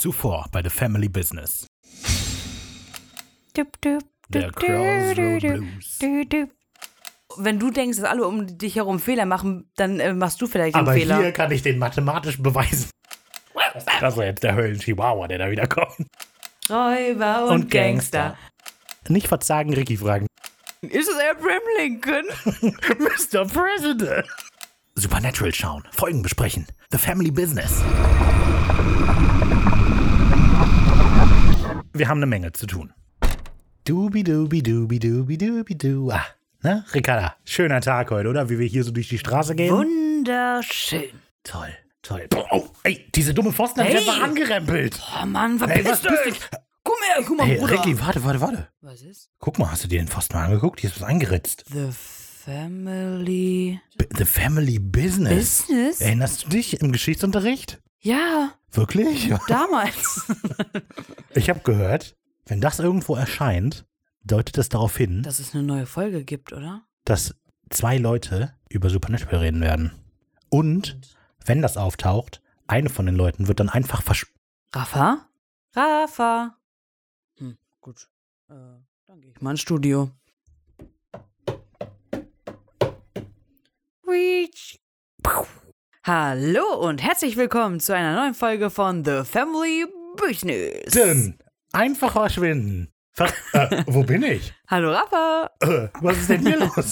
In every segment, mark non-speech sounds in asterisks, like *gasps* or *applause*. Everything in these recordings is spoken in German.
Zuvor bei The Family Business. Der Crossroad Blues. Wenn du denkst, dass alle um dich herum Fehler machen, dann äh, machst du vielleicht Aber einen Fehler. hier kann ich den mathematisch beweisen. Das ist jetzt der Höllen-Chihuahua, der da wieder kommt. Räuber und, Und Gangster. Gangster. Nicht verzagen, Ricky fragen. Ist es Abraham Lincoln? *laughs* Mr. President. Supernatural schauen, Folgen besprechen. The Family Business. Wir haben eine Menge zu tun. Dubi dubi dubi dubi dubi du. Ah, ne, Ricarda? Schöner Tag heute, oder? Wie wir hier so durch die Straße gehen. Wunderschön. Toll, toll. Oh, ey, diese dumme Pfosten hat Hey. einfach angerempelt. Oh Mann, Hey, verpiss was bist dich. Komm her, guck mal, Hey, Bruder. Ricky, warte, warte, warte. Was ist? Guck mal, hast du dir den Pfosten mal angeguckt? Hier ist was eingeritzt. The Family B The Family Business. Business? Erinnerst du dich im Geschichtsunterricht? Ja, Wirklich? *laughs* damals. *laughs* Ich habe gehört, wenn das irgendwo erscheint, deutet das darauf hin, Dass es eine neue Folge gibt, oder? dass zwei Leute über Supernatural reden werden. Und wenn das auftaucht, eine von den Leuten wird dann einfach versch... Rafa? Rafa. Hm, gut. Äh, dann gehe ich mal ins Studio. Reach. Puh. Hallo und herzlich willkommen zu einer neuen Folge von The Family Business. Denn einfach verschwinden. Ver äh, *laughs* wo bin ich? Hallo Rafa. Äh, was ist denn hier los?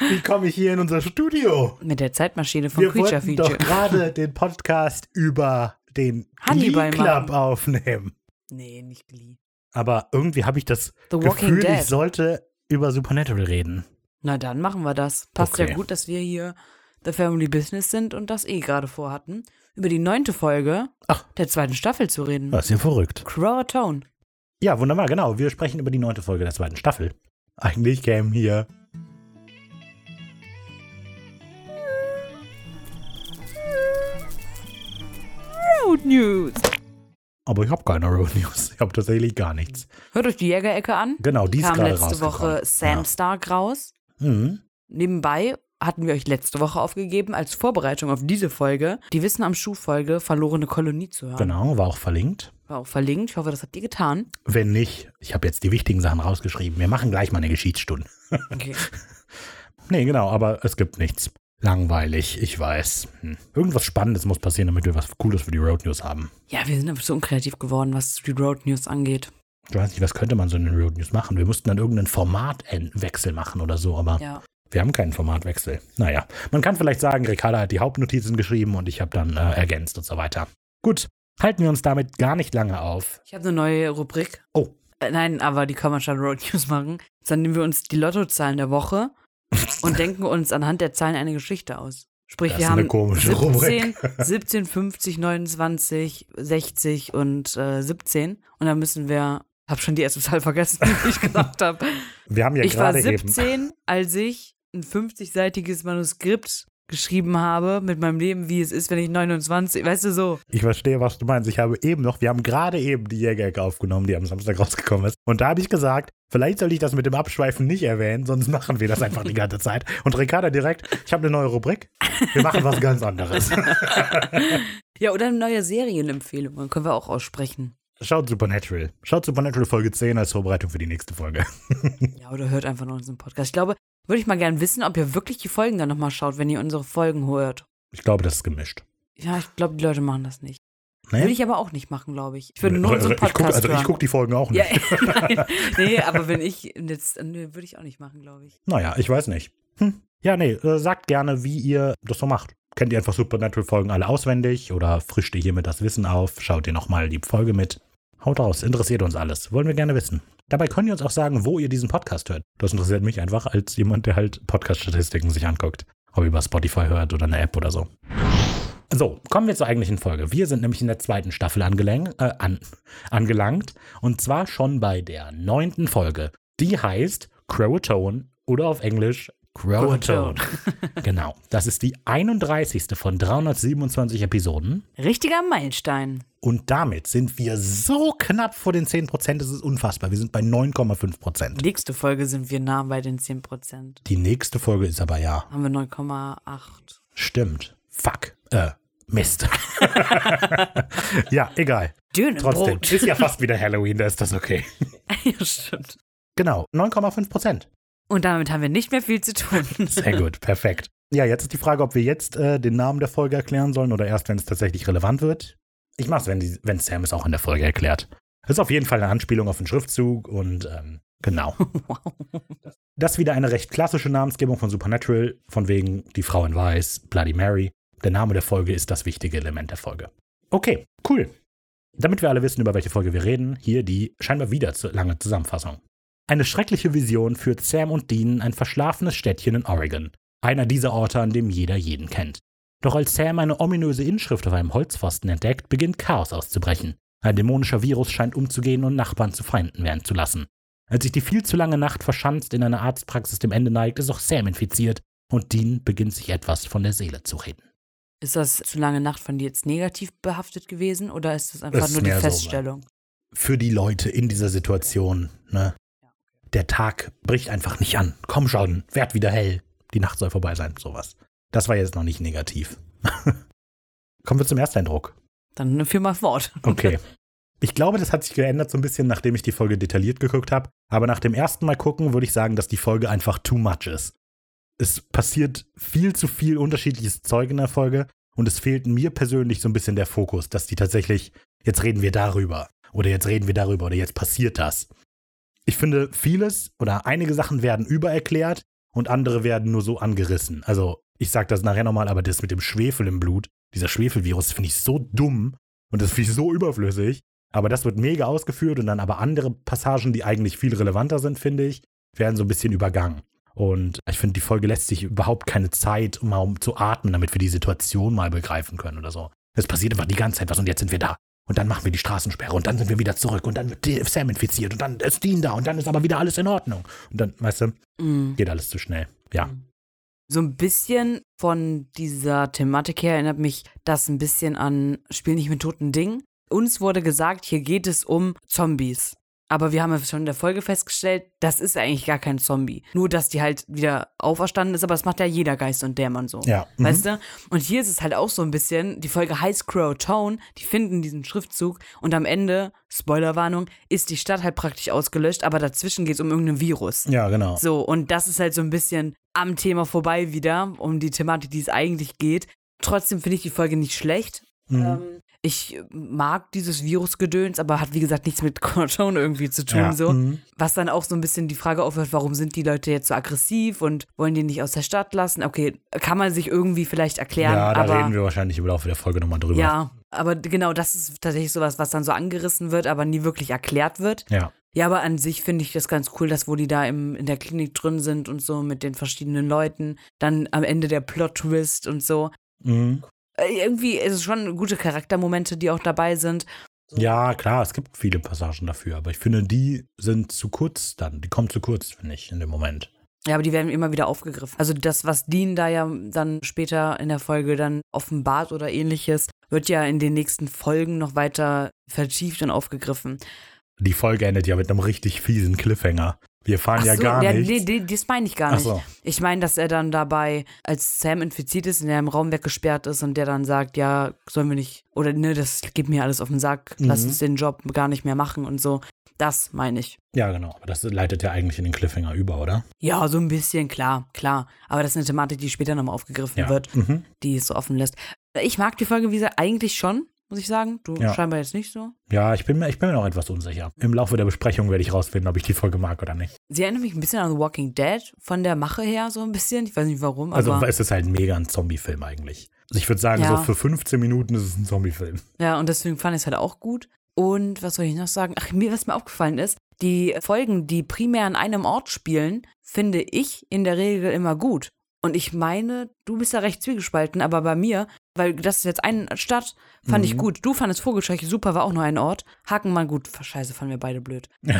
Wie komme ich hier in unser Studio? Mit der Zeitmaschine von Wir Creature wollten doch Feature. gerade *laughs* den Podcast über den Hannibal Glee Club machen. aufnehmen. Nee, nicht Glee. Aber irgendwie habe ich das The Gefühl, ich sollte über Supernatural reden. Na dann machen wir das. Passt Okay. ja gut, dass wir hier The Family Business sind und das eh gerade vorhatten, über die neunte Folge Ach. der zweiten Staffel zu reden. Das ist ja verrückt. Crow Tone. Ja, wunderbar, genau. Wir sprechen über die neunte Folge der zweiten Staffel. Eigentlich kämen hier. Road News. Aber ich habe keine Road News. Ich habe tatsächlich gar nichts. Hört euch die Jägerecke an. Genau, die ist Kam gerade letzte. Woche Sam Stark raus. Ja. Mhm. Nebenbei hatten wir euch letzte Woche aufgegeben, als Vorbereitung auf diese Folge, die Wissen am Schuh-Folge Verlorene Kolonie zu hören. Genau, war auch verlinkt. War auch verlinkt. Ich hoffe, das habt ihr getan. Wenn nicht, ich habe jetzt die wichtigen Sachen rausgeschrieben. Wir machen gleich mal eine Geschichtsstunde. Okay. *laughs* Nee, genau, aber es gibt nichts. Langweilig, ich weiß. Hm. Irgendwas Spannendes muss passieren, damit wir was Cooles für die Road News haben. ja, wir sind einfach so unkreativ geworden, was die Road News angeht. Ich weiß nicht, was könnte man so in den Road News machen? Wir müssten dann irgendeinen Formatwechsel machen oder so, aber Ja. Wir haben keinen Formatwechsel. Naja, man kann vielleicht sagen, Ricarda hat die Hauptnotizen geschrieben und ich habe dann äh, ergänzt und so weiter. Gut, halten wir uns damit gar nicht lange auf. Ich habe eine neue Rubrik. Oh. Äh, nein, aber die kann man schon Road News machen. Dann nehmen wir uns die Lottozahlen der Woche *laughs* und denken uns anhand der Zahlen eine Geschichte aus. Sprich, Das wir haben komische 17, 17, 50, 29, 60 und äh, 17. Und dann müssen wir. Hab schon die erste Zahl vergessen, die ich *laughs* gesagt habe. Wir haben ja ich war gerade eben. 17, als ich ein 50-seitiges Manuskript geschrieben habe mit meinem Leben, wie es ist, wenn ich 29, weißt du so. Ich verstehe, was du meinst. Ich habe eben noch, wir haben gerade eben die Jägerecke aufgenommen, die am Samstag *laughs* rausgekommen ist. Und da habe ich gesagt, vielleicht soll ich das mit dem Abschweifen nicht erwähnen, sonst machen wir das einfach die ganze Zeit. Und Ricarda direkt, ich habe eine neue Rubrik. Wir machen was ganz anderes. *laughs* Ja, oder eine neue Serienempfehlung, dann können wir auch aussprechen. Schaut Supernatural. Schaut Supernatural Folge 10 als Vorbereitung für die nächste Folge. Ja, oder hört einfach noch unseren Podcast. Ich glaube, würde ich mal gerne wissen, ob ihr wirklich die Folgen dann nochmal schaut, wenn ihr unsere Folgen hört. Ich glaube, das ist gemischt. Ja, ich glaube, die Leute machen das nicht. Würde Nee? ich aber auch nicht machen, glaube ich. Ich würde nur unseren ich guck, Podcast also ich gucke die Folgen auch nicht. *laughs* ja, *laughs* nee, aber wenn ich jetzt, nee, würde ich auch nicht machen, glaube ich. Naja, ich weiß nicht. Hm. Ja, nee, äh, sagt gerne, wie ihr das so macht. Kennt ihr einfach Supernatural-Folgen alle auswendig oder frischt ihr hiermit das Wissen auf? Schaut ihr nochmal die Folge mit? Haut raus, interessiert uns alles. Wollen wir gerne wissen. Dabei könnt ihr uns auch sagen, wo ihr diesen Podcast hört. Das interessiert mich einfach als jemand, der halt Podcast-Statistiken sich anguckt. Ob ihr über Spotify hört oder eine App oder so. So, kommen wir zur eigentlichen Folge. Wir sind nämlich in der zweiten Staffel angelang, äh, an, angelangt. Und zwar schon bei der neunten Folge. Die heißt Croatone oder auf Englisch Croatone. genau. Das ist die 31. von 327 Episoden. Richtiger Meilenstein. Und damit sind wir so knapp vor den 10%, das ist unfassbar. Wir sind bei 9,5%. Nächste Folge sind wir nah bei den 10%. Die nächste Folge ist aber ja, Haben wir 9,8. stimmt. Fuck. Äh, Mist. *laughs* ja, egal. Trotzdem, Dünenbrot. ist ja fast wieder Halloween, da ist das okay. *laughs* ja, stimmt. Genau, 9,5 Prozent. Und damit haben wir nicht mehr viel zu tun. *laughs* Sehr gut, perfekt. Ja, jetzt ist die Frage, ob wir jetzt äh, den Namen der Folge erklären sollen oder erst, wenn es tatsächlich relevant wird. Ich mach's, wenn, die, wenn Sam es auch in der Folge erklärt. Das ist auf jeden Fall eine Anspielung auf den Schriftzug und ähm, genau. *laughs* Das ist wieder eine recht klassische Namensgebung von Supernatural, von wegen die Frau in Weiß, Bloody Mary. Der Name der Folge ist das wichtige Element der Folge. Okay, cool. Damit wir alle wissen, über welche Folge wir reden, hier die scheinbar wieder zu lange Zusammenfassung. Eine schreckliche Vision führt Sam und Dean in ein verschlafenes Städtchen in Oregon. Einer dieser Orte, an dem jeder jeden kennt. Doch als Sam eine ominöse Inschrift auf einem Holzpfosten entdeckt, beginnt Chaos auszubrechen. Ein dämonischer Virus scheint umzugehen und Nachbarn zu Feinden werden zu lassen. Als sich die viel zu lange Nacht verschanzt in einer Arztpraxis dem Ende neigt, ist auch Sam infiziert und Dean beginnt sich etwas von der Seele zu reden. Ist das zu lange Nacht von dir jetzt negativ behaftet gewesen oder ist das einfach Das nur die mehr so, Feststellung? Für die Leute in dieser Situation, ne? Der Tag bricht einfach nicht an. Komm schon, werd wieder hell. Die Nacht soll vorbei sein, sowas. Das war jetzt noch nicht negativ. *laughs* Kommen wir zum Ersteindruck. Dann eine Firma Wort. Okay. Ich glaube, das hat sich geändert so ein bisschen, nachdem ich die Folge detailliert geguckt habe. Aber nach dem ersten Mal gucken würde ich sagen, dass die Folge einfach too much ist. Es passiert viel zu viel unterschiedliches Zeug in der Folge und es fehlt mir persönlich so ein bisschen der Fokus, dass die tatsächlich, jetzt reden wir darüber oder jetzt reden wir darüber oder jetzt passiert das. Ich finde, vieles oder einige Sachen werden übererklärt und andere werden nur so angerissen. Also, ich sag das nachher nochmal, aber das mit dem Schwefel im Blut, dieser Schwefelvirus, finde ich so dumm und das finde ich so überflüssig. Aber das wird mega ausgeführt und dann aber andere Passagen, die eigentlich viel relevanter sind, finde ich, werden so ein bisschen übergangen. Und ich finde, die Folge lässt sich überhaupt keine Zeit, mal um zu atmen, damit wir die Situation mal begreifen können oder so. Es passiert einfach die ganze Zeit was und jetzt sind wir da. Und dann machen wir die Straßensperre und dann sind wir wieder zurück und dann wird Sam infiziert und dann ist Dean da und dann ist aber wieder alles in Ordnung. Und dann, weißt du, Mhm. geht alles zu schnell. Ja. So ein bisschen von dieser Thematik her erinnert mich das ein bisschen an Spiel nicht mit toten Dingen. Uns wurde gesagt, hier geht es um Zombies. Aber wir haben ja schon in der Folge festgestellt, das ist eigentlich gar kein Zombie. Nur, dass die halt wieder auferstanden ist, aber das macht ja jeder Geist und Dämon so. Ja. mhm. Weißt du? Und hier ist es halt auch so ein bisschen, die Folge heißt Crow Town, die finden diesen Schriftzug und am Ende, Spoilerwarnung, ist die Stadt halt praktisch ausgelöscht, aber dazwischen geht es um irgendein Virus. Ja, genau. So, und das ist halt so ein bisschen am Thema vorbei wieder, um die Thematik, die es eigentlich geht. Trotzdem finde ich die Folge nicht schlecht. Mhm. Ähm, ich mag dieses Virusgedöns, aber hat wie gesagt nichts mit *laughs* Cortone irgendwie zu tun. ja. So. Mhm. Was dann auch so ein bisschen die Frage aufwirft, warum sind die Leute jetzt so aggressiv und wollen die nicht aus der Stadt lassen? Okay, kann man sich irgendwie vielleicht erklären, Ja, da aber reden wir wahrscheinlich im Laufe der Folge nochmal drüber. ja, aber genau das ist tatsächlich sowas, was dann so angerissen wird, aber nie wirklich erklärt wird. Ja. Ja, aber an sich finde ich das ganz cool, dass wo die da im, in der Klinik drin sind und so mit den verschiedenen Leuten, dann am Ende der Plot-Twist und so. Mhm. Äh, irgendwie ist es schon gute Charaktermomente, die auch dabei sind. Ja, klar, es gibt viele Passagen dafür, aber ich finde, die sind zu kurz dann. Die kommen zu kurz, finde ich, in dem Moment. Ja, aber die werden immer wieder aufgegriffen. Also das, was Dean da ja dann später in der Folge dann offenbart oder ähnliches, wird ja in den nächsten Folgen noch weiter vertieft und aufgegriffen. Die Folge endet ja mit einem richtig fiesen Cliffhanger. Wir fahren ja so, gar ja, nichts. nee, nee, das meine ich gar Ach nicht. so. Ich meine, dass er dann dabei, als Sam infiziert ist und er im Raum weggesperrt ist und der dann sagt, ja, sollen wir nicht, oder ne, das geht mir alles auf den Sack, lass Mhm. uns den Job gar nicht mehr machen und so. Das meine ich. Ja, genau. Aber das leitet ja eigentlich in den Cliffhanger über, oder? Ja, so ein bisschen, klar, klar. Aber das ist eine Thematik, die später nochmal aufgegriffen Ja. wird, Mhm. die es so offen lässt. Ich mag die Folge, wie gesagt, eigentlich schon, muss ich sagen. Du Ja. scheinbar jetzt nicht so. Ja, ich bin, mir, ich bin mir noch etwas unsicher. Im Laufe der Besprechung werde ich rausfinden, ob ich die Folge mag oder nicht. Sie erinnert mich ein bisschen an The Walking Dead, von der Mache her so ein bisschen. Ich weiß nicht warum, Also aber. es ist halt mega ein Zombie-Film eigentlich. Also ich würde sagen, Ja. so für 15 Minuten ist es ein Zombie-Film. Ja, und deswegen fand ich es halt auch gut. Und was soll ich noch sagen? Ach, mir, was mir aufgefallen ist, die Folgen, die primär an einem Ort spielen, finde ich in der Regel immer gut. Und ich meine, du bist ja recht zwiegespalten, aber bei mir, weil das ist jetzt eine Stadt, fand ich Mhm. gut. Du fandest Vogelscheuche super, war auch nur ein Ort. Hakenmann gut, scheiße, fanden wir beide blöd. *laughs*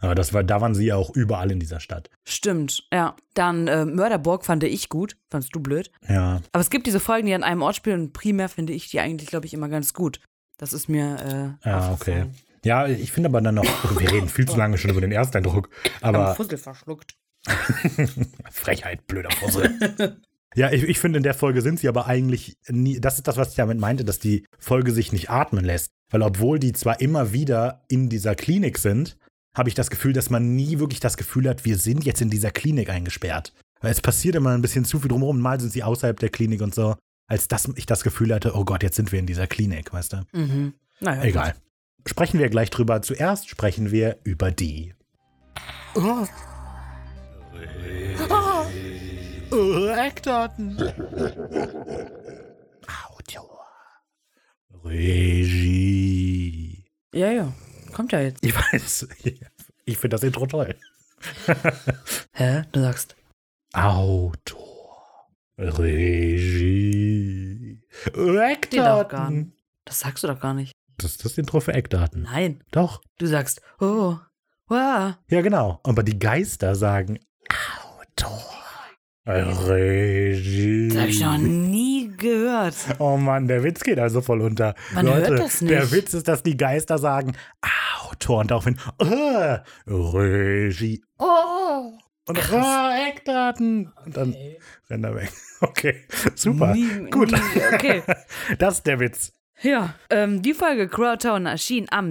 Aber das war, da waren sie ja auch überall in dieser Stadt. Stimmt, ja. Dann äh, Mörderburg fand ich gut, fandst du blöd. Ja, Aber es gibt diese Folgen, die an einem Ort spielen und primär finde ich die eigentlich, glaube ich, immer ganz gut. Das ist mir äh, Ja, aufgefallen. okay. Ja, ich finde aber dann noch, wir reden viel zu *laughs* lange schon über den Ersteindruck, Aber Fussel verschluckt. *laughs* Frechheit, blöder Fussel. *laughs* Ja, ich, ich finde, in der Folge sind sie aber eigentlich nie. Das ist das, was ich damit meinte, dass die Folge sich nicht atmen lässt. Weil, obwohl die zwar immer wieder in dieser Klinik sind, habe ich das Gefühl, dass man nie wirklich das Gefühl hat, wir sind jetzt in dieser Klinik eingesperrt. Weil es passiert immer ein bisschen zu viel drumherum. Mal sind sie außerhalb der Klinik und so, als dass ich das Gefühl hatte, oh Gott, jetzt sind wir in dieser Klinik, weißt du? Mhm. Naja, Egal. Sprechen wir gleich drüber. Zuerst sprechen wir über die. Oh. Oh, Eckdaten. Autor. Regie. Ja, ja. Kommt ja jetzt. Ich weiß. Ich finde das Intro toll. Hä? Du sagst. Autor. Regie. Eckdaten. Das sagst du doch gar nicht. Das ist das Intro für Eckdaten. Nein. Doch. Du sagst, oh, wow. Ja, genau. Aber die Geister sagen Autor. Regie. Das habe ich noch nie gehört. Oh Mann, der Witz geht also voll unter. Man hört das nicht. Der Witz ist, dass die Geister sagen Autor und daraufhin äh, Regie. Oh. Und oh, Eckdaten. Und dann rennt er weg. *laughs* Okay, super. Nie, Gut. Nie. Okay. *laughs* Das ist der Witz. Ja, ähm, die Folge Crowtown erschien am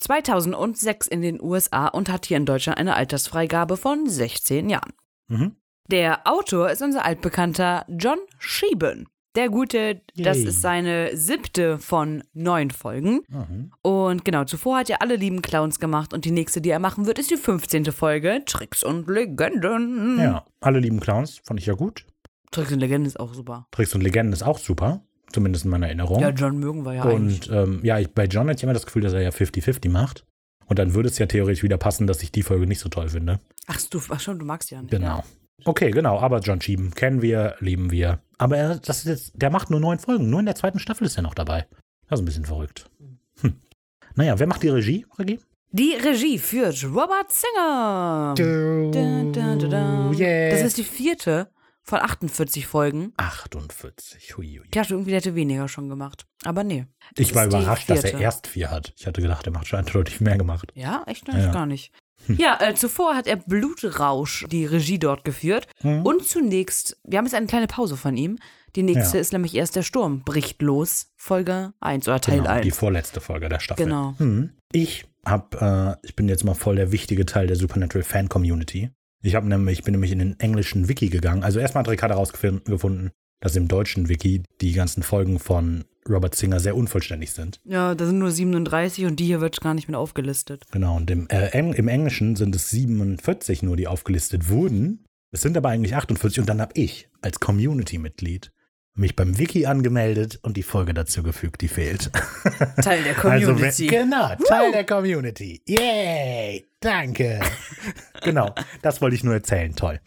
7.12.2006 in den USA und hat hier in Deutschland eine Altersfreigabe von 16 Jahren. Mhm. Der Autor ist unser altbekannter John Sheehan. Der Gute, das Yay. ist seine siebte von neun Folgen. Mhm. Und genau, zuvor hat er alle lieben Clowns gemacht und die nächste, die er machen wird, ist die 15. Folge, Tricks und Legenden. Ja, alle lieben Clowns, fand ich ja gut. Tricks und Legenden ist auch super. Tricks und Legenden ist auch super, zumindest in meiner Erinnerung. Ja, John mögen wir ja eigentlich. Und ähm, ja, ich, bei John hatte ich immer das Gefühl, dass er ja 50-50 macht. Und dann würde es ja theoretisch wieder passen, dass ich die Folge nicht so toll finde. Ach, du, ach schon, du magst ja nicht. Genau. Okay, genau, aber John Schieben kennen wir, lieben wir. Aber er, das ist jetzt, der macht nur neun Folgen. Nur in der zweiten Staffel ist er noch dabei. Das ist ein bisschen verrückt. Hm. Naja, wer macht die Regie, Regie? Die Regie führt Robert Singer. Dun, dun. Yeah. Das ist die vierte von 48 Folgen. 48. Hui, hui. Ich dachte irgendwie, der hätte weniger schon gemacht. Aber nee. Ich war die überrascht, dass er erst vier hat. Ich hatte gedacht, er macht schon eindeutig mehr gemacht. Ja, echt Ja. nicht, gar nicht. Ja, äh, zuvor hat er Blutrausch die Regie dort geführt. Hm. Und zunächst, wir haben jetzt eine kleine Pause von ihm. Die nächste Ja. ist nämlich erst der Sturm bricht los, Folge 1 oder Teil genau, die 1. vorletzte Folge der Staffel. Genau. Hm. Ich hab, äh, ich bin jetzt mal voll der wichtige Teil der Supernatural Fan Community. Ich habe nämlich, ich bin nämlich in den englischen Wiki gegangen. Also erstmal hat Ricarda herausgefunden, dass im deutschen Wiki die ganzen Folgen von Robert Singer sehr unvollständig sind. Ja, da sind nur 37 und die hier wird gar nicht mehr aufgelistet. Genau, und im, äh, im Englischen sind es 47 nur, die aufgelistet wurden. Es sind aber eigentlich 48 und dann habe ich als Community-Mitglied mich beim Wiki angemeldet und die Folge dazu gefügt, die fehlt. *laughs* Teil der Also, Community. wenn- genau, Teil der Community. Yay, danke. genau, das wollte ich nur erzählen. Toll.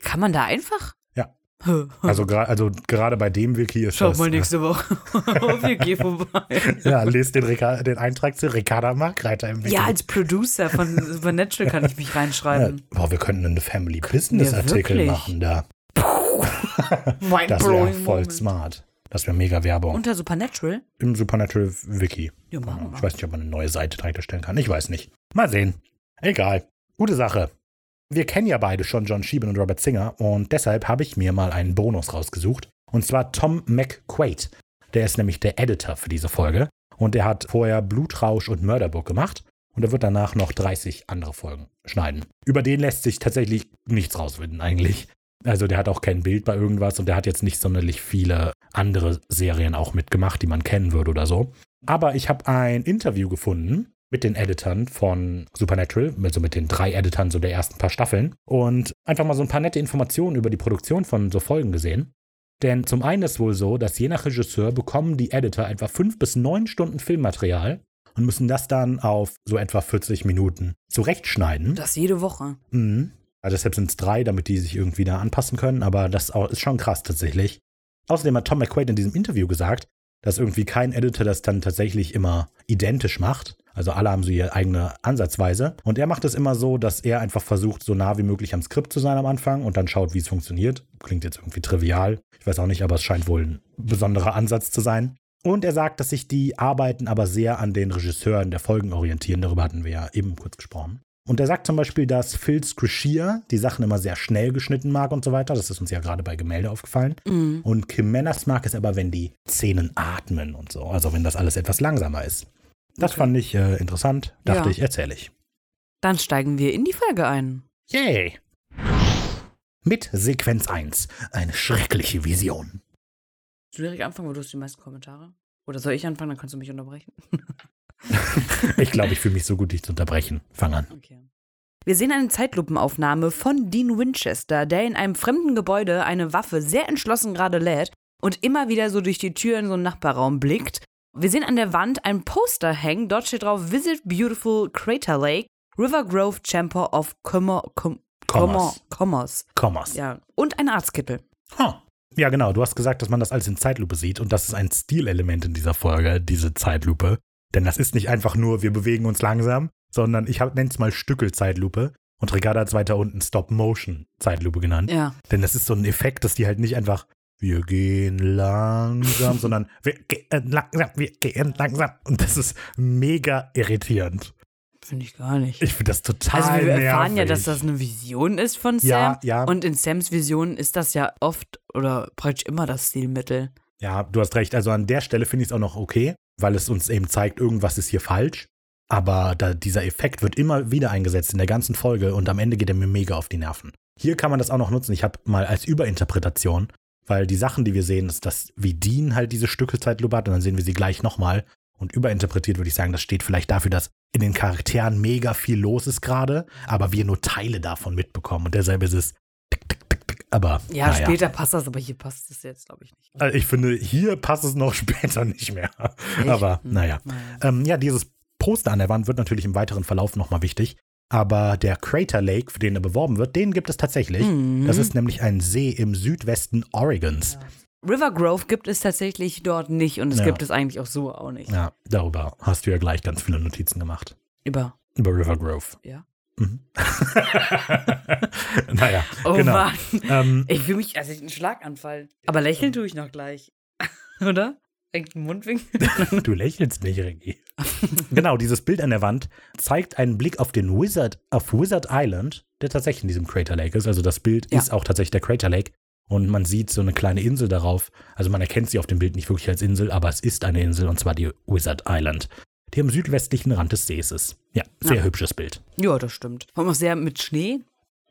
Kann man da einfach? Ja. *laughs* Also, also gerade bei dem Wiki ist Schau das. mal nächste Woche *laughs* auf WG vorbei. Äh, ja, lest den, den Eintrag zu Ricarda Markreiter im Wiki. Ja, als Producer von Supernatural kann ich mich Ja, reinschreiben. boah, wir könnten einen Family Business Artikel wirklich? machen da. *laughs* Das wäre voll smart. Das wäre mega Werbung. Unter Supernatural? Im Supernatural Wiki. Ja, machen wir Ich weiß nicht, ob man eine neue Seite dahinter stellen kann. Ich weiß nicht. Mal sehen. Egal. Gute Sache. Wir kennen ja beide schon John Sheehan und Robert Singer und deshalb habe ich mir mal einen Bonus rausgesucht. Und zwar Tom McQuaid. Der ist nämlich der Editor für diese Folge. Und der hat vorher Blutrausch und Murderbook gemacht. Und er wird danach noch 30 andere Folgen schneiden. Über den lässt sich tatsächlich nichts rausfinden eigentlich. Also der hat auch kein Bild bei irgendwas und der hat jetzt nicht sonderlich viele andere Serien auch mitgemacht, die man kennen würde oder so. Aber ich habe ein Interview gefunden mit den Editern von Supernatural, also mit den drei Editern so der ersten paar Staffeln und einfach mal so ein paar nette Informationen über die Produktion von so Folgen gesehen. Denn zum einen ist wohl so, dass je nach Regisseur bekommen die Editor etwa fünf bis neun Stunden Filmmaterial und müssen das dann auf so etwa 40 Minuten zurechtschneiden. Das jede Woche. Mhm. Also deshalb sind es drei, damit die sich irgendwie da anpassen können, aber das ist schon krass tatsächlich. Außerdem hat Tom McQuaid in diesem Interview gesagt, dass irgendwie kein Editor das dann tatsächlich immer identisch macht. Also alle haben so ihre eigene Ansatzweise. Und er macht es immer so, dass er einfach versucht, so nah wie möglich am Skript zu sein am Anfang und dann schaut, wie es funktioniert. Klingt jetzt irgendwie trivial. Ich weiß auch nicht, aber es scheint wohl ein besonderer Ansatz zu sein. Und er sagt, dass sich die Arbeiten aber sehr an den Regisseuren der Folgen orientieren. Darüber hatten wir ja eben kurz gesprochen. Und er sagt zum Beispiel, dass Phil Scrishier die Sachen immer sehr schnell geschnitten mag und so weiter. Das ist uns ja gerade bei Gemälde aufgefallen. Mhm. Und Kim Manners mag es aber, wenn die Szenen atmen und so. Also wenn das alles etwas langsamer ist. Das Okay. fand ich äh, interessant. Dachte Ja. ich, erzähle ich. Dann steigen wir in die Folge ein. Yay! Mit Sequenz 1. Eine schreckliche Vision. Willst du direkt anfangen, weil du hast die meisten Kommentare? Oder soll ich anfangen, dann kannst du mich unterbrechen. *laughs* *laughs* Ich glaube, ich fühle mich so gut, dich zu unterbrechen. Fang an. Okay. Wir sehen eine Zeitlupenaufnahme von Dean Winchester, der in einem fremden Gebäude eine Waffe sehr entschlossen gerade lädt und immer wieder so durch die Tür in so einen Nachbarraum blickt. Wir sehen an der Wand ein Poster hängen, dort steht drauf Visit Beautiful Crater Lake, River Grove Chamber of Commerce. Com Commerce. Commerce. Commerce. Ja. Und ein Arztkittel. Huh. Ja, genau. Du hast gesagt, dass man das alles in Zeitlupe sieht. Und das ist ein Stilelement in dieser Folge, diese Zeitlupe. Denn das ist nicht einfach nur, wir bewegen uns langsam, sondern ich nenne es mal Stückel-Zeitlupe. Und Ricarda hat es weiter unten Stop-Motion-Zeitlupe genannt. Ja. Denn das ist so ein Effekt, dass die halt nicht einfach, wir gehen langsam, *laughs* sondern wir gehen langsam, wir gehen langsam. Und das ist mega irritierend. Finde ich gar nicht. Ich finde das total Also wir erfahren ja, dass das eine Vision ist von Sam. Ja, ja. Und in Sams Vision ist das ja oft oder praktisch immer das Stilmittel. Ja, du hast recht. Also an der Stelle finde ich es auch noch okay, weil es uns eben zeigt, irgendwas ist hier falsch. Aber da, dieser Effekt wird immer wieder eingesetzt in der ganzen Folge und am Ende geht er mir mega auf die Nerven. Hier kann man das auch noch nutzen. Ich habe mal als Überinterpretation, weil die Sachen, die wir sehen, ist, dass wie Dean halt diese Stückelzeitlupe hat und dann sehen wir sie gleich nochmal. Und überinterpretiert würde ich sagen, das steht vielleicht dafür, dass in den Charakteren mega viel los ist gerade, aber wir nur Teile davon mitbekommen. Und deshalb ist es tick, tick. Aber Ja, naja. später passt das, aber hier passt es jetzt, glaube ich, nicht. Also ich finde, hier passt es noch *laughs* später nicht mehr. Echt? Aber Hm, naja. Ähm, ja, dieses Poster an der Wand wird natürlich im weiteren Verlauf nochmal wichtig. Aber der Crater Lake, für den er beworben wird, den gibt es tatsächlich. Mhm. Das ist nämlich ein See im Südwesten Oregons. River Grove gibt es tatsächlich dort nicht und es Ja. gibt es eigentlich auch so auch nicht. Ja, darüber hast du ja gleich ganz viele Notizen gemacht. Über. Über River Grove. Ja. Mhm. *laughs* naja, Oh genau. Mann. Ähm, Ich fühle mich, also ein Schlaganfall. Aber lächeln tue ich noch gleich. *laughs* Oder? Hängt ein Mundwinkel? *laughs* Du lächelst nicht, Regie. genau, dieses Bild an der Wand zeigt einen Blick auf den Wizard, auf Wizard Island, der tatsächlich in diesem Crater Lake ist. Also das Bild Ja. ist auch tatsächlich der Crater Lake. Und man sieht so eine kleine Insel darauf. Also man erkennt sie auf dem Bild nicht wirklich als Insel, aber es ist eine Insel und zwar die Wizard Island, die am südwestlichen Rand des Sees ist. Ja, sehr Ja. hübsches Bild. ja, das stimmt. Vor allem auch sehr mit Schnee.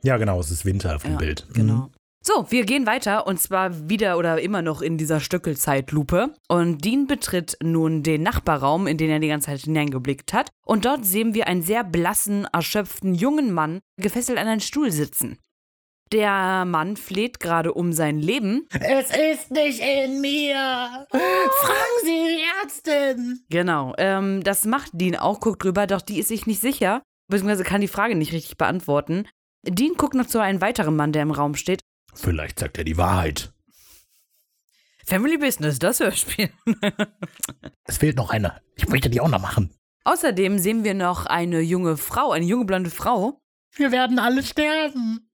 Ja, genau, es ist Winter auf dem Ja, Bild. Mhm. Genau. So, wir gehen weiter und zwar wieder oder immer noch in dieser Stöckelzeitlupe. Und Dean betritt nun den Nachbarraum, in den er die ganze Zeit hineingeblickt hat. Und dort sehen wir einen sehr blassen, erschöpften jungen Mann gefesselt an einen Stuhl sitzen. Der Mann fleht gerade um sein Leben. Es ist nicht in mir. Fragen Sie die Ärztin. Genau, ähm, das macht Dean auch, guckt drüber, doch die ist sich nicht sicher, beziehungsweise kann die Frage nicht richtig beantworten. Dean guckt noch zu einem weiteren Mann, der im Raum steht. Vielleicht sagt er die Wahrheit. Family Business, das Hörspiel. Es fehlt noch eine. Ich möchte die auch noch machen. Außerdem sehen wir noch eine junge Frau, eine junge blonde Frau. Wir werden alle sterben.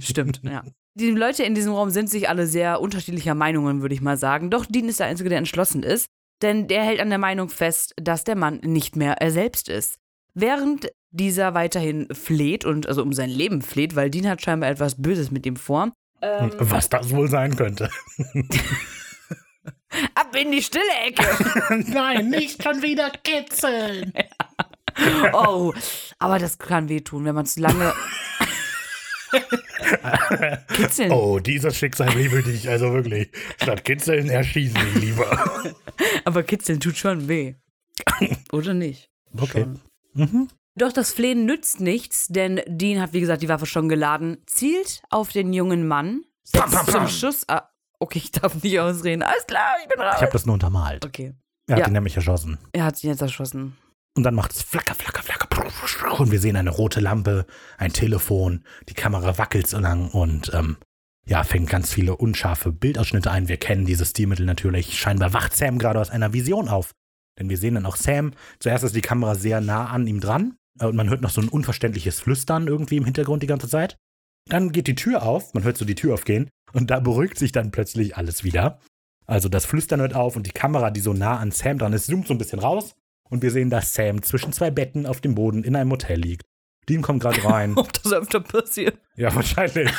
Stimmt, ja. *laughs* Die Leute in diesem Raum sind sich alle sehr unterschiedlicher Meinungen, würde ich mal sagen. Doch Dean ist der Einzige, der entschlossen ist. Denn der hält an der Meinung fest, dass der Mann nicht mehr er selbst ist. Während dieser weiterhin fleht und also um sein Leben fleht, weil Dean hat scheinbar etwas Böses mit ihm vor. Ähm, Was das wohl sein könnte. *laughs* ab in die stille Ecke! *laughs* Nein, nicht schon wieder kitzeln. Oh, aber das kann wehtun, wenn man zu lange. *laughs* Kitzeln. Oh, dieses Schicksalsbrief will ich also wirklich. Statt kitzeln erschießen ich lieber. *laughs* Aber Kitzeln tut schon weh. Oder nicht? Okay. Mhm. Doch das Flehen nützt nichts, denn Dean hat, wie gesagt, die Waffe schon geladen, zielt auf den jungen Mann, setzt Pam, pam, zum pam. Schuss. Ah, okay, ich darf nicht ausreden. Alles klar, ich bin raus. Ich habe das nur untermalt. okay, Er hat Ja. ihn nämlich erschossen. er hat sich jetzt erschossen. Und dann macht es flacker, flacker, flacker. Und wir sehen eine rote Lampe, ein Telefon, die Kamera wackelt so lang und ähm, ja, fängt ganz viele unscharfe Bildausschnitte ein. Wir kennen dieses Stilmittel natürlich. Scheinbar wacht Sam gerade aus einer Vision auf. Denn wir sehen dann auch Sam. Zuerst ist die Kamera sehr nah an ihm dran äh, und man hört noch so ein unverständliches Flüstern irgendwie im Hintergrund die ganze Zeit. Dann geht die Tür auf, man hört so die Tür aufgehen und da beruhigt sich dann plötzlich alles wieder. Also das Flüstern hört auf und die Kamera, die so nah an Sam dran ist, zoomt so ein bisschen raus und wir sehen, dass Sam zwischen zwei Betten auf dem Boden in einem Hotel liegt Dean kommt gerade *laughs* rein. Ob das öfter passiert. ja, wahrscheinlich.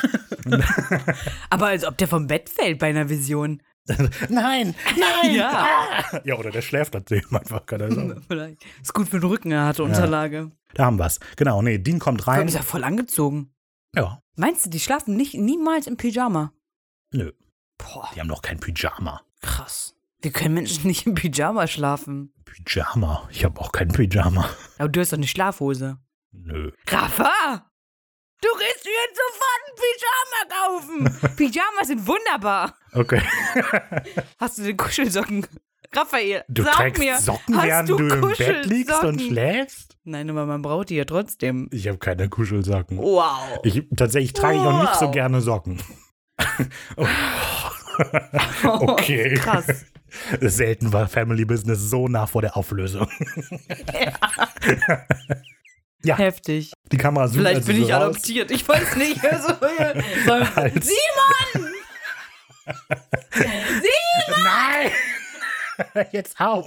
*laughs* Aber als ob der vom Bett fällt bei einer Vision. *laughs* nein, nein. Ja. Ah! Ja, oder der schläft dann eben einfach, sagen. Vielleicht. Ist gut für den Rücken, er hatte Unterlage. Da haben wir's. Genau, nee, Dean kommt Komm, rein. ist ja voll angezogen. Ja, Meinst du, die schlafen nicht niemals im Pyjama? nö, Boah, die haben doch kein Pyjama. krass. Wir können Menschen nicht im Pyjama schlafen. Pyjama? Ich habe auch kein Pyjama. Aber du hast doch eine Schlafhose. Nö. Rafa! Du gehst jetzt sofort ein Pyjama kaufen! *laughs* Pyjamas sind wunderbar. Okay. *laughs* Hast du den Kuschelsocken? Raphael, Du sag trägst mir, Socken, hast während du du, im Bett liegst und schläfst? Nein, aber man braucht die ja trotzdem. Ich habe keine Kuschelsocken. Wow. Ich, tatsächlich trage ich auch nicht so Wow. gerne Socken. *laughs* oh. Okay. Krass. Selten war Family Business so nah vor der Auflösung. *laughs* Ja. Heftig. Die Kamera zoomt Vielleicht also bin so ich raus. adoptiert. Ich weiß nicht. *laughs* Also, so, Als- Simon! *laughs* Nein! Jetzt auf!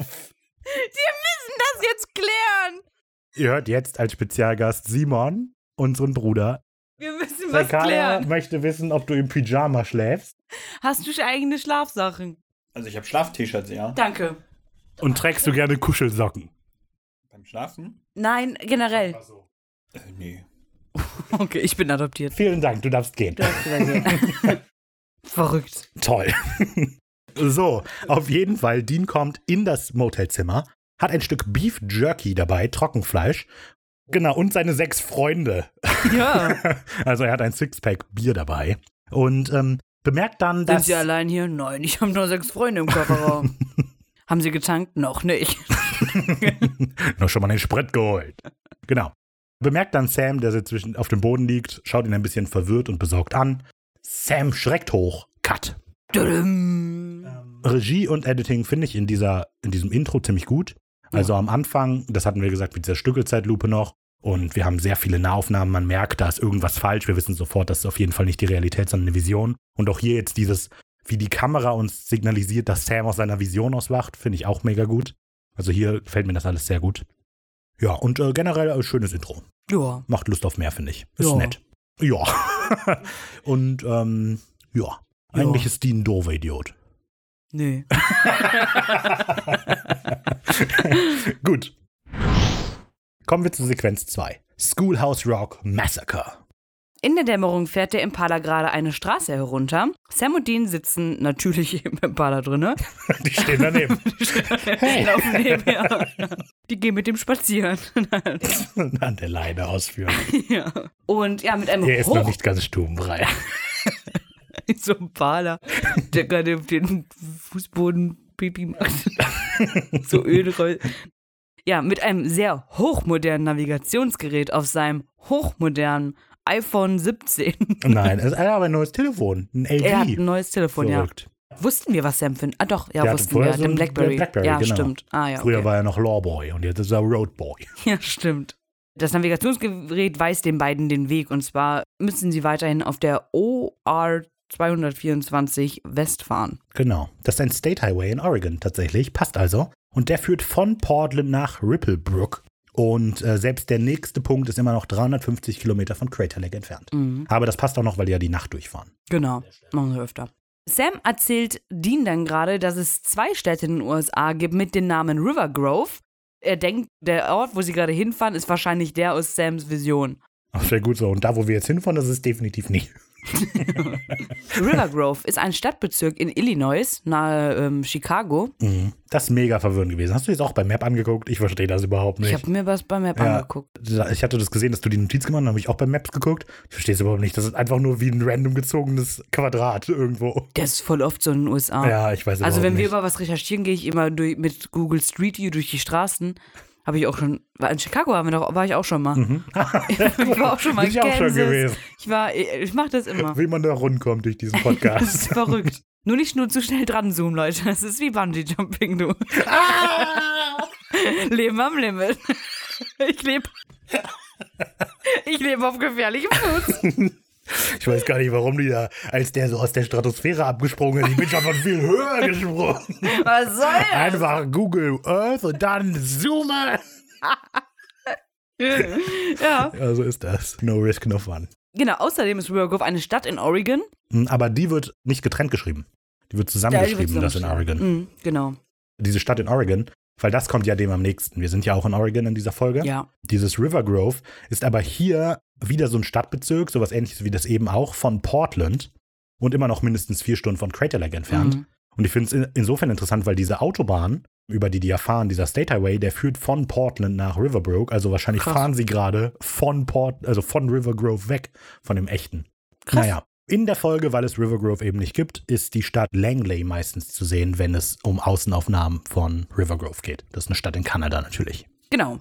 Wir müssen das jetzt klären. Ihr hört jetzt als Spezialgast Simon, unseren Bruder. Wir müssen was Sekaya klären. möchte wissen, ob du im Pyjama schläfst Hast du schon eigene Schlafsachen? Also ich habe Schlaf-T-Shirts, ja. Danke. und trägst du gerne Kuschelsocken. Beim Schlafen? Nein, generell. Äh, nee. *laughs* Okay, ich bin adoptiert. Vielen Dank, du darfst gehen. Du darfst gehen. *laughs* Verrückt. Toll. *laughs* so, auf jeden Fall, Dean kommt in das Motelzimmer, hat ein Stück Beef Jerky dabei, Trockenfleisch. Genau, und seine sechs Freunde. Ja. Also er hat ein Sixpack Bier dabei. Und ähm, bemerkt dann, Sind dass... Sie allein hier? Nein, ich habe nur sechs Freunde im Kofferraum. *laughs* Haben Sie getankt? Noch nicht. *laughs* noch schon mal den Sprit geholt. Genau. Bemerkt dann Sam, der zwischen auf dem Boden liegt, schaut ihn ein bisschen verwirrt und besorgt an. Sam schreckt hoch. Cut. Tudum. Regie und Editing finde ich in, dieser, in diesem Intro ziemlich gut. Also am Anfang, das hatten wir gesagt mit dieser Stückelzeitlupe noch. Und wir haben sehr viele Nahaufnahmen. Man merkt, da ist irgendwas falsch. Wir wissen sofort, das ist auf jeden Fall nicht die Realität, sondern eine Vision. Und auch hier jetzt dieses, wie die Kamera uns signalisiert, dass Sam aus seiner Vision auswacht, finde ich auch mega gut. Also hier gefällt mir das alles sehr gut. Ja, und äh, generell ein schönes Intro. Ja. Macht Lust auf mehr, finde ich. Ist Ja. nett. Ja. *laughs* und ähm, ja. Eigentlich ist die ein doofer Idiot. Nee. *laughs* *laughs* Gut. Kommen wir zu Sequenz 2. Schoolhouse Rock Massacre. In der Dämmerung fährt der Impala gerade eine Straße herunter. Sam und Dean sitzen natürlich *laughs* im Impala drinne. *laughs* Die stehen daneben. *laughs* Die laufen nebenher. Die gehen mit dem spazieren. An der Leine ausführen. ja. Und ja, mit einem Er ist noch nicht ganz stubenbrei. so ein Impala, der gerade auf den Fußboden Pipi macht. so Öl. Ja, mit einem sehr hochmodernen Navigationsgerät auf seinem hochmodernen iPhone 17. *laughs* Nein, er hat aber ein neues Telefon. Ein LG. Er hat ein neues Telefon, Verrückt. ja. Wussten wir, was Sam ein. Ah, doch, ja, Der wussten wir. so den Blackberry. Blackberry, ja, genau. stimmt. Ah, ja. Früher okay. war er noch Lawboy und jetzt ist er Roadboy. *laughs* Ja, stimmt. Das Navigationsgerät weist den beiden den Weg und zwar müssen sie weiterhin auf der OR 224 West fahren. Genau. Das ist ein State Highway in Oregon tatsächlich. Passt also. Und der führt von Portland nach Ripplebrook. Und äh, selbst der nächste Punkt ist immer noch 350 Kilometer von Crater Lake entfernt. Mhm. Aber das passt auch noch, weil die ja die Nacht durchfahren. Genau, machen wir öfter. Sam erzählt Dean dann gerade, dass es zwei Städte in den USA gibt mit dem Namen River Grove. Er denkt, der Ort, wo sie gerade hinfahren, ist wahrscheinlich der aus Sams Vision. Ach, sehr gut so. Und da, wo wir jetzt hinfahren, das ist definitiv nicht. *laughs* River Grove ist ein Stadtbezirk in Illinois, nahe ähm, Chicago. Mhm. Das ist mega verwirrend gewesen. Hast du jetzt auch bei Map angeguckt? Ich verstehe das überhaupt nicht. Ich habe mir was beim Map Ja. angeguckt. Ich hatte das gesehen, dass du die Notiz gemacht hast, habe ich auch bei Maps geguckt. Ich verstehe es überhaupt nicht. Das ist einfach nur wie ein random gezogenes Quadrat irgendwo. Das ist voll oft so in den USA. Ja, ich weiß Also überhaupt wenn wir nicht. über was recherchieren, gehe ich immer durch, mit Google Street View durch die Straßen. Habe ich auch schon, war in Chicago haben wir doch, war ich auch schon mal. *laughs* ich war auch schon mal in ich auch schon Kansas. gewesen. Ich war, ich mache das immer. Wie man da rundkommt durch diesen Das Podcast. ist verrückt. Nur nicht nur zu schnell dran zoomen, Leute. Das ist wie Bungee Jumping, du. *laughs* Leben am Limit. Ich lebe. Ich lebe auf gefährlichem Fuß. *laughs* *laughs* ich weiß gar nicht, warum die da, als der so aus der Stratosphäre abgesprungen ist, ich bin schon von viel höher gesprungen. *laughs* Was soll das? Einfach Google Earth und dann zoome. *laughs* ja. Ja, so ist das. No risk, no fun. Genau, außerdem ist River Grove eine Stadt in Oregon. Hm, Aber die wird nicht getrennt geschrieben. Die wird zusammengeschrieben, das in Oregon. Mhm, genau. Diese Stadt in Oregon, weil das kommt ja dem am nächsten. Wir sind ja auch in Oregon in dieser Folge. Ja. Dieses River Grove ist aber hier wieder so ein Stadtbezirk, sowas ähnliches wie das eben auch, von Portland und immer noch mindestens vier Stunden von Crater Lake entfernt. Mhm. Und ich finde es in- insofern interessant, weil diese Autobahn, über die die ja fahren, dieser State Highway, der führt von Portland nach Riverbrook. Also wahrscheinlich Krass. fahren sie gerade von Port, also von River Grove weg, von dem echten. Krass. Naja. In der Folge, weil es River Grove eben nicht gibt, ist die Stadt Langley meistens zu sehen, wenn es um Außenaufnahmen von River Grove geht. Das ist eine Stadt in Kanada natürlich. Genau.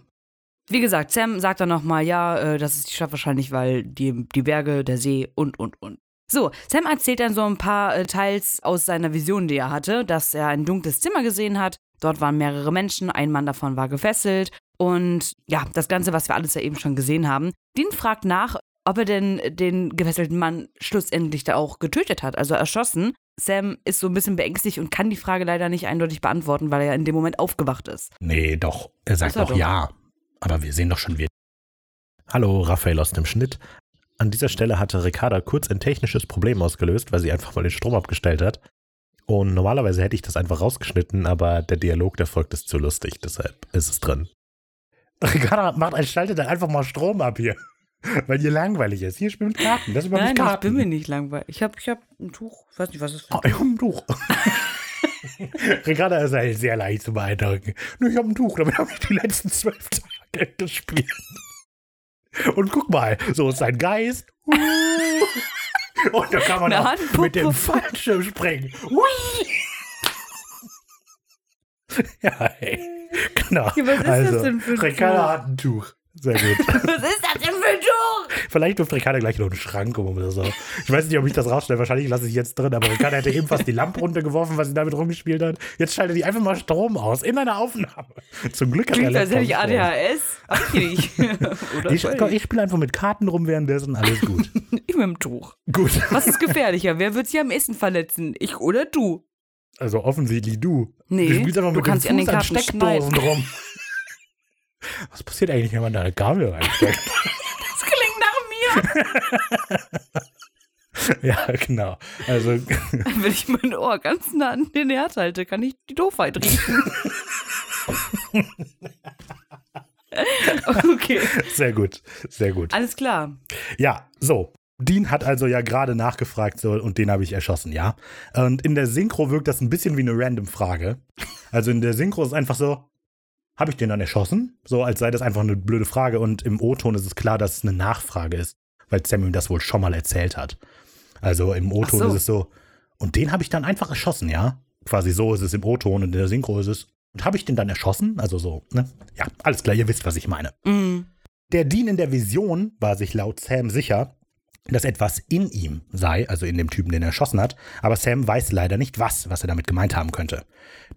Wie gesagt, Sam sagt dann nochmal, ja, äh, das ist die Stadt wahrscheinlich, weil die, die Berge, der See und, und, und. So, Sam erzählt dann so ein paar äh, Teils aus seiner Vision, die er hatte, dass er ein dunkles Zimmer gesehen hat. Dort waren mehrere Menschen, ein Mann davon war gefesselt. Und ja, das Ganze, was wir alles ja eben schon gesehen haben. Dean fragt nach, ob er denn den gefesselten Mann schlussendlich da auch getötet hat, also erschossen. Sam ist so ein bisschen beängstigt und kann die Frage leider nicht eindeutig beantworten, weil er in dem Moment aufgewacht ist. Nee, doch. Er sagt doch. ja. Aber wir sehen doch schon wieder. Hallo, Raphael aus dem Schnitt. An dieser Stelle hatte Ricarda kurz ein technisches Problem ausgelöst, weil sie einfach mal den Strom abgestellt hat. Und normalerweise hätte ich das einfach rausgeschnitten, aber der Dialog, der folgt, ist zu lustig, deshalb ist es drin. *laughs* Ricarda macht ein schaltet dann einfach mal Strom ab hier. *laughs* Weil ihr langweilig ist. Hier spielt mit Karten. Das ist überhaupt Nein, nicht ich Karten. bin mir nicht langweilig. Ich habe ich hab ein Tuch. Ich weiß nicht, was das für Oh, ich hab ein Tuch. *laughs* Ricarda ist halt sehr leicht zu beeindrucken. Nur ich hab ein Tuch, damit habe ich die letzten zwölf Tage gespielt. Und guck mal, so ist sein Geist. Uh. Und da kann man Eine auch Handpuppe. mit dem Fallschirm springen. Ja, hey. Genau. Ja, was ist das also, denn für ein Ricarda Tuch? hat ein Tuch. Sehr gut. *laughs* Was ist das denn für ein? Vielleicht wirft Ricarda gleich noch einen Schrank um oder so. Ich weiß nicht, ob ich das rausstelle. Wahrscheinlich lasse ich jetzt drin. Aber Ricarda hätte eben fast die Lampe runtergeworfen, was sie damit rumgespielt hat. Jetzt schaltet die einfach mal Strom aus in einer Aufnahme. Zum Glück hat Klingt, er als hätte ich ADHS. Ach, ich Ich, spiele einfach mit Karten rum währenddessen. Alles gut. ich mit dem Tuch. gut. Was ist gefährlicher? Wer wird sich am ehesten verletzen? Ich oder du? Also offensichtlich du. Nee, du spielst einfach du mit kannst dem dich an Fuß den an Karten Steckdosen schneiden. rum. *laughs* Was passiert eigentlich, wenn man da eine Gabel reinsteckt? *laughs* Das klingt nach mir. *laughs* ja, genau. Also, Wenn ich mein Ohr ganz nah an den Herd halte, kann ich die Doofheit riechen. *laughs* okay, sehr gut. Sehr gut. alles klar. Ja, so. Dean hat also ja gerade nachgefragt so, und den habe ich erschossen, ja. Und in der Synchro wirkt das ein bisschen wie eine random Frage. Also in der Synchro ist es einfach so, habe ich den dann erschossen? So, als sei das einfach eine blöde Frage. Und im O-Ton ist es klar, dass es eine Nachfrage ist, weil Sam ihm das wohl schon mal erzählt hat. Also im O-Ton so. ist es so, und den habe ich dann einfach erschossen, ja. Quasi so ist es im O-Ton und in der Synchro ist es, und habe ich den dann erschossen? Also so, ne? Ja, alles klar, ihr wisst, was ich meine. Mm. Der Dean in der Vision war sich laut Sam sicher, dass etwas in ihm sei, also in dem Typen, den er erschossen hat, aber Sam weiß leider nicht was, was er damit gemeint haben könnte.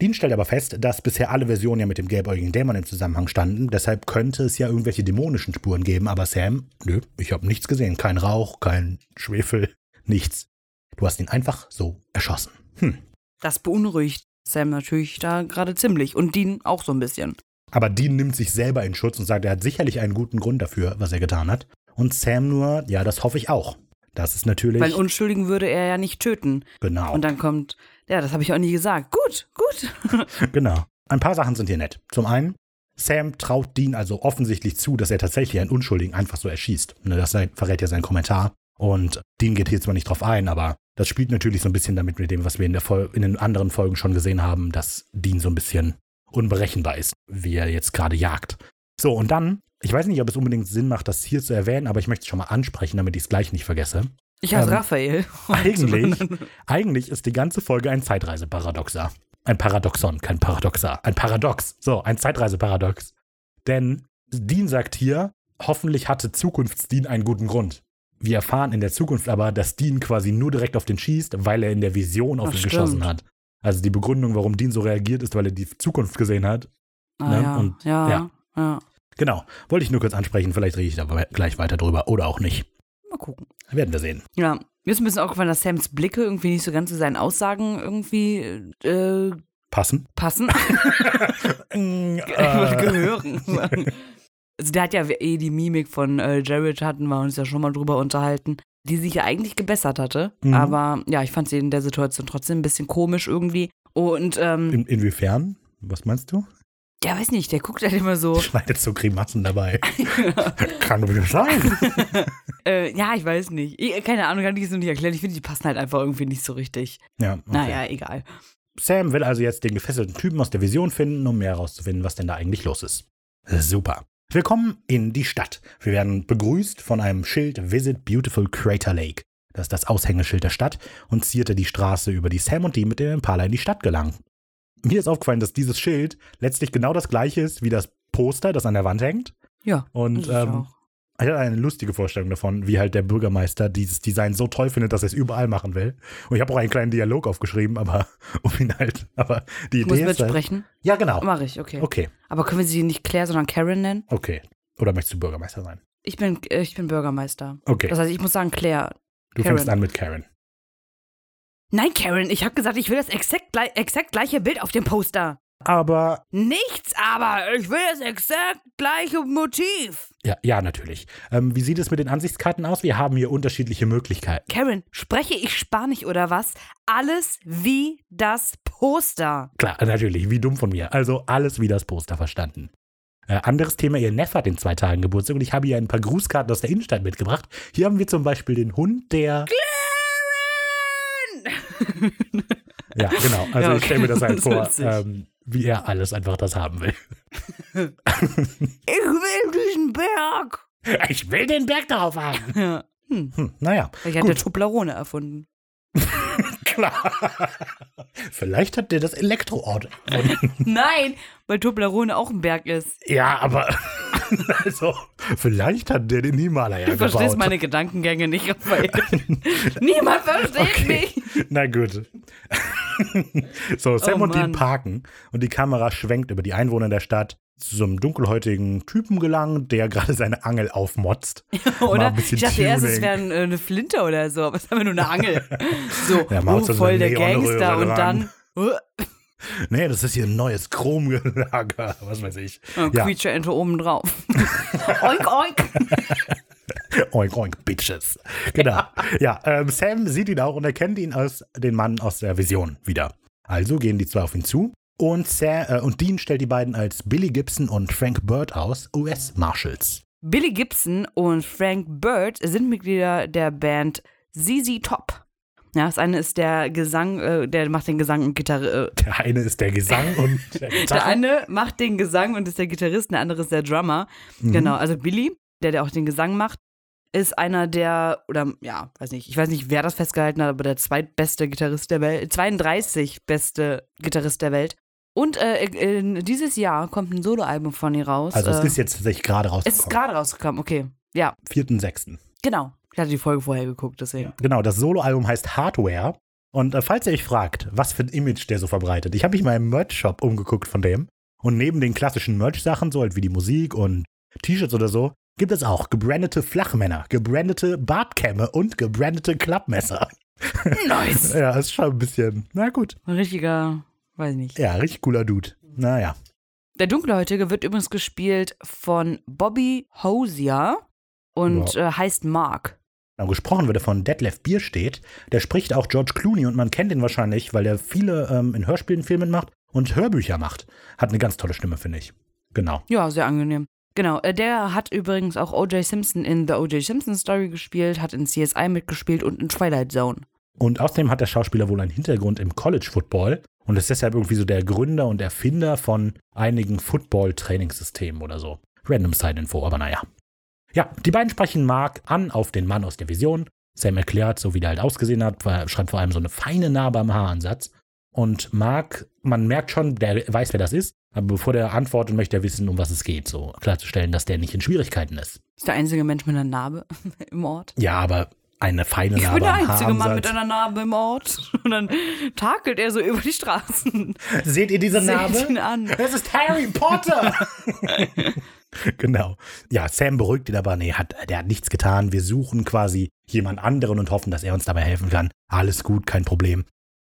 Dean stellt aber fest, dass bisher alle Versionen ja mit dem gelbäugigen Dämon im Zusammenhang standen, deshalb könnte es ja irgendwelche dämonischen Spuren geben, aber Sam, nö, ich habe nichts gesehen, kein Rauch, kein Schwefel, *laughs* nichts. Du hast ihn einfach so erschossen. Hm. Das beunruhigt Sam natürlich da gerade ziemlich und Dean auch so ein bisschen. Aber Dean nimmt sich selber in Schutz und sagt, er hat sicherlich einen guten Grund dafür, was er getan hat. Und Sam nur, ja, das hoffe ich auch. Das ist natürlich. Weil Unschuldigen würde er ja nicht töten. genau. Und dann kommt, ja, das habe ich auch nie gesagt. Gut, gut. *laughs* Genau. Ein paar Sachen sind hier nett. Zum einen, Sam traut Dean also offensichtlich zu, dass er tatsächlich einen Unschuldigen einfach so erschießt. Ne, Das verrät ja sein Kommentar. Und Dean geht hier zwar nicht drauf ein, aber das spielt natürlich so ein bisschen damit mit dem, was wir in, der Fol in den anderen Folgen schon gesehen haben, dass Dean so ein bisschen unberechenbar ist, wie er jetzt gerade jagt. So, und dann, ich weiß nicht, ob es unbedingt Sinn macht, das hier zu erwähnen, aber ich möchte es schon mal ansprechen, damit ich es gleich nicht vergesse. Ich heiße Ähm, Raphael. *laughs* Eigentlich, *laughs* eigentlich ist die ganze Folge ein Zeitreiseparadoxer. Ein Paradoxon, kein Paradoxer. Ein Paradox. So, ein Zeitreiseparadox. Denn Dean sagt hier, hoffentlich hatte Zukunftsdean einen guten Grund. Wir erfahren in der Zukunft aber, dass Dean quasi nur direkt auf den schießt, weil er in der Vision auf Ach, ihn stimmt. geschossen hat. Also die Begründung, warum Dean so reagiert, ist, weil er die Zukunft gesehen hat. Ah, ne? ja, Und- ja, ja. ja, Genau. Wollte ich nur kurz ansprechen, vielleicht rede ich da gleich weiter drüber oder auch nicht. Mal gucken. Werden wir sehen. Ja, mir ist ein bisschen aufgefallen, dass Sams Blicke irgendwie nicht so ganz zu seinen Aussagen irgendwie äh, Passen? passen. *laughs* *laughs* Mm, Ich wollte äh, gehören. *laughs* Also der hat ja eh die Mimik von äh, Jared, hatten wir uns ja schon mal drüber unterhalten, die sich ja eigentlich gebessert hatte. Mhm. Aber ja, ich fand sie in der Situation trotzdem ein bisschen komisch irgendwie. Und ähm, In, inwiefern? Was meinst du? Ja, weiß nicht, der guckt halt immer so. Schneidet so Grimassen dabei. Kann doch nicht sein. Äh, ja, ich weiß nicht. Ich, keine Ahnung, kann ich es noch nicht erklären. Ich finde, die passen halt einfach irgendwie nicht so richtig. Ja, okay. Naja, egal. Sam will also jetzt den gefesselten Typen aus der Vision finden, um mehr herauszufinden, was denn da eigentlich los ist. Super. Wir kommen in die Stadt. Wir werden begrüßt von einem Schild Visit Beautiful Crater Lake. Das ist das Aushängeschild der Stadt und zierte die Straße, über die Sam und die mit dem Impala in die Stadt gelangen. Mir ist aufgefallen, dass dieses Schild letztlich genau das gleiche ist wie das Poster, das an der Wand hängt. Ja. Und ich ähm, auch. ich hatte eine lustige Vorstellung davon, wie halt der Bürgermeister dieses Design so toll findet, dass er es überall machen will. Und ich habe auch einen kleinen Dialog aufgeschrieben, aber *laughs* um ihn halt, aber die Ich muss Idee ist halt, mitsprechen. Ja, genau. Mache ich, okay. Okay, Aber können wir sie nicht Claire, sondern Karen nennen? okay. Oder möchtest du Bürgermeister sein? Ich bin, äh, ich bin Bürgermeister. Okay, Das heißt, ich muss sagen Claire. du Karen. fängst an mit Karen. Nein, Karen, ich habe gesagt, ich will das exakt, glei- exakt gleiche Bild auf dem Poster. Aber, Nichts, aber ich will das exakt gleiche Motiv. ja, ja, natürlich. Ähm, wie sieht es mit den Ansichtskarten aus? Wir haben hier unterschiedliche Möglichkeiten. Karen, spreche ich Spanisch oder was? Alles wie das Poster. Klar, natürlich, wie dumm von mir. Also alles wie das Poster verstanden. Äh, anderes Thema, ihr Neffe hat in zwei Tagen Geburtstag und ich habe hier ein paar Grußkarten aus der Innenstadt mitgebracht. Hier haben wir zum Beispiel den Hund, der. Karen! Ja, genau. Also Ja, ich stelle mir das okay. halt vor, ähm, wie er alles einfach das haben will. Ich will diesen Berg. Ich will den Berg darauf haben. Ja. Hm. Hm, naja, Vielleicht hat Gut. der Toblerone erfunden. *laughs* klar. *laughs* Vielleicht hat der das Elektroort. *laughs* Nein, weil Toblerone auch ein Berg ist. ja, aber *laughs* also, vielleicht hat der den Himalaya Du gebaut. verstehst meine Gedankengänge nicht, Raphael. Niemand versteht Okay. mich. Na gut. so, Sam Oh und Dean parken und die Kamera schwenkt über die Einwohner der Stadt zu so einem dunkelhäutigen Typen gelangt, der gerade seine Angel aufmotzt. *laughs* Oder? Ich dachte erst, es wäre äh, eine Flinte oder so, aber es ist einfach nur eine Angel. So, *laughs* Ja, oh, so voll der Gangster und dann *laughs* uh, Nee, das ist hier ein neues Chromlager, was weiß ich. äh, Ja. Creature Ente oben drauf. oink, oink. Oink, oink, Bitches. Genau. Ja, ähm, Sam sieht ihn auch und erkennt ihn als den Mann aus der Vision wieder. Also gehen die zwei auf ihn zu und, Sam, äh, und Dean stellt die beiden als Billy Gibson und Frank Bird aus, US-Marshals. Billy Gibson und Frank Bird sind Mitglieder der Band ZZ Top. Ja, das eine ist der Gesang, äh, der macht den Gesang und Gitarre. Äh, Der eine ist der Gesang und *laughs* der der Gitarre. eine macht den Gesang und ist der Gitarrist, der andere ist der Drummer. Mhm. Genau, also Billy, der, der auch den Gesang macht, ist einer der, oder ja, weiß nicht, ich weiß nicht, wer das festgehalten hat, aber der zweitbeste Gitarrist der Welt, 32 beste Gitarrist der Welt. Und äh, in dieses Jahr kommt ein Soloalbum von ihr raus. Also es äh, ist jetzt tatsächlich gerade es ist rausgekommen. gerade rausgekommen, okay. Ja, 4.6. genau. Ich hatte die Folge vorher geguckt, deswegen. Genau, das Soloalbum heißt Hardware. Und äh, falls ihr euch fragt, was für ein Image der so verbreitet, ich habe mich mal im Merch-Shop umgeguckt von dem. Und neben den klassischen Merch-Sachen, so halt wie die Musik und T-Shirts oder so, gibt es auch gebrandete Flachmänner, gebrandete Bartkämme und gebrandete Klappmesser. Nice. *laughs* Ja, ist schon ein bisschen, na gut. Ein richtiger, weiß nicht. Ja, richtig cooler Dude. Naja. Der Dunkelhäutige wird übrigens gespielt von Bobby Hosier und äh, heißt Mark. Genau, gesprochen wird er von Detlef Bierstedt. Der spricht auch George Clooney und man kennt ihn wahrscheinlich, weil er viele ähm, in Hörspielen Filmen macht und Hörbücher macht. Hat eine ganz tolle Stimme, finde ich. Genau. Ja, sehr angenehm. Genau, äh, der hat übrigens auch O.J. Simpson in The O.J. Simpson Story gespielt, hat in CSI mitgespielt und in Twilight Zone. Und außerdem hat der Schauspieler wohl einen Hintergrund im College Football und ist deshalb irgendwie so der Gründer und Erfinder von einigen Football-Trainingssystemen oder so. Random Side-Info, aber naja. Ja, die beiden sprechen Mark an auf den Mann aus der Vision. Sam erklärt, so wie der halt ausgesehen hat, schreibt vor allem so eine feine Narbe am Haaransatz. Und Mark, man merkt schon, der weiß, wer das ist, aber bevor der antwortet, möchte er wissen, um was es geht, so klarzustellen, dass der nicht in Schwierigkeiten ist. Ist der einzige Mensch mit einer Narbe *laughs* im Ort. Ja, aber eine feine Ich Narbe bin der einzige Mann mit einer Narbe im Ort. *laughs* Und dann takelt er so über die Straßen. Seht ihr diese Narbe? Seht ihn an. Es ist Harry Potter! *laughs* genau. Ja, Sam beruhigt ihn aber, nee, hat, der hat nichts getan. Wir suchen quasi jemand anderen und hoffen, dass er uns dabei helfen kann. Alles gut, kein Problem.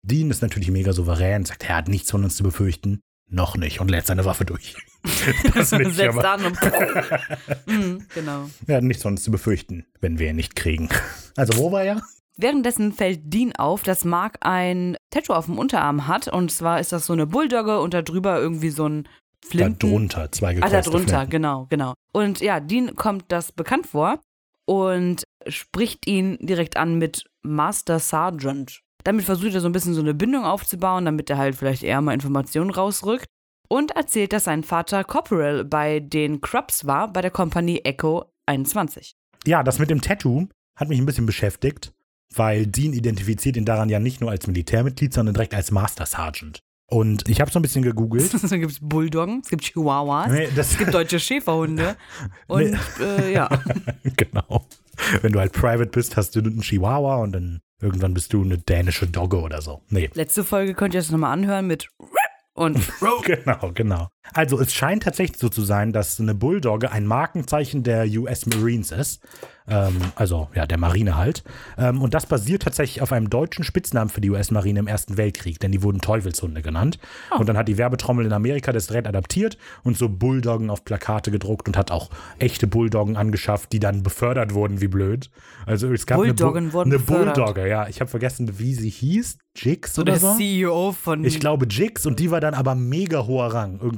Dean ist natürlich mega souverän, sagt, er hat nichts von uns zu befürchten. Noch nicht und lädt seine Waffe durch. *laughs* *laughs* Das nicht, Setzt aber an und *laughs* Mhm, genau. wir hatten nichts uns zu befürchten, wenn wir ihn nicht kriegen. Also wo war er? Währenddessen fällt Dean auf, dass Mark ein Tattoo auf dem Unterarm hat. Und zwar ist das so eine Bulldogge und da drüber irgendwie so ein Flinten. Da drunter, zwei Ah, gekreuzte da drunter, Flinten. genau, genau. Und ja, Dean kommt das bekannt vor und spricht ihn direkt an mit Master Sergeant. Damit versucht er so ein bisschen so eine Bindung aufzubauen, damit er halt vielleicht eher mal Informationen rausrückt. Und erzählt, dass sein Vater Corporal bei den Krubs war, bei der Kompanie Echo 21. Ja, das mit dem Tattoo hat mich ein bisschen beschäftigt, weil Dean identifiziert ihn daran ja nicht nur als Militärmitglied, sondern direkt als Master Sergeant. Und ich habe so ein bisschen gegoogelt. *laughs* Dann gibt es Bulldoggen, es gibt Chihuahuas, Nee, das- es gibt deutsche Schäferhunde. *laughs* Und Nee. äh, ja, *laughs* genau. *laughs* Wenn du halt Private bist, hast du einen Chihuahua und dann irgendwann bist du eine dänische Dogge oder so. Nee. letzte Folge könnt ihr das nochmal anhören mit *laughs* und *laughs* Genau, genau. Also es scheint tatsächlich so zu sein, dass eine Bulldogge ein Markenzeichen der US Marines ist. Ähm, also ja, der Marine halt. Ähm, und das basiert tatsächlich auf einem deutschen Spitznamen für die US Marine im Ersten Weltkrieg, denn die wurden Teufelshunde genannt. Und dann hat die Werbetrommel in Amerika das direkt adaptiert und so Bulldoggen auf Plakate gedruckt und hat auch echte Bulldoggen angeschafft, die dann befördert wurden, wie blöd. Also es gab Bulldoggen eine,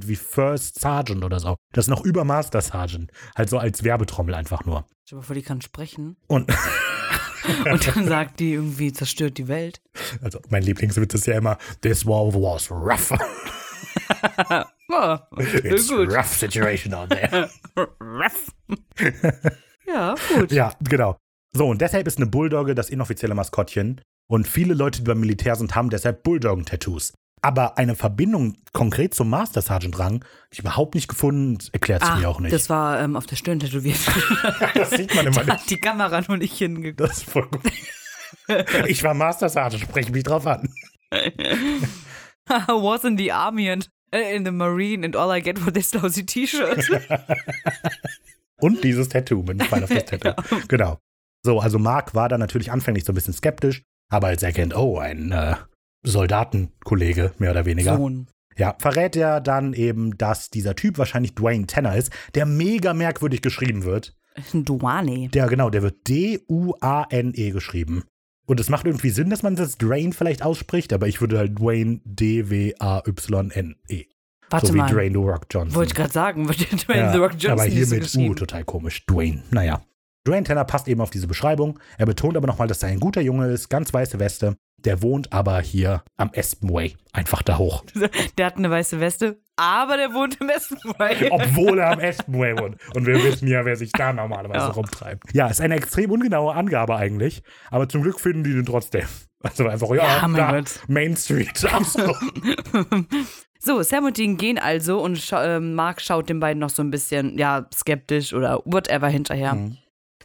Bu wurden eine befördert. Das ist noch über Master Sergeant. Halt so als Werbetrommel einfach nur. Stell dir vor, die kann sprechen. Und *laughs* *laughs* Und dann sagt die irgendwie, zerstört die Welt. also mein Lieblingswitz ist ja immer, this war was rough. *laughs* Oh, It's gut. rough situation out there. Ruff. ja, gut. ja, genau. So, und deshalb ist eine Bulldogge das inoffizielle Maskottchen. Und viele Leute, die beim Militär sind, haben deshalb Bulldoggen-Tattoos. Aber eine Verbindung konkret zum Master Sergeant-Rang hab ich überhaupt nicht gefunden, erklärt es Ah, mir auch nicht. das war ähm, auf der Stirn tätowiert. *laughs* das sieht man immer da nicht. hat die Kamera nur nicht hingeguckt. Das ist voll gut. *laughs* Ich war Master Sergeant, spreche mich drauf an. I *laughs* was in the army and uh, in the marine and all I get for this lousy t-shirt. Und dieses Tattoo mit dem Pfeil auf das Tattoo. Genau. So, also Mark war da natürlich anfänglich so ein bisschen skeptisch, aber als er kennt, oh, ein äh, Soldatenkollege, mehr oder weniger, Sohn. ja, verrät er dann eben, dass dieser Typ wahrscheinlich Dwayne Tanner ist, der mega merkwürdig geschrieben wird. *laughs* Duane. Der, genau, der wird D-U-A-N-E geschrieben. Und es macht irgendwie Sinn, dass man das Drain vielleicht ausspricht, aber ich würde halt Dwayne D-W-A-Y-N-E. Warte so wie mal. Dwayne The Rock Johnson. Wollte ich gerade sagen, *laughs* Dwayne Ja, The Rock Johnson aber hier so mit U total komisch. Dwayne, naja. Dwayne Tanner passt eben auf diese Beschreibung. Er betont aber nochmal, dass er ein guter Junge ist, ganz weiße Weste. Der wohnt aber hier am Espenway. Einfach da hoch. *laughs* Der hat eine weiße Weste, aber der wohnt im Espenway. *laughs* Obwohl er am Espenway wohnt. Und wir wissen ja, wer sich da normalerweise Ja. rumtreibt. Ja, ist eine extrem ungenaue Angabe eigentlich. Aber zum Glück finden die den trotzdem. *laughs* Also einfach, ja, Ja, mein da. Main Street. Ach so. So, Sam und Dean gehen also und scha äh, Mark schaut den beiden noch so ein bisschen, ja, skeptisch oder whatever hinterher. Mhm.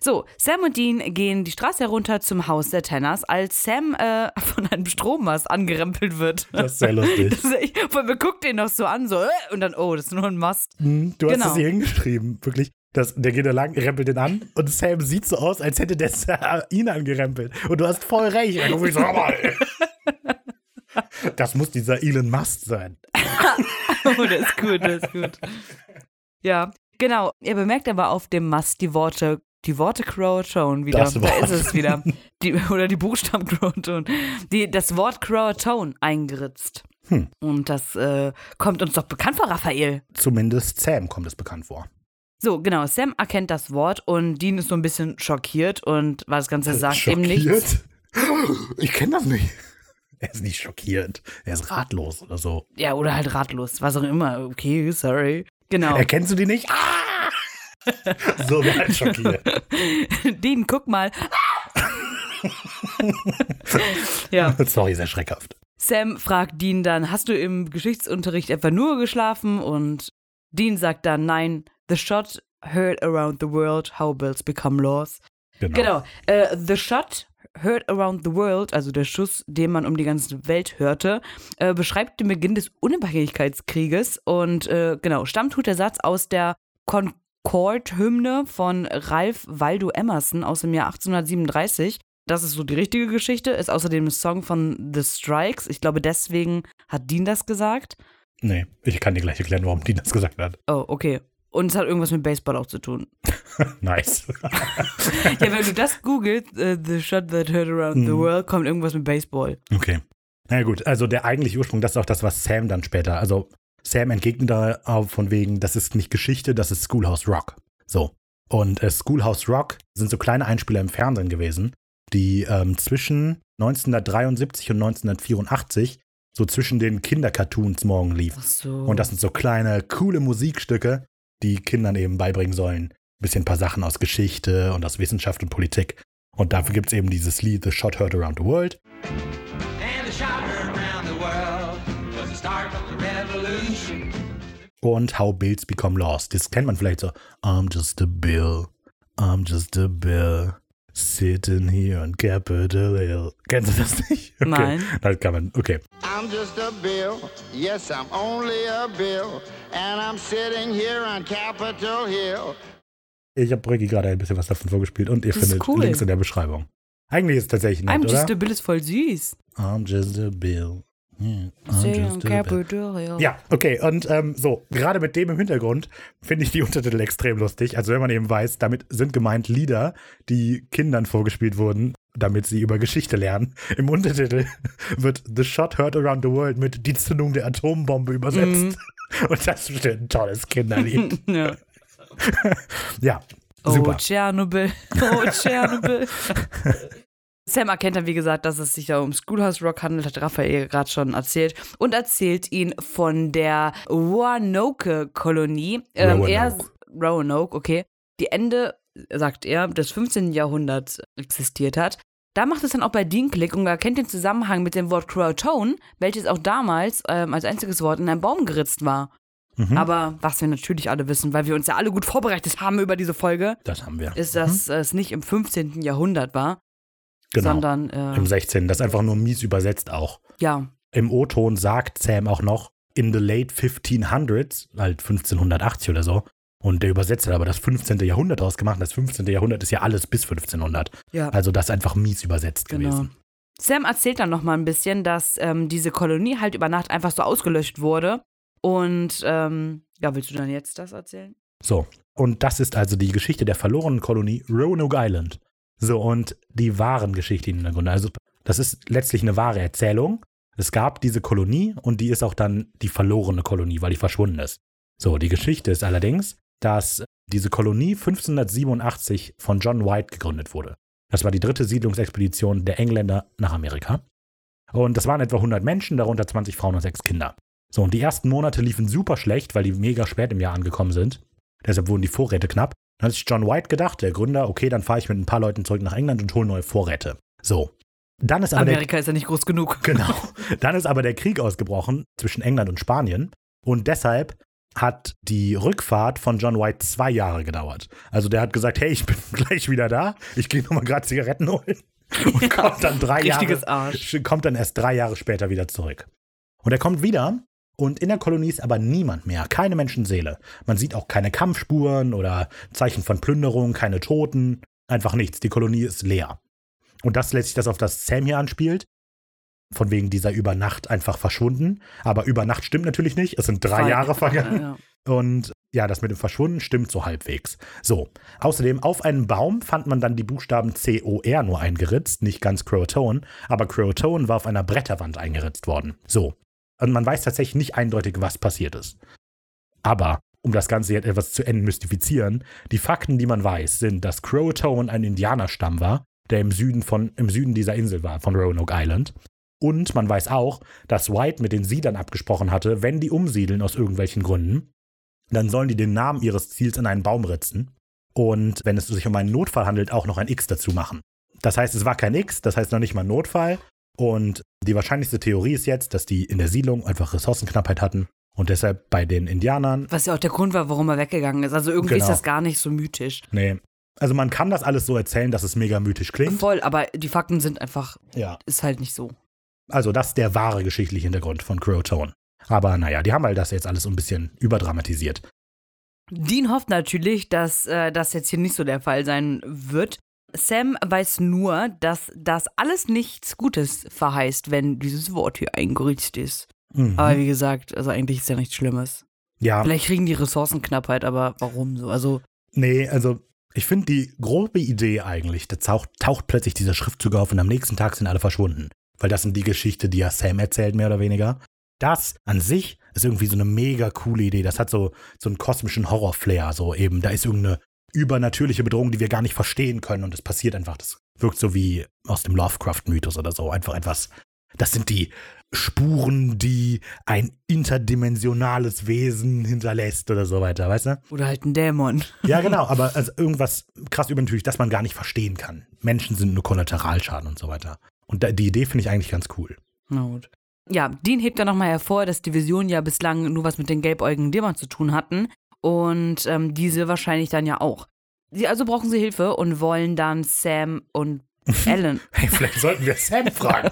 So, Sam und Dean gehen die Straße herunter zum Haus der Tanners, als Sam äh, *laughs* von einem Strommast angerempelt wird. Das ist sehr lustig. Das ist echt, allem, man guckt den noch so an, so, äh, und dann, oh, das ist nur ein Mast. Hm, Du hast Genau. es hier hingeschrieben, wirklich. Das, der geht da lang, rempelt den an und Sam sieht so aus, als hätte der *laughs* ihn angerempelt. Und du hast voll recht. Willst sag mal. Das muss dieser Elon Musk sein. *laughs* Oh, das ist gut, das ist gut. Ja, genau. Er bemerkt aber auf dem Mast die Worte, die Worte Croatone wieder. Das Da Wort. ist es wieder. Die, oder die Buchstaben Croatone. Die, das Wort Croatone eingeritzt. Hm. Und das äh, kommt uns doch bekannt vor, Raphael. Zumindest Sam kommt es bekannt vor. So, genau. Sam erkennt das Wort und Dean ist so ein bisschen schockiert und was das Ganze sagt ihm nichts. Schockiert? Ich kenne das nicht. Er ist nicht schockiert. Er ist ratlos oder so. Ja, oder halt ratlos, was auch immer. Okay, sorry. Genau. Erkennst du die nicht? Ah! *laughs* So halt schockiert. Dean, guck mal. *laughs* ja. Sorry, sehr schreckhaft. Sam fragt Dean dann, hast du im Geschichtsunterricht etwa nur geschlafen? Und Dean sagt dann, nein, the shot heard around the world, how bills become laws. Genau. Genau, äh, the shot heard around the world, also der Schuss, den man um die ganze Welt hörte, äh, beschreibt den Beginn des Unabhängigkeitskrieges und äh, genau, stammt tut der Satz aus der Concord-Hymne von Ralph Waldo Emerson aus dem Jahr 1837. Das ist so die richtige Geschichte, ist außerdem ein Song von The Strikes. Ich glaube, deswegen hat Dean das gesagt. Nee, ich kann dir gleich erklären, warum die das gesagt hat. Oh, okay. Und es hat irgendwas mit Baseball auch zu tun. *laughs* nice. *laughs* ja, wenn du das googelst, uh, The Shot That Heard Around the Mhm. World, kommt irgendwas mit Baseball. Okay. Na ja, gut, also der eigentliche Ursprung, das ist auch das, was Sam dann später, also Sam entgegnet da von wegen, das ist nicht Geschichte, das ist Schoolhouse Rock. So. Und äh, Schoolhouse Rock sind so kleine Einspieler im Fernsehen gewesen, die ähm, zwischen 1973 und 1984 so zwischen den Kindercartoons morgen liefen. Ach so. Und das sind so kleine, coole Musikstücke, die Kindern eben beibringen sollen. Ein bisschen ein paar Sachen aus Geschichte und aus Wissenschaft und Politik. Und dafür gibt es eben dieses Lied The Shot Heard Around the World. And the shot und How Bills Become Lost. Das kennt man vielleicht so. I'm just a bill, I'm just a bill, sitting here on Capitol Hill. Kennst du das nicht? Okay. Nein. Das kann man, okay. I'm just a bill. Yes, I'm only a bill. And I'm sitting here on Capitol Hill. Ich habe Ricky gerade ein bisschen was davon vorgespielt und ihr Das findet cool. Links in der Beschreibung. Eigentlich ist es tatsächlich nett, I'm oder? just a Bill ist voll süß. I'm just a bill. Ja, okay. Und ähm, so, gerade mit dem im Hintergrund finde ich die Untertitel extrem lustig. Also wenn man eben weiß, damit sind gemeint Lieder, die Kindern vorgespielt wurden, damit sie über Geschichte lernen. *laughs* Im Untertitel wird The Shot Heard Around the World mit Die Zündung der Atombombe übersetzt. *laughs* Und das ist ein tolles Kinderlied. *laughs* ja. ja, Oh, super. Tschernobyl. Oh, Tschernobyl. Sam erkennt dann, wie gesagt, dass es sich da um Schoolhouse Rock handelt, hat Raphael gerade schon erzählt, und erzählt ihn von der Roanoke-Kolonie. Ähm, er, Roanoke. Roanoke, okay, die Ende, sagt er, des 15. Jahrhunderts existiert hat. Da macht es dann auch bei Dean Klick und erkennt den Zusammenhang mit dem Wort Croatoan, welches auch damals ähm, als einziges Wort in einem Baum geritzt war. Mhm. Aber was wir natürlich alle wissen, weil wir uns ja alle gut vorbereitet haben über diese Folge, das haben wir. ist, dass es nicht im 15. Jahrhundert war, genau. sondern äh, Im 16. Das ist einfach nur mies übersetzt auch. ja, Im O-Ton sagt Sam auch noch in the late 1500s, halt 1580 oder so. Und der Übersetzer hat aber das 15. Jahrhundert ausgemacht. Das 15. Jahrhundert ist ja alles bis 1500. ja, Also das ist einfach mies übersetzt genau. gewesen. Sam erzählt dann noch mal ein bisschen, dass ähm, diese Kolonie halt über Nacht einfach so ausgelöscht wurde. Und ähm, ja, willst du dann jetzt das erzählen? So, und das ist also die Geschichte der verlorenen Kolonie Roanoke Island. So, und die wahren Geschichte im Hintergrund. Also, das ist letztlich eine wahre Erzählung. Es gab diese Kolonie und die ist auch dann die verlorene Kolonie, weil die verschwunden ist. So, die Geschichte ist allerdings, dass diese Kolonie 1587 von John White gegründet wurde. Das war die dritte Siedlungsexpedition der Engländer nach Amerika. Und das waren etwa 100 Menschen, darunter 20 Frauen und 6 Kinder. So, und die ersten Monate liefen super schlecht, weil die mega spät im Jahr angekommen sind. Deshalb wurden die Vorräte knapp. Dann hat sich John White gedacht, der Gründer, okay, dann fahre ich mit ein paar Leuten zurück nach England und hole neue Vorräte. So. Dann ist aber der, Amerika ist ja nicht groß genug. *laughs* Genau. Dann ist aber der Krieg ausgebrochen zwischen England und Spanien. Und deshalb hat die Rückfahrt von John White zwei Jahre gedauert. Also der hat gesagt, hey, ich bin *laughs* gleich wieder da. Ich gehe nochmal gerade Zigaretten holen. *laughs* Und kommt dann drei Richtiges Jahre, Arsch. kommt dann erst drei Jahre später wieder zurück. Und er kommt wieder und in der Kolonie ist aber niemand mehr, keine Menschenseele. Man sieht auch keine Kampfspuren oder Zeichen von Plünderung, keine Toten, einfach nichts. Die Kolonie ist leer. Und das lässt sich das auf das Sam hier anspielt. Von wegen dieser über Nacht einfach verschwunden. Aber über Nacht stimmt natürlich nicht. Es sind drei Zwei- Jahre vergangen. Ja, Und ja, das mit dem Verschwunden stimmt so halbwegs. So, außerdem auf einem Baum fand man dann die Buchstaben C-O-R nur eingeritzt, nicht ganz Croatoan, aber Croatoan war auf einer Bretterwand eingeritzt worden. So, und man weiß tatsächlich nicht eindeutig, was passiert ist. Aber, um das Ganze jetzt etwas zu entmystifizieren, die Fakten, die man weiß, sind, dass Croatoan ein Indianerstamm war, der im Süden, von, im Süden dieser Insel war, von Roanoke Island. Und man weiß auch, dass White mit den Siedlern abgesprochen hatte, wenn die umsiedeln aus irgendwelchen Gründen, dann sollen die den Namen ihres Ziels in einen Baum ritzen und wenn es sich um einen Notfall handelt, auch noch ein X dazu machen. Das heißt, es war kein X, das heißt noch nicht mal Notfall. Und die wahrscheinlichste Theorie ist jetzt, dass die in der Siedlung einfach Ressourcenknappheit hatten und deshalb bei den Indianern, Was ja auch der Grund war, warum er weggegangen ist. Also irgendwie Genau. ist das gar nicht so mythisch. nee, also man kann das alles so erzählen, dass es mega mythisch klingt. Voll, aber die Fakten sind einfach, Ja. ist halt nicht so. Also das ist der wahre geschichtliche Hintergrund von Croatoan. Aber naja, die haben halt das jetzt alles so ein bisschen überdramatisiert. Dean hofft natürlich, dass äh, das jetzt hier nicht so der Fall sein wird. Sam weiß nur, dass das alles nichts Gutes verheißt, wenn dieses Wort hier eingeritzt ist. Mhm. Aber wie gesagt, also eigentlich ist ja nichts Schlimmes. ja, Vielleicht kriegen die Ressourcenknappheit, aber warum so? Also, nee, also ich finde die grobe Idee eigentlich, da taucht, taucht plötzlich dieser Schriftzug auf und am nächsten Tag sind alle verschwunden. Weil das sind die Geschichte, die ja Sam erzählt, mehr oder weniger. Das an sich ist irgendwie so eine mega coole Idee. Das hat so, so einen kosmischen Horror-Flair. So eben, da ist irgendeine übernatürliche Bedrohung, die wir gar nicht verstehen können und es passiert einfach. Das wirkt so wie aus dem Lovecraft-Mythos oder so. Einfach etwas. Das sind die Spuren, die ein interdimensionales Wesen hinterlässt oder so weiter, weißt du? oder halt ein Dämon. Ja, *laughs* genau, aber also irgendwas krass übernatürlich, das man gar nicht verstehen kann. Menschen sind nur Kollateralschaden und so weiter. Und da, die Idee finde ich eigentlich ganz cool. Na gut. Ja, Dean hebt dann nochmal hervor, dass die Visionen ja bislang nur was mit den gelbäugigen Dämonen zu tun hatten. Und ähm, diese wahrscheinlich dann ja auch. Sie, also brauchen sie Hilfe und wollen dann Sam und *laughs* Ellen. Hey, vielleicht sollten wir Sam *laughs* fragen.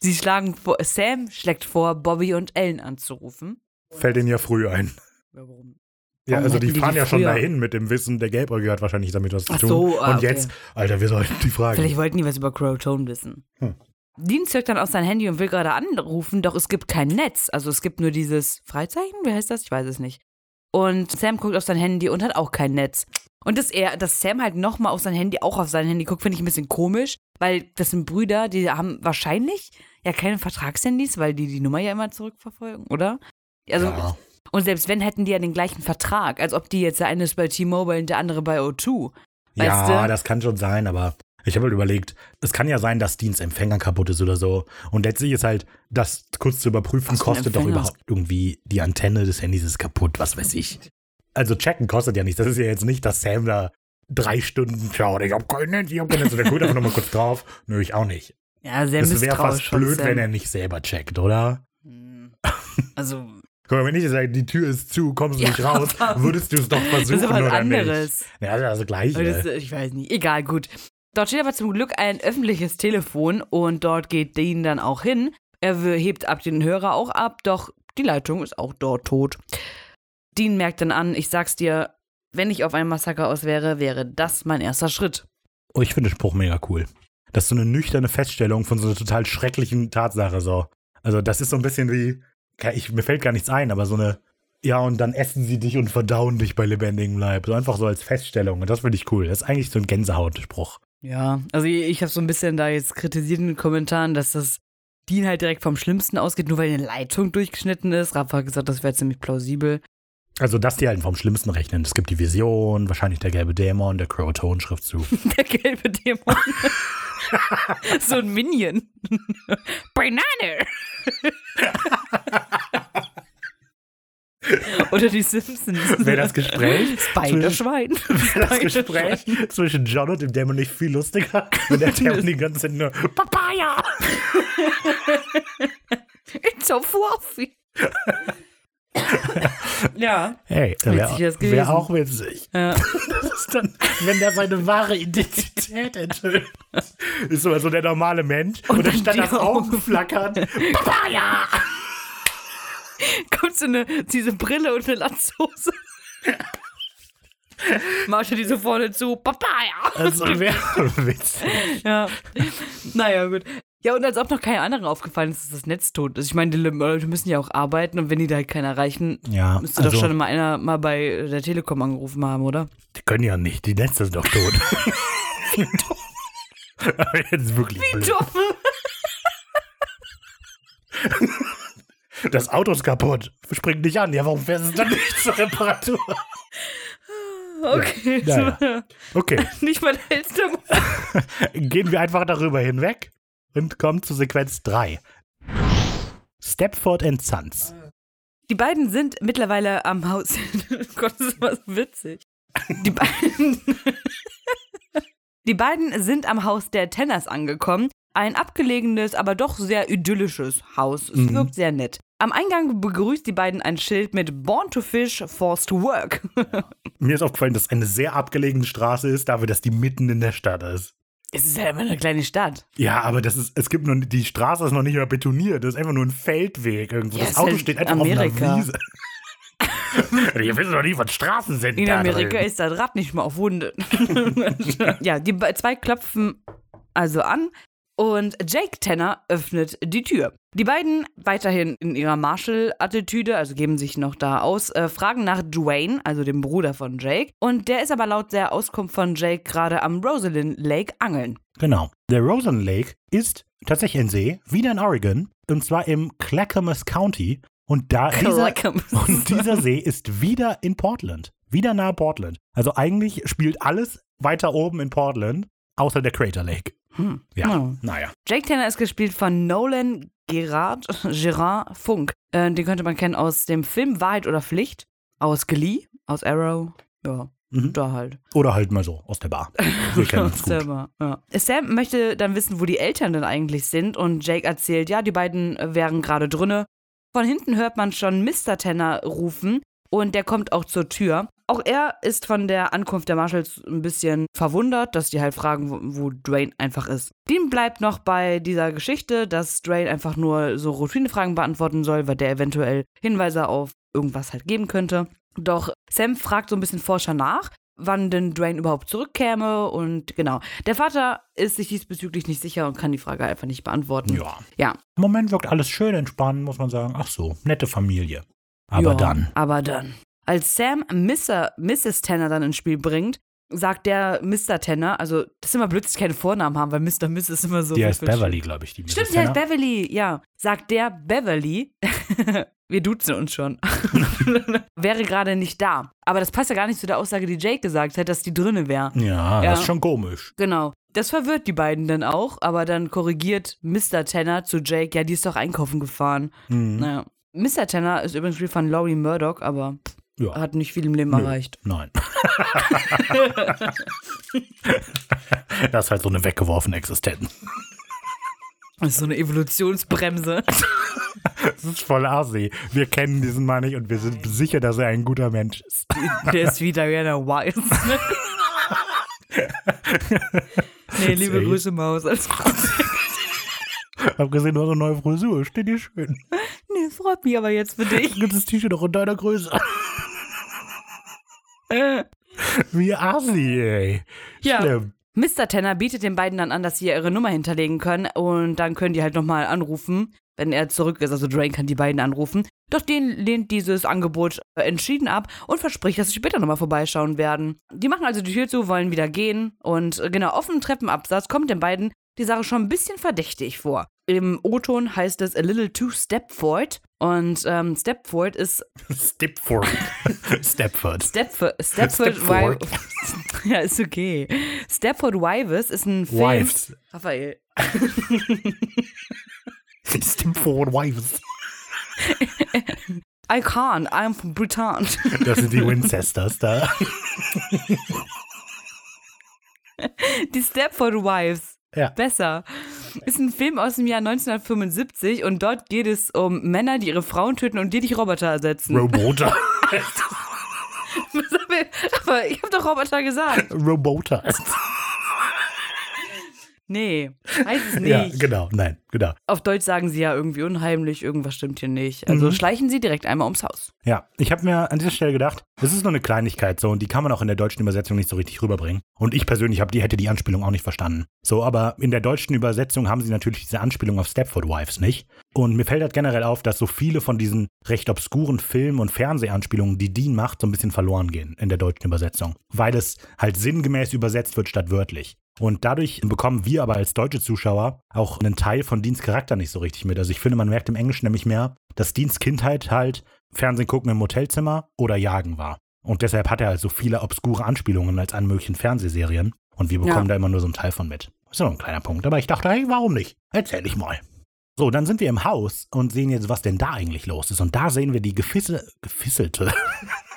sie schlagen vor, Sam schlägt vor, Bobby und Ellen anzurufen. Fällt ihnen ja früh ein. Ja, warum? Ja, Warum also die fahren die ja schon dahin mit dem Wissen, der Gelbäugige hat wahrscheinlich damit was zu Ach tun. so, ah, Und okay. jetzt, Alter, wir sollten die fragen. Vielleicht wollten die was über Crowtone wissen. Hm. Dean zückt dann aus sein Handy und will gerade anrufen, doch es gibt kein Netz. Also es gibt nur dieses Freizeichen, wie heißt das? Ich weiß es nicht. Und Sam guckt auf sein Handy und hat auch kein Netz. Und dass er, dass Sam halt nochmal auf sein Handy, auch auf sein Handy guckt, finde ich ein bisschen komisch, weil das sind Brüder, die haben wahrscheinlich ja keine Vertragshandys, weil die die Nummer ja immer zurückverfolgen, oder? Also, ja. und selbst wenn, hätten die ja den gleichen Vertrag, als ob die jetzt der eine ist bei T-Mobile und der andere bei O2. Weißt ja, du? das kann schon sein, aber ich habe halt überlegt, es kann ja sein, dass Dienstempfänger kaputt ist oder so. Und letztlich ist halt, das kurz zu überprüfen, kostet doch überhaupt irgendwie, die Antenne des Handys ist kaputt, was weiß ich. Also checken kostet ja nichts. Das ist ja jetzt nicht, dass Sam da drei Stunden schaut. Ich hab kein Netz, ich hab kein Netz. Der guckt einfach nochmal kurz drauf. *laughs* Nö, ich auch nicht. Ja, sehr Es wäre fast blöd, Sam. wenn er nicht selber checkt, oder? Hm. Also, *laughs* Guck mal, wenn ich sage, die Tür ist zu, kommst du Ja, nicht raus, würdest du es doch versuchen *laughs* das ist was oder anderes. nicht? Ja, das ist das Gleiche. Das, ich weiß nicht. Egal, gut. Dort steht aber zum Glück ein öffentliches Telefon und dort geht Dean dann auch hin. Er hebt ab den Hörer auch ab, doch die Leitung ist auch dort tot. Dean merkt dann an, ich sag's dir, wenn ich auf ein Massaker aus wäre, wäre das mein erster Schritt. Oh, ich finde den Spruch mega cool. Das ist so eine nüchterne Feststellung von so einer total schrecklichen Tatsache so. Also das ist so ein bisschen wie, ich, mir fällt gar nichts ein, aber so eine, ja und dann essen sie dich und verdauen dich bei lebendigem Leib. So einfach so als Feststellung und das finde ich cool. Das ist eigentlich so ein Gänsehautspruch. Ja, also ich, ich habe so ein bisschen da jetzt kritisiert in den Kommentaren, dass das Dean halt direkt vom Schlimmsten ausgeht, nur weil eine Leitung durchgeschnitten ist. Rafa hat gesagt, das wäre ziemlich plausibel. Also dass die halt vom Schlimmsten rechnen. Es gibt die Vision, wahrscheinlich der gelbe Dämon, der Croton-Schriftzug. *laughs* Der gelbe Dämon. *laughs* so ein Minion. *laughs* Banane. *laughs* Oder die Simpsons. Wäre das Gespräch *laughs* Spiderschwein. *laughs* das Gespräch zwischen John und dem Dämon nicht viel lustiger, wenn der Dämon die ganze Zeit nur Papaya! It's so fluffy. ja. Hey, wäre wär auch witzig. ja. Das ist dann, wenn der seine wahre Identität enthüllt. Ist so, so der normale Mensch und, Und dann statt das Augen flackern. Papaya! *laughs* Kommt so eine, diese Brille und eine Latzhose. *laughs* Er die so vorne zu. Papaya. Also wäre witzig. Ja. Naja, gut. Ja, und als ob noch keinem anderen aufgefallen ist, dass das Netz tot ist. Ich meine, die Leute müssen ja auch arbeiten und wenn die da halt keinen erreichen, Ja, müsste also, doch schon mal einer mal bei der Telekom angerufen haben, oder? die können ja nicht, die Netze sind doch tot. *laughs* Aber Jetzt wirklich blöd. Dumm. Das Auto ist kaputt. Springt nicht an. Ja, warum fährst du es dann nicht zur Reparatur? *laughs* Okay. Ja, ja. Okay, *laughs* Nicht mal der hellste Mann. *laughs* gehen wir einfach darüber hinweg und kommen zu Sequenz 3. Stepford and Sons. Die beiden sind mittlerweile am Haus. oh Gott, das ist immer so witzig. Die beiden. Die beiden sind am Haus der Tenners angekommen. Ein abgelegenes, aber doch sehr idyllisches Haus. Es Mhm. wirkt sehr nett. Am Eingang begrüßt die beiden ein Schild mit Born to Fish, Forced to Work. *laughs* Mir ist aufgefallen, dass es eine sehr abgelegene Straße ist, dafür, dass die mitten in der Stadt ist. es ist ja immer eine kleine Stadt. Ja, aber das ist, es gibt nur, die Straße ist noch nicht mal betoniert, das ist einfach nur ein Feldweg irgendwo. Ja, das Auto halt steht einfach Amerika. auf einer Wiese. *laughs* Ihr wisst doch nicht, was Straßen sind. In Amerika drin. ist das Rad nicht mal auf Hunde. *laughs* ja, die zwei klopfen also an Und Jake Tanner öffnet die Tür. Die beiden, weiterhin in ihrer Marshall-Attitüde, also geben sich noch da aus, äh, fragen nach Dwayne, also dem Bruder von Jake. Und der ist aber laut der Auskunft von Jake gerade am Rosalind Lake angeln. Genau. Der Rosen Lake ist tatsächlich ein See, wieder in Oregon, und zwar im Clackamas County. Und da dieser, und dieser See ist wieder in Portland. Wieder nahe Portland. Also eigentlich spielt alles weiter oben in Portland, außer der Crater Lake. Hm. Ja, Oh. naja. Jake Tanner ist gespielt von Nolan Gerard, *laughs* Gerard Funk. Äh, den könnte man kennen aus dem Film Wahrheit oder Pflicht, aus Glee, aus Arrow. Ja, Mhm. da halt. Oder halt mal so aus der Bar. *laughs* Wir kennen uns gut. Selber, ja. Sam möchte dann wissen, wo die Eltern denn eigentlich sind und Jake erzählt, ja, die beiden äh, wären gerade drinne. Von hinten hört man schon Mr. Tanner rufen und der kommt auch zur Tür. Auch er ist von der Ankunft der Marshalls ein bisschen verwundert, dass die halt fragen, wo, wo Dwayne einfach ist. Dean bleibt noch bei dieser Geschichte, dass Dwayne einfach nur so Routinefragen beantworten soll, weil der eventuell Hinweise auf irgendwas halt geben könnte. Doch Sam fragt so ein bisschen forscher nach, wann denn Dwayne überhaupt zurückkäme und genau. Der Vater ist sich diesbezüglich nicht sicher und kann die Frage einfach nicht beantworten. Ja. Ja. Im Moment wirkt alles schön entspannt, muss man sagen. Ach so, nette Familie. Aber ja, dann. Aber dann. Als Sam Mr., Mrs. Tanner dann ins Spiel bringt, sagt der Mr. Tanner, also das ist immer blöd, dass sie keine Vornamen haben, weil Mr. Miss ist immer so. Die heißt Beverly, glaube ich. Die Stimmt, Mrs. die heißt. Beverly, ja. Sagt der Beverly, *laughs* wir duzen uns schon, *laughs* wäre gerade nicht da. Aber das passt ja gar nicht zu der Aussage, die Jake gesagt hat, dass die drinne wäre. Ja, Ja. das ist schon komisch. Genau. Das verwirrt die beiden dann auch, aber dann korrigiert Mr. Tanner zu Jake, ja, die ist doch einkaufen gefahren. Mhm. Naja. Mr. Tanner ist übrigens gespielt von Laurie Murdoch, aber Ja. hat nicht viel im Leben Nö. erreicht. Nein. *laughs* das ist halt so eine weggeworfene Existenz. Das ist so eine Evolutionsbremse. Das ist voll assi. Wir kennen diesen Mann nicht und wir sind sicher, dass er ein guter Mensch ist. Der ist wie Diana Wise. nee, liebe. Grüße, Maus. Hab gesehen, du hast eine neue Frisur. Steht dir schön. Nee, freut mich aber jetzt für dich. *laughs* Gibt das T-Shirt auch in deiner Größe? *laughs* Wie assi, ey. Ja. Schlimm. Mr. Tanner bietet den beiden dann an, dass sie ihre Nummer hinterlegen können und dann können die halt nochmal anrufen, wenn er zurück ist. Also Drain kann die beiden anrufen. Doch den lehnt dieses Angebot entschieden ab und verspricht, dass sie später nochmal vorbeischauen werden. Die machen also die Tür zu, wollen wieder gehen und genau auf dem Treppenabsatz kommt den beiden die Sache schon ein bisschen verdächtig vor. Im O-Ton heißt es a little too Stepford und ähm, Stepford ist Stepford. *laughs* Stepford. Stepford, Stepford, Stepford. *laughs* Ja, ist okay. Stepford Wives ist ein Film. Wives. Raphael. *laughs* Stepford Wives. I can't, I'm from Bhutan. Das sind die Wincesters da. Die Stepford Wives. Ja. Besser. Ist ein Film aus dem Jahr 1975 und dort geht es um Männer, die ihre Frauen töten und die durch Roboter ersetzen. Roboter. *laughs* Aber ich habe doch Roboter gesagt. Roboter. Nee, heißt es *laughs* nicht. Ja, genau. Nein, genau. Auf Deutsch sagen sie ja irgendwie unheimlich, irgendwas stimmt hier nicht. Also Mhm. schleichen sie direkt einmal ums Haus. Ja, ich habe mir an dieser Stelle gedacht, das ist nur eine Kleinigkeit so und die kann man auch in der deutschen Übersetzung nicht so richtig rüberbringen. Und ich persönlich hab, die hätte die Anspielung auch nicht verstanden. So, aber in der deutschen Übersetzung haben sie natürlich diese Anspielung auf Stepford Wives nicht. Und mir fällt halt generell auf, dass so viele von diesen recht obskuren Film- und Fernsehanspielungen, die Dean macht, so ein bisschen verloren gehen in der deutschen Übersetzung. Weil es halt sinngemäß übersetzt wird statt wörtlich. Und dadurch bekommen wir aber als deutsche Zuschauer auch einen Teil von Deans Charakter nicht so richtig mit. Also ich finde, man merkt im Englischen nämlich mehr, dass Deans Kindheit halt Fernsehen gucken im Hotelzimmer oder Jagen war. Und deshalb hat er halt so viele obskure Anspielungen als an möglichen Fernsehserien. Und wir bekommen Ja. da immer nur so einen Teil von mit. Ist so ein kleiner Punkt. Aber ich dachte, hey, warum nicht? Erzähl ich mal. So, dann sind wir im Haus und sehen jetzt, was denn da eigentlich los ist. Und da sehen wir die gefisse, gefisselte, *laughs*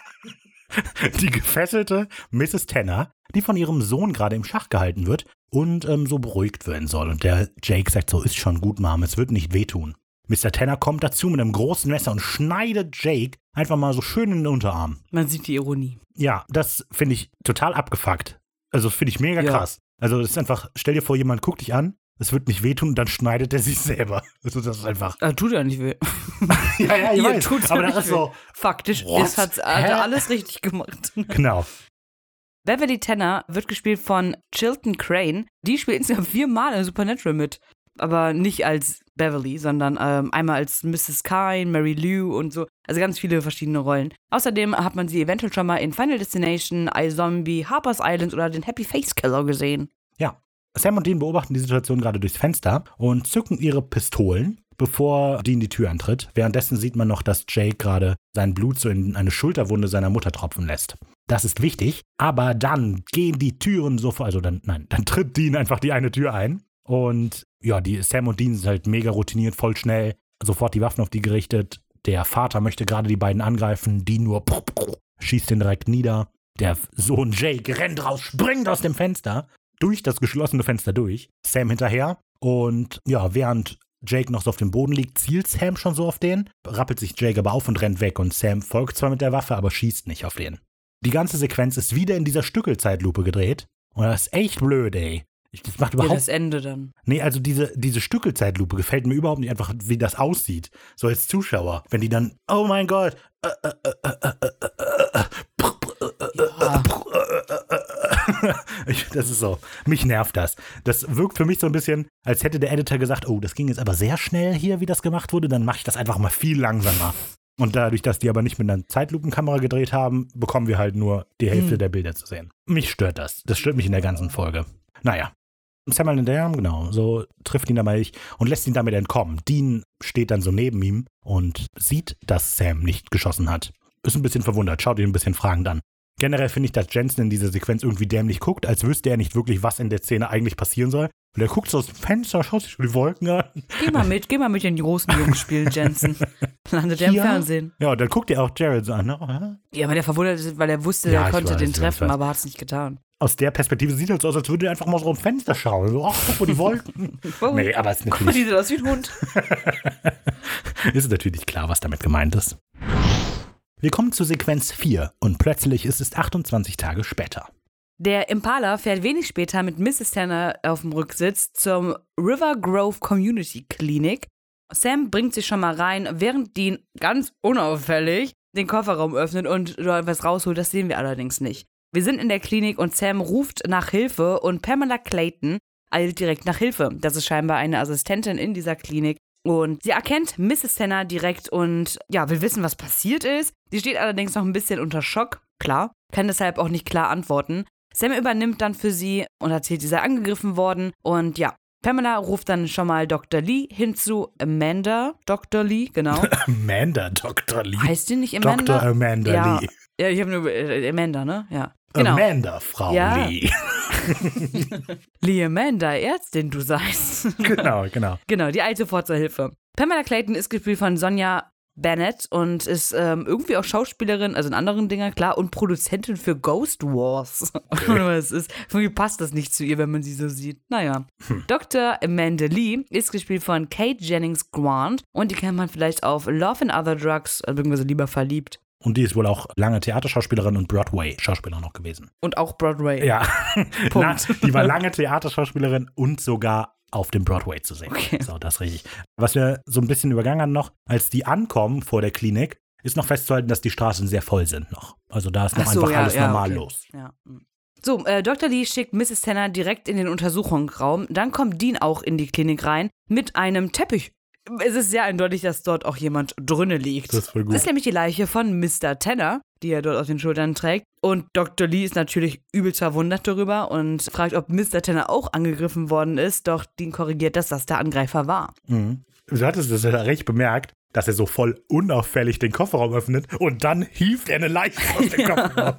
*laughs* die gefesselte Mrs. Tanner, die von ihrem Sohn gerade im Schach gehalten wird und ähm, so beruhigt werden soll. Und der Jake sagt so, ist schon gut, Mom, es wird nicht wehtun. Mr. Tanner kommt dazu mit einem großen Messer und schneidet Jake einfach mal so schön in den Unterarm. Man sieht die Ironie. Ja, das finde ich total abgefuckt. Also finde ich mega Ja. krass. Also das ist einfach, stell dir vor, jemand guckt dich an, es wird nicht wehtun dann schneidet er sich selber. *laughs* Also das ist einfach. Äh, tut ja nicht weh. *laughs* Ja, ja, ich *laughs* weiß. tut's Aber das ist so, Faktisch What? ist, hat's, Hä? hat er alles richtig gemacht. genau. Beverly Tanner wird gespielt von Chilton Crane. Die spielt insgesamt viermal in Supernatural mit. aber nicht als Beverly, sondern ähm, einmal als Mrs. Kine, Mary Lou und so. Also ganz viele verschiedene Rollen. Außerdem hat man sie eventuell schon mal in Final Destination, iZombie, Harper's Island oder den Happy Face Killer gesehen. Ja. Sam und Dean beobachten die Situation gerade durchs Fenster und zücken ihre Pistolen, bevor Dean die Tür antritt. Währenddessen sieht man noch, dass Jake gerade sein Blut so in eine Schulterwunde seiner Mutter tropfen lässt. Das ist wichtig, aber dann gehen die Türen sofort, also dann, nein, dann tritt Dean einfach die eine Tür ein und ja, die Sam und Dean sind halt mega routiniert, voll schnell, sofort die Waffen auf die gerichtet. Der Vater möchte gerade die beiden angreifen, Dean nur schießt den direkt nieder. Der Sohn Jake rennt raus, springt aus dem Fenster, durch das geschlossene Fenster durch. Sam hinterher und ja, während Jake noch so auf dem Boden liegt, zielt Sam schon so auf den, rappelt sich Jake aber auf und rennt weg und Sam folgt zwar mit der Waffe, aber schießt nicht auf den. Die ganze Sequenz ist wieder in dieser Stückelzeitlupe gedreht und das ist echt blöd, ey. Ich- Das macht Ja, überhaupt das Ende dann. Nee, also diese, diese Stückelzeitlupe gefällt mir überhaupt nicht einfach, wie das aussieht. So als Zuschauer. Wenn die dann, oh mein Gott. Ja. *laughs* Ich, das ist so. Mich nervt das. Das wirkt für mich so ein bisschen, als hätte der Editor gesagt, oh, das ging jetzt aber sehr schnell hier, wie das gemacht wurde, dann mache ich das einfach mal viel langsamer. Und dadurch, dass die aber nicht mit einer Zeitlupenkamera gedreht haben, bekommen wir halt nur die Hälfte Hm. der Bilder zu sehen. Mich stört das. Das stört mich in der ganzen Folge. Naja. Samuel in der genau, so trifft ihn dabei und lässt ihn damit entkommen. Dean steht dann so neben ihm und sieht, dass Sam nicht geschossen hat. Ist ein bisschen verwundert, schaut ihn ein bisschen fragend an. Generell finde ich, dass Jensen in dieser Sequenz irgendwie dämlich guckt, als wüsste er nicht wirklich, was in der Szene eigentlich passieren soll. Und er guckt so aus dem Fenster, schaut sich die Wolken an. Geh mal mit, geh mal mit den großen Jungs spielen, Jensen. *laughs* Landet er im. Fernsehen. Ja, und dann guckt er auch Jared so an. ne? Ja, aber der verwundert ist, weil er wusste, Ja, er konnte weiß, den treffen, aber hat es nicht getan. Aus der Perspektive sieht er so aus, als würde er einfach mal so aus dem Fenster schauen. So, ach, guck mal, die Wolken. *laughs* Oh, nee, aber es ist Guck mal, natürlich, die sieht aus wie ein Hund. *laughs* ist natürlich klar, was damit gemeint ist. Wir kommen zu Sequenz 4 und plötzlich ist es 28 Tage später. Der Impala fährt wenig später mit Mrs. Tanner auf dem Rücksitz zum River Grove Community Clinic. Sam bringt sich schon mal rein, während Dean ganz unauffällig den Kofferraum öffnet und dort was rausholt. Das sehen wir allerdings nicht. Wir sind in der Klinik und Sam ruft nach Hilfe und Pamela Clayton eilt direkt nach Hilfe. Das ist scheinbar eine Assistentin in dieser Klinik. Und sie erkennt Mrs. Tanner direkt und ja, will wissen, was passiert ist. Sie steht allerdings noch ein bisschen unter Schock, klar, kann deshalb auch nicht klar antworten. Sam übernimmt dann für sie und erzählt, sie sei angegriffen worden. Und ja, Pamela ruft dann schon mal Dr. Lee hinzu. Amanda, Dr. Lee, genau. *laughs* Amanda Dr. Lee. heißt die nicht Amanda? Dr. Amanda ja. Lee. Ja, ich habe nur äh, Amanda, ne? Ja. Genau. Amanda, Frau Ja. Lee. *laughs* Lee Amanda, Ärztin, du seist. genau, genau. Genau, die sofort zur Hilfe. Pamela Clayton ist gespielt von Sonja Bennett und ist ähm, irgendwie auch Schauspielerin, also in anderen Dingen, klar, und Produzentin für Ghost Wars. *laughs* Es ist. Irgendwie passt das nicht zu ihr, wenn man sie so sieht. Naja. Dr. Amanda Lee ist gespielt von Kate Jennings Grant und die kennt man vielleicht auf Love and Other Drugs, also beziehungsweise lieber verliebt. Und die ist wohl auch lange Theaterschauspielerin und Broadway-Schauspielerin noch gewesen. Und auch Broadway. Ja, *laughs* Punkt. Na, die war lange Theaterschauspielerin und sogar auf dem Broadway zu sehen. Okay. So, das richtig. Was wir so ein bisschen übergangen haben noch, als die ankommen vor der Klinik, ist noch festzuhalten, dass die Straßen sehr voll sind noch. Also da ist noch so, einfach ja, alles ja, normal okay. los. Ja. mm. So, äh, Dr. Lee schickt Mrs. Tanner direkt in den Untersuchungsraum. Dann kommt Dean auch in die Klinik rein mit einem Teppich. Es ist sehr eindeutig, dass dort auch jemand drinne liegt. Das ist voll gut. Das ist nämlich die Leiche von Mr. Tanner, die er dort auf den Schultern trägt. Und Dr. Lee ist natürlich übelst verwundert darüber und fragt, ob Mr. Tanner auch angegriffen worden ist. Doch Dean korrigiert, dass das der Angreifer war. Mhm. Du hattest das ja recht bemerkt, dass er so voll unauffällig den Kofferraum öffnet und dann hieft er eine Leiche aus dem *laughs* Kofferraum.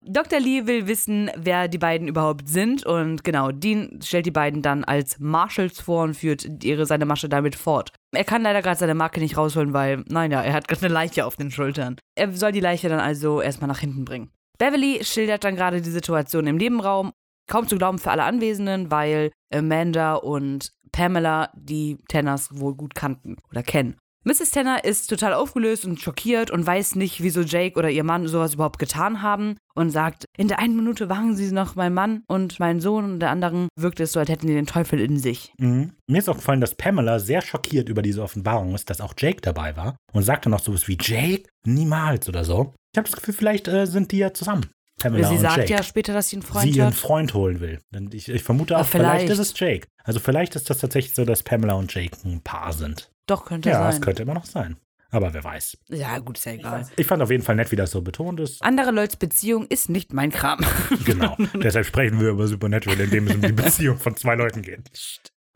Dr. Lee will wissen, wer die beiden überhaupt sind und genau, Dean stellt die beiden dann als Marshals vor und führt ihre, seine Masche damit fort. Er kann leider gerade seine Marke nicht rausholen, weil, nein, ja, er hat gerade eine Leiche auf den Schultern. Er soll die Leiche dann also erstmal nach hinten bringen. Beverly schildert dann gerade die Situation im Nebenraum. Kaum zu glauben für alle Anwesenden, weil Amanda und Pamela die Tanners wohl gut kannten oder kennen. Mrs. Tanner ist total aufgelöst und schockiert und weiß nicht, wieso Jake oder ihr Mann sowas überhaupt getan haben und sagt, in der einen Minute waren sie noch mein Mann und mein Sohn und der anderen wirkt es so, als hätten die den Teufel in sich. Mhm. Mir ist auch gefallen, dass Pamela sehr schockiert über diese Offenbarung ist, dass auch Jake dabei war und sagte noch sowas wie Jake? Niemals oder so. Ich habe das Gefühl, vielleicht äh, sind die ja zusammen. Pamela Sie sagt Jake. ja später, dass sie einen sie Freund ihren hat. Freund holen will. Ich, ich vermute auch, vielleicht. vielleicht. ist es Jake. Also vielleicht ist das tatsächlich so, dass Pamela und Jake ein Paar sind. Doch, könnte Ja, sein. es könnte immer noch sein. Aber wer weiß. Ja, gut, ist ja egal. Ich fand auf jeden Fall nett, wie das so betont ist. Andere Leute's Beziehung ist nicht mein Kram. *laughs* Genau. Deshalb sprechen wir über Supernatural, indem es um die Beziehung von zwei Leuten geht.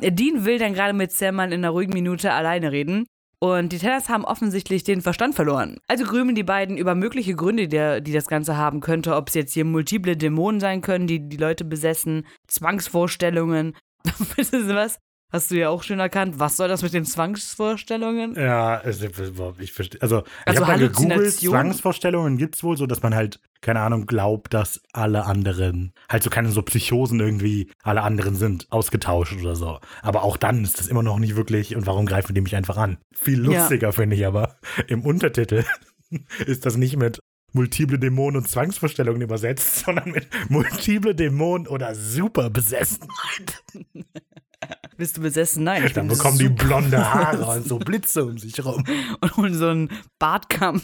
Dean will dann gerade mit Sam mal in einer ruhigen Minute alleine reden. Und die Tenners haben offensichtlich den Verstand verloren. Also grübeln die beiden über mögliche Gründe, die, die das Ganze haben könnte. Ob es jetzt hier multiple Dämonen sein können, die die Leute besessen, Zwangsvorstellungen. *laughs* Weißt du was? Hast du ja auch schon erkannt. Was soll das mit den Zwangsvorstellungen? Ja, ich verstehe. Also, ich Also habe mal gegoogelt? Zwangsvorstellungen gibt es wohl so, dass man halt, keine Ahnung, glaubt, dass alle anderen, halt so keine so Psychosen irgendwie, alle anderen sind ausgetauscht oder so. Aber auch dann ist das immer noch nicht wirklich, und warum greifen die mich einfach an? Viel Ja. lustiger finde ich aber, im Untertitel *laughs* ist das nicht mit multiple Dämonen und Zwangsvorstellungen übersetzt, *laughs* sondern mit multiple Dämonen oder Superbesessenheit. *laughs* Bist du besessen? Nein. Ich Dann bekommen die blonde Haare und so Blitze um sich rum. *laughs* und holen so einen Bartkamm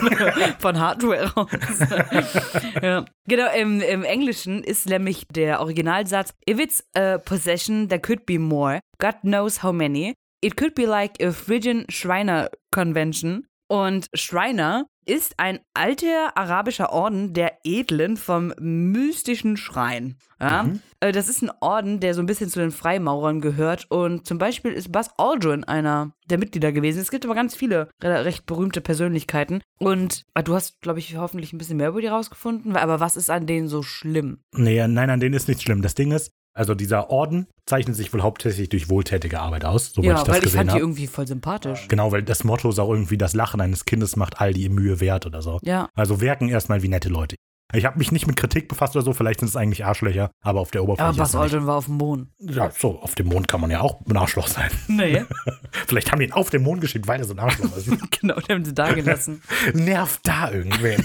*laughs* von Hardware raus. *laughs* ja. Genau, im, im Englischen ist nämlich der Originalsatz If it's a possession, there could be more. God knows how many. It could be like a Phrygian Shriner Convention. Und Shriner ist ein alter arabischer Orden der Edlen vom mystischen Schrein. Ja? Äh, Das ist ein Orden, der so ein bisschen zu den Freimaurern gehört. Und zum Beispiel ist Buzz Aldrin einer der Mitglieder gewesen. Es gibt aber ganz viele re- recht berühmte Persönlichkeiten. Und äh, du hast, glaube ich, hoffentlich ein bisschen mehr über die rausgefunden. Aber was ist an denen so schlimm? Nee, nein, an denen ist nichts schlimm. Das Ding ist, also dieser Orden zeichnet sich wohl hauptsächlich durch wohltätige Arbeit aus, soweit ja, ich das weil ich gesehen fand die habe. irgendwie voll sympathisch. Genau, weil das Motto ist auch irgendwie, das Lachen eines Kindes macht all die Mühe wert oder so. Ja. Also wirken erstmal wie nette Leute. Ich habe mich nicht mit Kritik befasst oder so, vielleicht sind es eigentlich Arschlöcher, aber auf der Oberfläche. Aber er nicht. Aldrin war auf dem Mond. Ja, so, auf dem Mond kann man ja auch ein Arschloch sein. *laughs* Nee. *laughs* Vielleicht haben die ihn auf den Mond geschickt, weil er so ein Arschloch ist. *laughs* genau, die haben sie da gelassen. Nervt da irgendwen.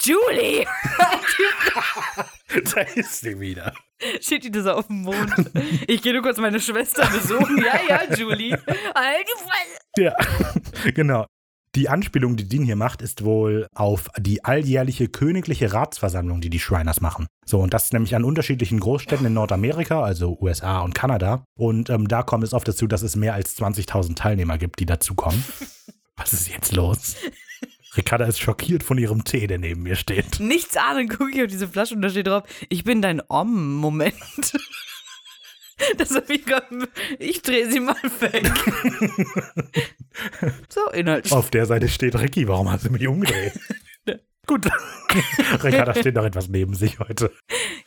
Julie! *laughs* da ist sie wieder. Steht die das auf dem Mond? Ich gehe nur kurz meine Schwester besuchen. Ja, ja, Julie. Halt die Fresse! Ja, genau. Die Anspielung, die Dean hier macht, ist wohl auf die alljährliche königliche Ratsversammlung, die die Shriners machen. So, und das ist nämlich an unterschiedlichen Großstädten in Nordamerika, also USA und Kanada. Und ähm, da kommt es oft dazu, dass es mehr als 20.000 Teilnehmer gibt, die dazukommen. *laughs* Was ist jetzt los? Ricarda ist schockiert von ihrem Tee, der neben mir steht. Nichts ahnen, gucke ich auf diese Flasche und da steht drauf, ich bin dein Om-Moment. *laughs* Das hab ich grad, ich drehe sie mal weg. *laughs* so, Inhalt. Auf der Seite steht Ricky, warum hast du mich umgedreht? *laughs* Gut. Ricarda steht noch etwas neben sich heute.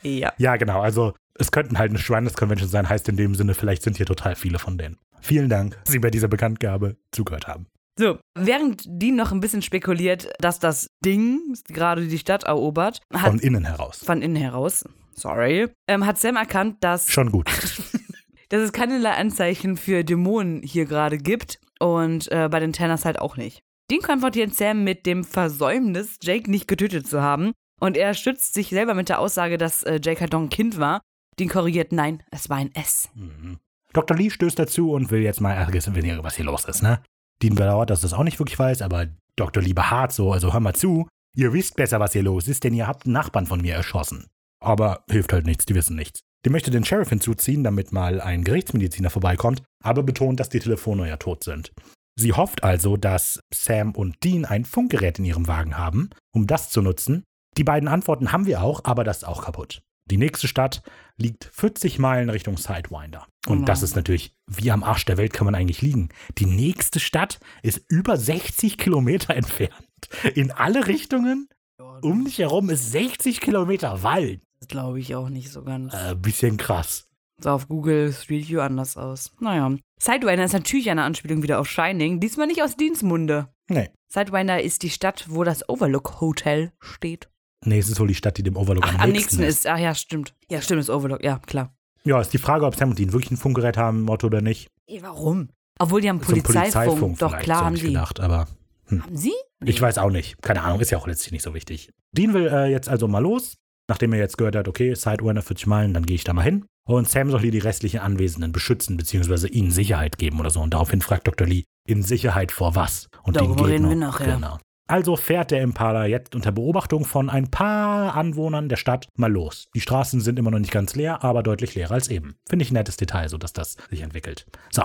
Ja. Ja, genau. Also es könnten halt eine Shriners Convention sein, heißt in dem Sinne, vielleicht sind hier total viele von denen. Vielen Dank, dass Sie bei dieser Bekanntgabe zugehört haben. So, während die noch ein bisschen spekuliert, dass das Ding gerade die Stadt erobert, hat Von innen heraus. von innen heraus, sorry, ähm, hat Sam erkannt, dass, Schon gut. *laughs* dass es keinerlei Anzeichen für Dämonen hier gerade gibt und äh, bei den Tanners halt auch nicht. Dean konfrontiert Sam mit dem Versäumnis, Jake nicht getötet zu haben und er stützt sich selber mit der Aussage, dass äh, Jake halt doch ein Kind war. Dean korrigiert, nein, es war ein S. Mhm. Dr. Lee stößt dazu und will jetzt mal hier was hier los ist, ne? Dean bedauert, dass das auch nicht wirklich weiß, aber Dr. Lee beharrt so, also hör mal zu. Ihr wisst besser, was hier los ist, denn ihr habt einen Nachbarn von mir erschossen. Aber hilft halt nichts, die wissen nichts. Die möchte den Sheriff hinzuziehen, damit mal ein Gerichtsmediziner vorbeikommt, aber betont, dass die Telefone ja tot sind. Sie hofft also, dass Sam und Dean ein Funkgerät in ihrem Wagen haben, um das zu nutzen. Die beiden Antworten haben wir auch, aber das ist auch kaputt. Die nächste Stadt liegt 40 Meilen Richtung Sidewinder. Und Oh das ist natürlich, wie am Arsch der Welt kann man eigentlich liegen. Die nächste Stadt ist über 60 Kilometer *laughs* entfernt. In alle Richtungen. Um dich herum ist 60 Kilometer Wald. Das glaube ich auch nicht so ganz. Äh, bisschen krass. Sah auf Google Street View anders aus. Naja. Sidewinder ist natürlich eine Anspielung wieder auf Shining, diesmal nicht aus Dienstmunde. Nee. Sidewinder ist die Stadt, wo das Overlook Hotel steht. Nee, es ist wohl die Stadt, die dem Overlook Ach, am, am nächsten nächsten ist. Ach ja, stimmt. Ja, stimmt, ist Overlook. Ja, klar. Ja, ist die Frage, ob Sam und Dean wirklich ein Funkgerät haben, Motto oder nicht. Eh, warum? Obwohl die haben Zum Polizeifunk. Doch, vielleicht, klar so hab haben ich die. gedacht, aber Haben sie? Ich weiß auch nicht. Keine Ahnung, ist ja auch letztlich nicht so wichtig. Dean will äh, jetzt also mal los, nachdem er jetzt gehört hat, okay, Sidewinder 40 Meilen, dann gehe ich da mal hin. Und Sam soll hier die restlichen Anwesenden beschützen, beziehungsweise ihnen Sicherheit geben oder so. Und daraufhin fragt Dr. Lee, in Sicherheit vor was? Und Darüber reden wir nachher. Genau. Also fährt der Impala jetzt unter Beobachtung von ein paar Anwohnern der Stadt mal los. Die Straßen sind immer noch nicht ganz leer, aber deutlich leerer als eben. Finde ich ein nettes Detail, so dass das sich entwickelt. So.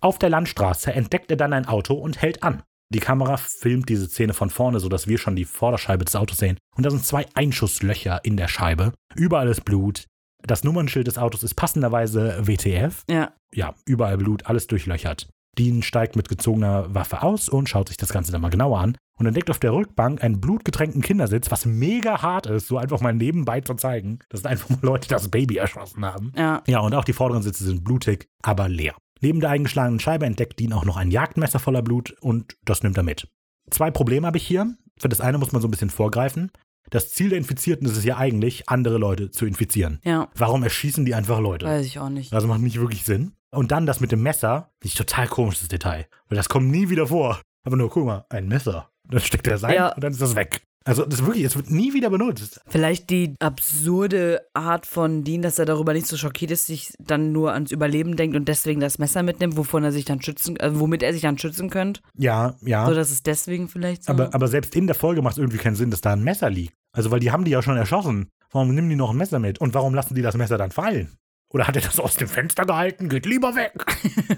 Auf der Landstraße entdeckt er dann ein Auto und hält an. Die Kamera filmt diese Szene von vorne, sodass wir schon die Vorderscheibe des Autos sehen. Und da sind zwei Einschusslöcher in der Scheibe. Überall ist Blut. Das Nummernschild des Autos ist passenderweise WTF. Ja. Ja, überall Blut, alles durchlöchert. Dean steigt mit gezogener Waffe aus und schaut sich das Ganze dann mal genauer an und entdeckt auf der Rückbank einen blutgetränkten Kindersitz, was mega hart ist, so einfach mal nebenbei zu zeigen. Das sind einfach mal Leute, die das Baby erschossen haben. Ja. Ja, und auch die vorderen Sitze sind blutig, aber leer. Neben der eingeschlagenen Scheibe entdeckt Dean auch noch ein Jagdmesser voller Blut und das nimmt er mit. Zwei Probleme habe ich hier. Für das eine muss man so ein bisschen vorgreifen. Das Ziel der Infizierten ist es ja eigentlich, andere Leute zu infizieren. Ja. Warum erschießen die einfach Leute? Weiß ich auch nicht. Das macht nicht wirklich Sinn. Und dann das mit dem Messer, finde ich total komisches Detail. Weil das kommt nie wieder vor. Aber nur, guck mal, ein Messer. Dann steckt er sein Ja. und dann ist das weg. Also das ist wirklich, es wird nie wieder benutzt. Vielleicht die absurde Art von Dean, dass er darüber nicht so schockiert ist, sich dann nur ans Überleben denkt und deswegen das Messer mitnimmt, wovon er sich dann schützen, äh, womit er sich dann schützen könnte. Ja, ja. So dass es deswegen vielleicht so. aber, aber selbst in der Folge macht es irgendwie keinen Sinn, dass da ein Messer liegt. Also weil die haben die ja schon erschossen. Warum nehmen die noch ein Messer mit? Und warum lassen die das Messer dann fallen? Oder hat er das aus dem Fenster gehalten? Geht lieber weg.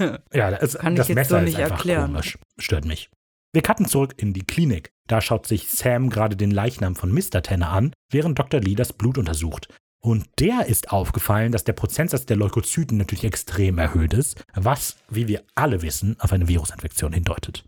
*laughs* ja, das, Kann ich das jetzt Messer so ist nicht einfach erklären. komisch. Stört mich. Wir cutten zurück in die Klinik. Da schaut sich Sam gerade den Leichnam von Mr. Tanner an, während Dr. Lee das Blut untersucht. Und der ist aufgefallen, dass der Prozentsatz der Leukozyten natürlich extrem erhöht ist, was, wie wir alle wissen, auf eine Virusinfektion hindeutet.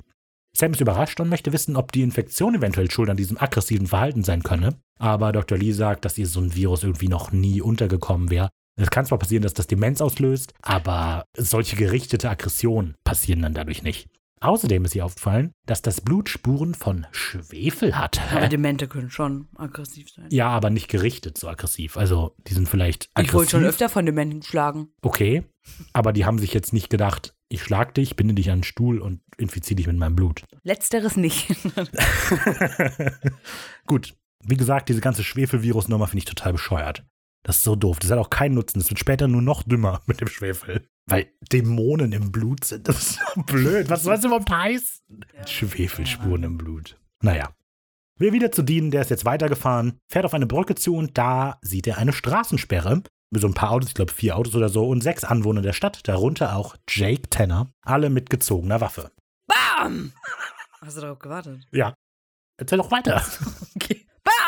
Sam ist überrascht und möchte wissen, ob die Infektion eventuell schuld an diesem aggressiven Verhalten sein könne. Aber Dr. Lee sagt, dass ihr so ein Virus irgendwie noch nie untergekommen wäre. Es kann zwar passieren, dass das Demenz auslöst, aber solche gerichtete Aggressionen passieren dann dadurch nicht. Außerdem ist ihr aufgefallen, dass das Blut Spuren von Schwefel hat. aber Demente können schon aggressiv sein. Ja, aber nicht gerichtet so aggressiv. Also, die sind vielleicht aggressiv. ich wurde schon öfter von Dementen schlagen. Okay, aber die haben sich jetzt nicht gedacht, ich schlag dich, binde dich an einen Stuhl und infiziere dich mit meinem Blut. Letzteres nicht. *laughs* Gut, wie gesagt, diese ganze Schwefelvirus-Nummer finde ich total bescheuert. Das ist so doof. Das hat auch keinen Nutzen. Es wird später nur noch dümmer mit dem Schwefel. Weil Dämonen im Blut sind. Das ist so blöd. Was soll das überhaupt heißen? Schwefelspuren im Blut. Naja. Wir wieder zu Dean, der ist jetzt weitergefahren, fährt auf eine Brücke zu und da sieht er eine Straßensperre. Mit so ein paar Autos, ich glaube vier Autos oder so, und sechs Anwohner der Stadt, darunter auch Jake Tanner, alle mit gezogener Waffe. Bam! Hast du darauf gewartet? Ja. Erzähl doch weiter. *laughs* Okay.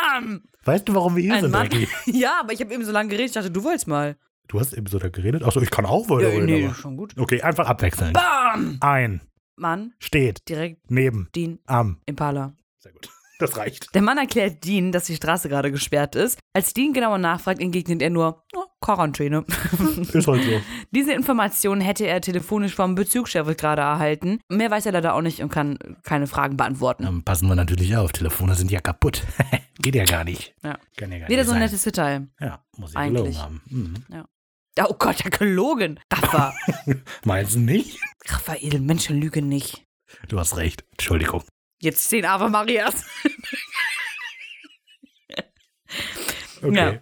Bam! Weißt du, warum wir hier Ein sind, Mann. Ricky? *laughs* Ja, aber ich habe eben so lange geredet, ich dachte, du wolltest mal. Du hast eben so da geredet? Achso, ich kann auch weiter Ja, reden. nee, aber- schon gut. Okay, einfach abwechseln. Bam! Ein, Mann, steht, direkt neben, Dean, am. Impala. Sehr gut. Das reicht. Der Mann erklärt Dean, dass die Straße gerade gesperrt ist. Als Dean genauer nachfragt, entgegnet er nur, oh, Quarantäne. *laughs* Ist halt so. Diese Information hätte er telefonisch vom Bezugschef gerade erhalten. Mehr weiß er leider auch nicht und kann keine Fragen beantworten. Dann passen wir natürlich auf. Telefone sind ja kaputt. *laughs* Geht ja gar nicht. Ja. Kann ja gar Wieder nicht so ein sein. nettes Detail. Ja, muss ich Eigentlich. gelogen haben. Mhm. Ja, Oh Gott, der gelogen. Raffa. *laughs* Meinst du nicht? Raffa, edel Menschen lügen nicht. Du hast recht. Entschuldigung. Jetzt zehn Ave Marias. *laughs* Okay. Ja.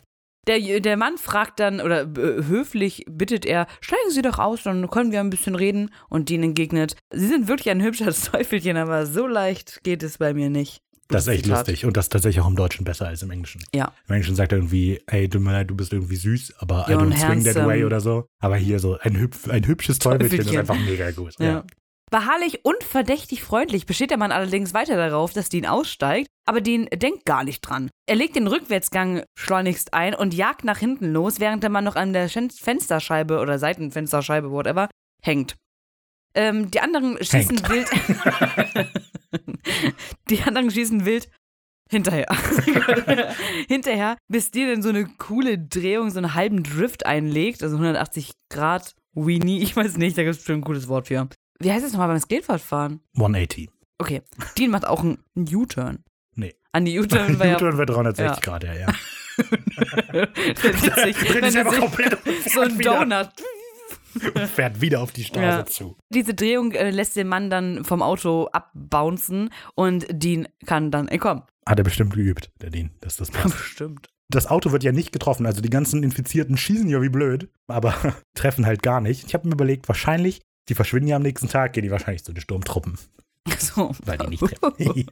Der, der Mann fragt dann, oder äh, höflich bittet er, steigen Sie doch aus, dann können wir ein bisschen reden. Und Dean entgegnet, Sie sind wirklich ein hübsches *laughs* Teufelchen, aber so leicht geht es bei mir nicht. Das ist echt Zitat. lustig. Und das ist tatsächlich auch im Deutschen besser als im Englischen. Ja. Im Englischen sagt er irgendwie, ey, tut mir leid, du bist irgendwie süß, aber I don't swing that handsome. way oder so. Aber hier so ein, hüpf, ein hübsches Teufelchen ist Teufelchen. einfach mega gut. Ja. Beharrlich und verdächtig freundlich besteht der Mann allerdings weiter darauf, dass Dean aussteigt, aber Dean denkt gar nicht dran. Er legt den Rückwärtsgang schleunigst ein und jagt nach hinten los, während der Mann noch an der Fensterscheibe oder Seitenfensterscheibe, whatever, hängt. Ähm, die anderen schießen wild. *laughs* die anderen schießen wild hinterher. *laughs* hinterher, bis Dean in so eine coole Drehung, so einen halben Drift einlegt, also 180 Grad Weenie, ich weiß nicht, da gibt es bestimmt ein cooles Wort für. Wie heißt es nochmal beim Skateboardfahren? 180. Okay, Dean macht auch einen U-Turn. Nee. An die U-Turn *laughs* ja U-Turn wird 360 Ja. Grad, ja, ja. witzig, *laughs* wenn sich komplett so ein wieder- Donut. und *laughs* fährt wieder auf die Straße Ja. zu. Diese Drehung äh, lässt den Mann dann vom Auto abbouncen und Dean kann dann entkommen. Hat er bestimmt geübt, der Dean, dass das passt. Bestimmt. Das Auto wird ja nicht getroffen, also die ganzen Infizierten schießen ja wie blöd, aber treffen halt gar nicht. Ich habe mir überlegt, wahrscheinlich, die verschwinden ja am nächsten Tag, gehen die wahrscheinlich zu den Sturmtruppen, So. weil die nicht. *laughs* *laughs*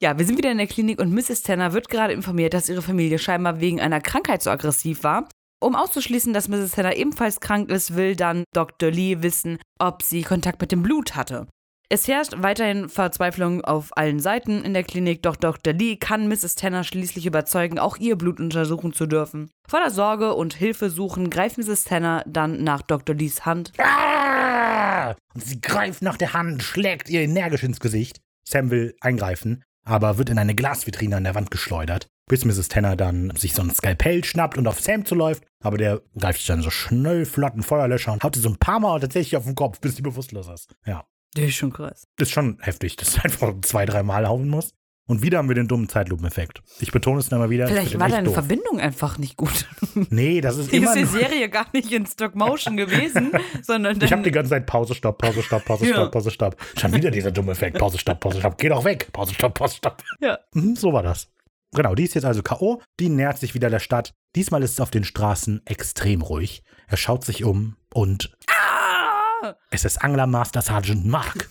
Ja, wir sind wieder in der Klinik und Mrs. Tanner wird gerade informiert, dass ihre Familie scheinbar wegen einer Krankheit so aggressiv war. Um auszuschließen, dass Mrs. Tanner ebenfalls krank ist, will dann Dr. Lee wissen, ob sie Kontakt mit dem Blut hatte. Es herrscht weiterhin Verzweiflung auf allen Seiten in der Klinik, doch Dr. Lee kann Mrs. Tanner schließlich überzeugen, auch ihr Blut untersuchen zu dürfen. Voller Sorge und Hilfe suchen greift Mrs. Tanner dann nach Dr. Lees Hand. Ah! Und sie greift nach der Hand, schlägt ihr energisch ins Gesicht. Sam will eingreifen, aber wird in eine Glasvitrine an der Wand geschleudert, bis Mrs. Tanner dann sich so ein Skalpell schnappt und auf Sam zuläuft. Aber der greift sich dann so schnell flott einen Feuerlöscher und haut sie so ein paar Mal tatsächlich auf den Kopf, bis sie bewusstlos ist. Ja, Das ist schon krass. ist schon heftig, dass du einfach zwei, drei Mal hauen musst. Und wieder haben wir den dummen Zeitlupeneffekt. Ich betone es nochmal wieder. ich Vielleicht war deine doof. Verbindung einfach nicht gut. *laughs* Nee, das ist *laughs* Hier immer ist die Serie gar nicht in Stock Motion gewesen, *laughs* sondern Ich habe die ganze Zeit Pause, Stopp, Pause, Stopp, Pause, Ja. Stopp, Pause, Stopp. Schon wieder dieser dumme Effekt. Pause, Stopp, Pause, Stopp. Geh doch weg. Pause, Stopp, Pause, Stopp. Ja. Mhm, so war das. Genau, die ist jetzt also K.O. Die nähert sich wieder der Stadt. Diesmal ist es auf den Straßen extrem ruhig. Er schaut sich um und Ah! es ist Angler Master Sergeant Mark.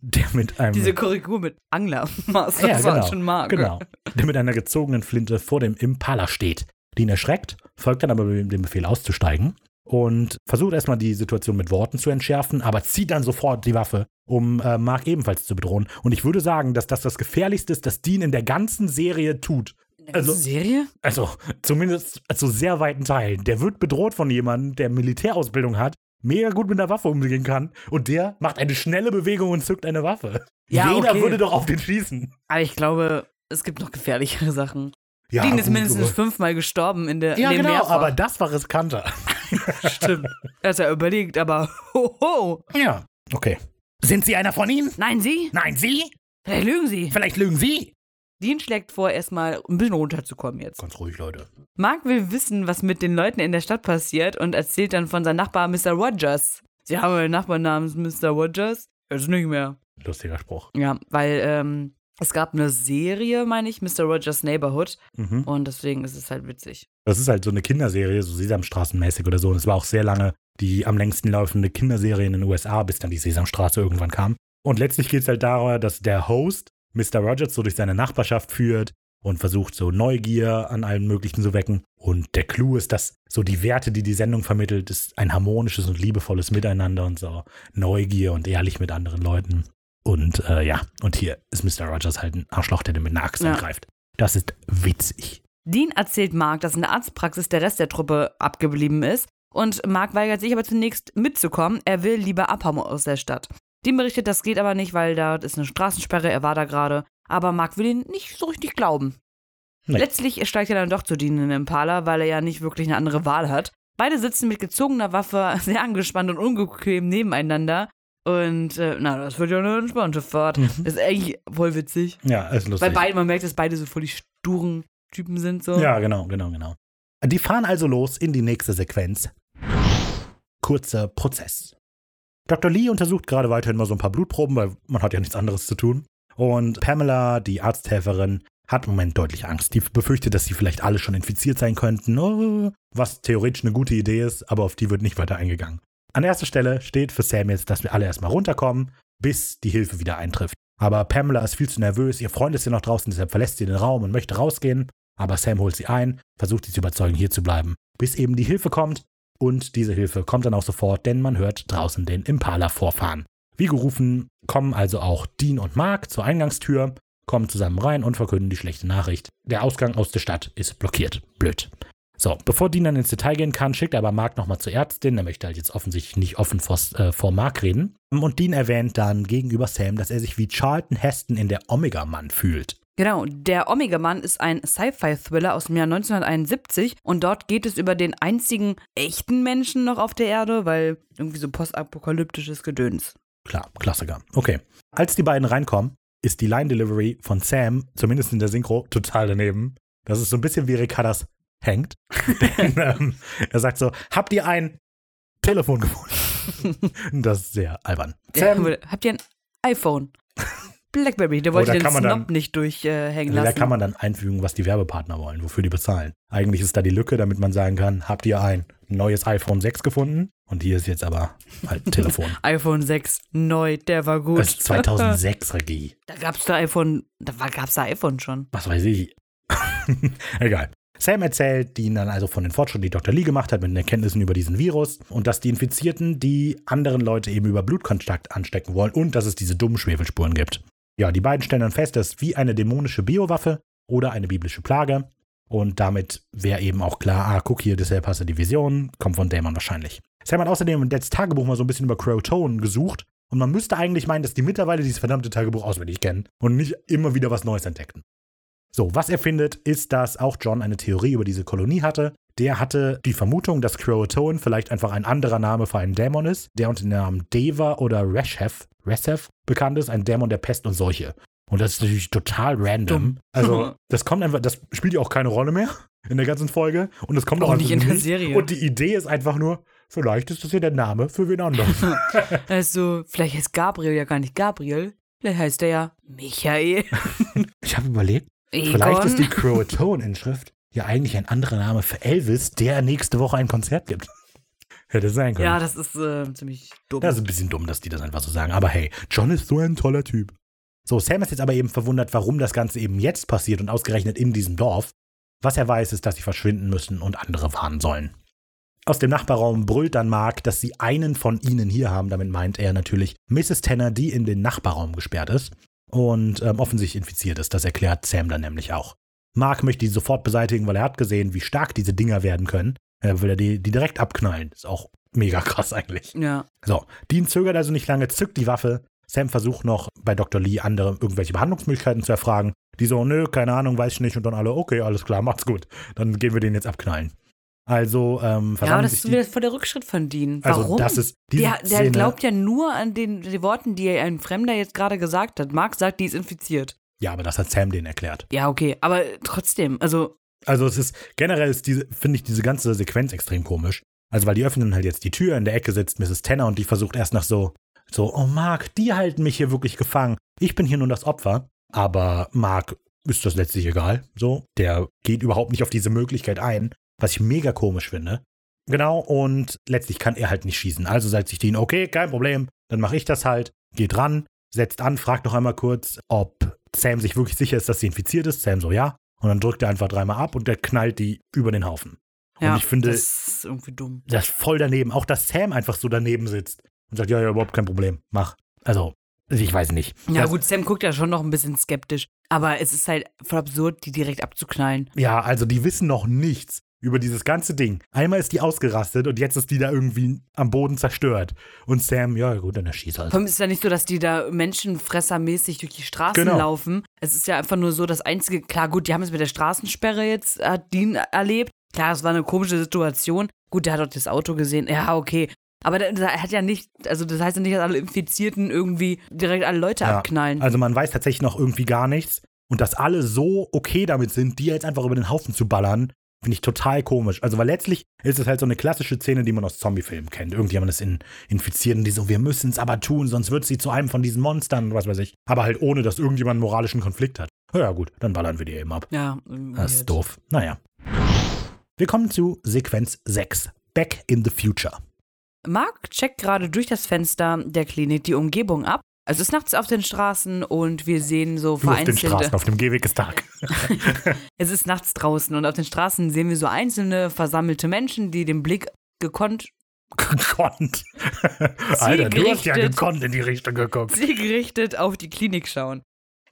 Der mit einem. diese Korrektur mit Angler. Master *laughs* ja, genau, schon mag. genau. Der mit einer gezogenen Flinte vor dem Impala steht. Dean erschreckt, folgt dann aber dem Befehl auszusteigen und versucht erstmal die Situation mit Worten zu entschärfen, aber zieht dann sofort die Waffe, um äh, Mark ebenfalls zu bedrohen. Und ich würde sagen, dass das das Gefährlichste ist, das Dean in der ganzen Serie tut. Also- Serie? Also zumindest zu sehr weiten Teilen. Der wird bedroht von jemandem, der Militärausbildung hat, mega gut mit der Waffe umgehen kann und der macht eine schnelle Bewegung und zückt eine Waffe. Ja, Jeder okay. würde doch auf den schießen. Aber ich glaube, es gibt noch gefährlichere Sachen. Ja, Dean ist mindestens fünfmal gestorben in der Ja, genau, mehrfach. aber das war riskanter. *laughs* stimmt. Er hat ja überlegt, aber *laughs* hoho. Ja. Okay. Sind Sie einer von ihnen? Nein, Sie? Nein, Sie? Vielleicht lügen Sie. Vielleicht lügen Sie? Dean schlägt vor, erstmal ein bisschen runterzukommen jetzt. Ganz ruhig, Leute. Mark will wissen, was mit den Leuten in der Stadt passiert und erzählt dann von seinem Nachbar Mr. Rogers. Sie haben einen Nachbarn namens Mr. Rogers? Jetzt nicht mehr. Lustiger Spruch. Ja, weil ähm, es gab eine Serie, meine ich, Mr. Rogers Neighborhood. Mhm. Und deswegen ist es halt witzig. Das ist halt so eine Kinderserie, so Sesamstraßenmäßig oder so. Und es war auch sehr lange die am längsten laufende Kinderserie in den USA, bis dann die Sesamstraße irgendwann kam. Und letztlich geht es halt darum, dass der Host Mr. Rogers so durch seine Nachbarschaft führt und versucht so Neugier an allem Möglichen zu wecken. Und der Clou ist, dass so die Werte, die die Sendung vermittelt, ist ein harmonisches und liebevolles Miteinander und so Neugier und ehrlich mit anderen Leuten. Und äh, ja, und hier ist Mr. Rogers halt ein Arschloch, der den mit einer Axt Ja. angreift. Das ist witzig. Dean erzählt Mark, dass in der Arztpraxis der Rest der Truppe abgeblieben ist. Und Mark weigert sich aber zunächst mitzukommen. Er will lieber abhauen aus der Stadt. Dean berichtet, das geht aber nicht, weil da ist eine Straßensperre, er war da gerade. Aber Mark will ihn nicht so richtig glauben. Nee. Letztlich steigt er dann doch zu Dean in den Impala, weil er ja nicht wirklich eine andere Wahl hat. Beide sitzen mit gezogener Waffe *laughs* sehr angespannt und unbequem nebeneinander. Und äh, na, das wird ja eine entspannte Fahrt. Mhm. Das ist eigentlich voll witzig. Ja, ist lustig. Weil beide, man merkt, dass beide so voll die sturen Typen sind. So. Ja, genau, genau, genau. Die fahren also los in die nächste Sequenz. Kurzer Prozess. Dr. Lee untersucht gerade weiterhin mal so ein paar Blutproben, weil man hat ja nichts anderes zu tun. Und Pamela, die Arzthelferin, hat im Moment deutlich Angst. Die befürchtet, dass sie vielleicht alle schon infiziert sein könnten, oh, was theoretisch eine gute Idee ist, aber auf die wird nicht weiter eingegangen. An erster Stelle steht für Sam jetzt, dass wir alle erstmal runterkommen, bis die Hilfe wieder eintrifft. Aber Pamela ist viel zu nervös, ihr Freund ist ja noch draußen, deshalb verlässt sie den Raum und möchte rausgehen. Aber Sam holt sie ein, versucht sie zu überzeugen, hier zu bleiben, bis eben die Hilfe kommt. Und diese Hilfe kommt dann auch sofort, denn man hört draußen den Impala vorfahren. Wie gerufen, kommen also auch Dean und Mark zur Eingangstür, kommen zusammen rein und verkünden die schlechte Nachricht. Der Ausgang aus der Stadt ist blockiert. Blöd. So, bevor Dean dann ins Detail gehen kann, schickt er aber Mark nochmal zur Ärztin. Er möchte halt jetzt offensichtlich nicht offen vor, äh, vor Mark reden. Und Dean erwähnt dann gegenüber Sam, dass er sich wie Charlton Heston in der Omega-Mann fühlt. Genau, der Omega-Mann ist ein Sci-Fi-Thriller aus dem Jahr 1971 und dort geht es über den einzigen echten Menschen noch auf der Erde, weil irgendwie so postapokalyptisches Gedöns. Klar, Klassiker. Okay. Als die beiden reinkommen, ist die Line-Delivery von Sam, zumindest in der Synchro, total daneben. Das ist so ein bisschen wie Ricardas hängt. *laughs* Denn, ähm, er sagt so, habt ihr ein Telefon gefunden? *laughs* das ist sehr albern. Ja, Sam, habt ihr ein iPhone? *laughs* Blackberry, der Oh, wollte da den kann man Snob dann- nicht durchhängen da lassen. kann man dann einfügen, was die Werbepartner wollen, wofür die bezahlen. Eigentlich ist da die Lücke, damit man sagen kann, habt ihr ein neues iPhone 6 gefunden? Und hier ist jetzt aber halt ein Telefon. *laughs* iPhone 6, neu, der war gut. Das ist 2006, Regie. Da gab's da iPhone, da war, gab's da iPhone schon. Was weiß ich. *laughs* Egal. Sam erzählt ihnen dann also von den Fortschritten, die Dr. Lee gemacht hat mit den Erkenntnissen über diesen Virus und dass die Infizierten die anderen Leute eben über Blutkontakt anstecken wollen und dass es diese dummen Schwefelspuren gibt. Ja, die beiden stellen dann fest, dass wie eine dämonische Biowaffe oder eine biblische Plage und damit wäre eben auch klar, ah, guck hier, deshalb hast du die Vision, kommt von Dämon wahrscheinlich. Sam hat außerdem im Deads Tagebuch mal so ein bisschen über Crowtone gesucht und man müsste eigentlich meinen, dass die mittlerweile dieses verdammte Tagebuch auswendig kennen und nicht immer wieder was Neues entdeckten. So, was er findet, ist, dass auch John eine Theorie über diese Kolonie hatte. Der hatte die Vermutung, dass Croatoan vielleicht einfach ein anderer Name für einen Dämon ist, der unter dem Namen Deva oder Reshev, Reshev bekannt ist, ein Dämon der Pest und Seuche. Und das ist natürlich total random. Also, *laughs* das kommt einfach, das spielt ja auch keine Rolle mehr in der ganzen Folge. Und es kommt auch, Auch nicht in der Serie. Und die Idee ist einfach nur, vielleicht ist das ja der Name für wen anderen. *laughs* Also, vielleicht heißt Gabriel ja gar nicht Gabriel. Vielleicht heißt er ja Michael. *laughs* ich habe überlegt, Egon. Vielleicht ist die Croatoan-Inschrift ja eigentlich ein anderer Name für Elvis, der nächste Woche ein Konzert gibt. *laughs* Hätte sein können. Ja, das ist äh, ziemlich dumm. das ist ein bisschen dumm, dass die das einfach so sagen. Aber hey, John ist so ein toller Typ. So, Sam ist jetzt aber eben verwundert, warum das Ganze eben jetzt passiert und ausgerechnet in diesem Dorf. Was er weiß, ist, dass sie verschwinden müssen und andere warnen sollen. Aus dem Nachbarraum brüllt dann Mark, dass sie einen von ihnen hier haben. Damit meint er natürlich Mrs. Tanner, die in den Nachbarraum gesperrt ist und ähm, offensichtlich infiziert ist. Das erklärt Sam dann nämlich auch. Mark möchte die sofort beseitigen, weil er hat gesehen, wie stark diese Dinger werden können. Er will er die, die direkt abknallen. Ist auch mega krass eigentlich. ja. So, Dean zögert also nicht lange, zückt die Waffe. Sam versucht noch bei Dr. Lee andere irgendwelche Behandlungsmöglichkeiten zu erfragen. Die so, nö, keine Ahnung, weiß ich nicht. Und dann alle, okay, alles klar, macht's gut. Dann gehen wir den jetzt abknallen. Also, ähm, ja, aber das ist wieder voll der Rückschritt von Dean. Also, Warum? das ist der, der Szene- glaubt ja nur an den die Worten, die ein Fremder jetzt gerade gesagt hat. Mark sagt, die ist infiziert. Ja, aber das hat Sam denen erklärt. Ja, okay, aber trotzdem, also Also es ist generell ist diese, finde ich diese ganze Sequenz extrem komisch. Also weil die öffnen halt jetzt die Tür, in der Ecke sitzt Mrs. Tanner und die versucht erst nach so, so, oh Mark, die halten mich hier wirklich gefangen. Ich bin hier nur das Opfer. Aber Mark ist das letztlich egal. So, der geht überhaupt nicht auf diese Möglichkeit ein, was ich mega komisch finde. Genau, und letztlich kann er halt nicht schießen. Also sagt sich Dean, okay, kein Problem, dann mache ich das halt, geht ran, setzt an, fragt noch einmal kurz, ob Sam sich wirklich sicher ist, dass sie infiziert ist. Sam so, ja. Und dann drückt er einfach dreimal ab und der knallt die über den Haufen. ja, und ich finde, das das ist irgendwie dumm. ist voll daneben. Auch, dass Sam einfach so daneben sitzt und sagt, ja, ja, überhaupt kein Problem, mach. Also, ich weiß nicht. Ja Das- gut, Sam guckt ja schon noch ein bisschen skeptisch, aber es ist halt voll absurd, die direkt abzuknallen. Ja, also die wissen noch nichts über dieses ganze Ding. Einmal ist die ausgerastet und jetzt ist die da irgendwie am Boden zerstört. Und Sam, ja gut, dann erschießt halt. Allem ist es ja nicht so, dass die da menschenfressermäßig durch die Straßen Genau. laufen. Es ist ja einfach nur so, das einzige, klar, gut, die haben es mit der Straßensperre jetzt, hat Dean erlebt. Klar, es war eine komische Situation. Gut, der hat auch das Auto gesehen. Ja, okay. Aber der hat ja nicht, also das heißt ja nicht, dass alle Infizierten irgendwie direkt alle Leute Ja, abknallen. Also man weiß tatsächlich noch irgendwie gar nichts. Und dass alle so okay damit sind, die jetzt einfach über den Haufen zu ballern, finde ich total komisch. Also weil letztlich ist es halt so eine klassische Szene, die man aus Zombie-Filmen kennt. Irgendjemand ist in, infiziert und die so, wir müssen es aber tun, sonst wird sie zu einem von diesen Monstern, was weiß ich. Aber halt ohne, dass irgendjemand einen moralischen Konflikt hat. Ja gut, dann ballern wir die eben ab. ja, Das ist doof. Naja. Wir kommen zu Sequenz 6. Back in the Future. Mark checkt gerade durch das Fenster der Klinik die Umgebung ab. Also es ist nachts auf den Straßen und wir sehen so Nur auf den vereinzelte. Straßen, auf dem Gehweg ist Tag. *laughs* Es ist nachts draußen und auf den Straßen sehen wir so einzelne versammelte Menschen, die den Blick gekonnt, gekonnt. *laughs* Alter, du hast ja gekonnt in die Richtung geguckt. zielgerichtet auf die Klinik schauen.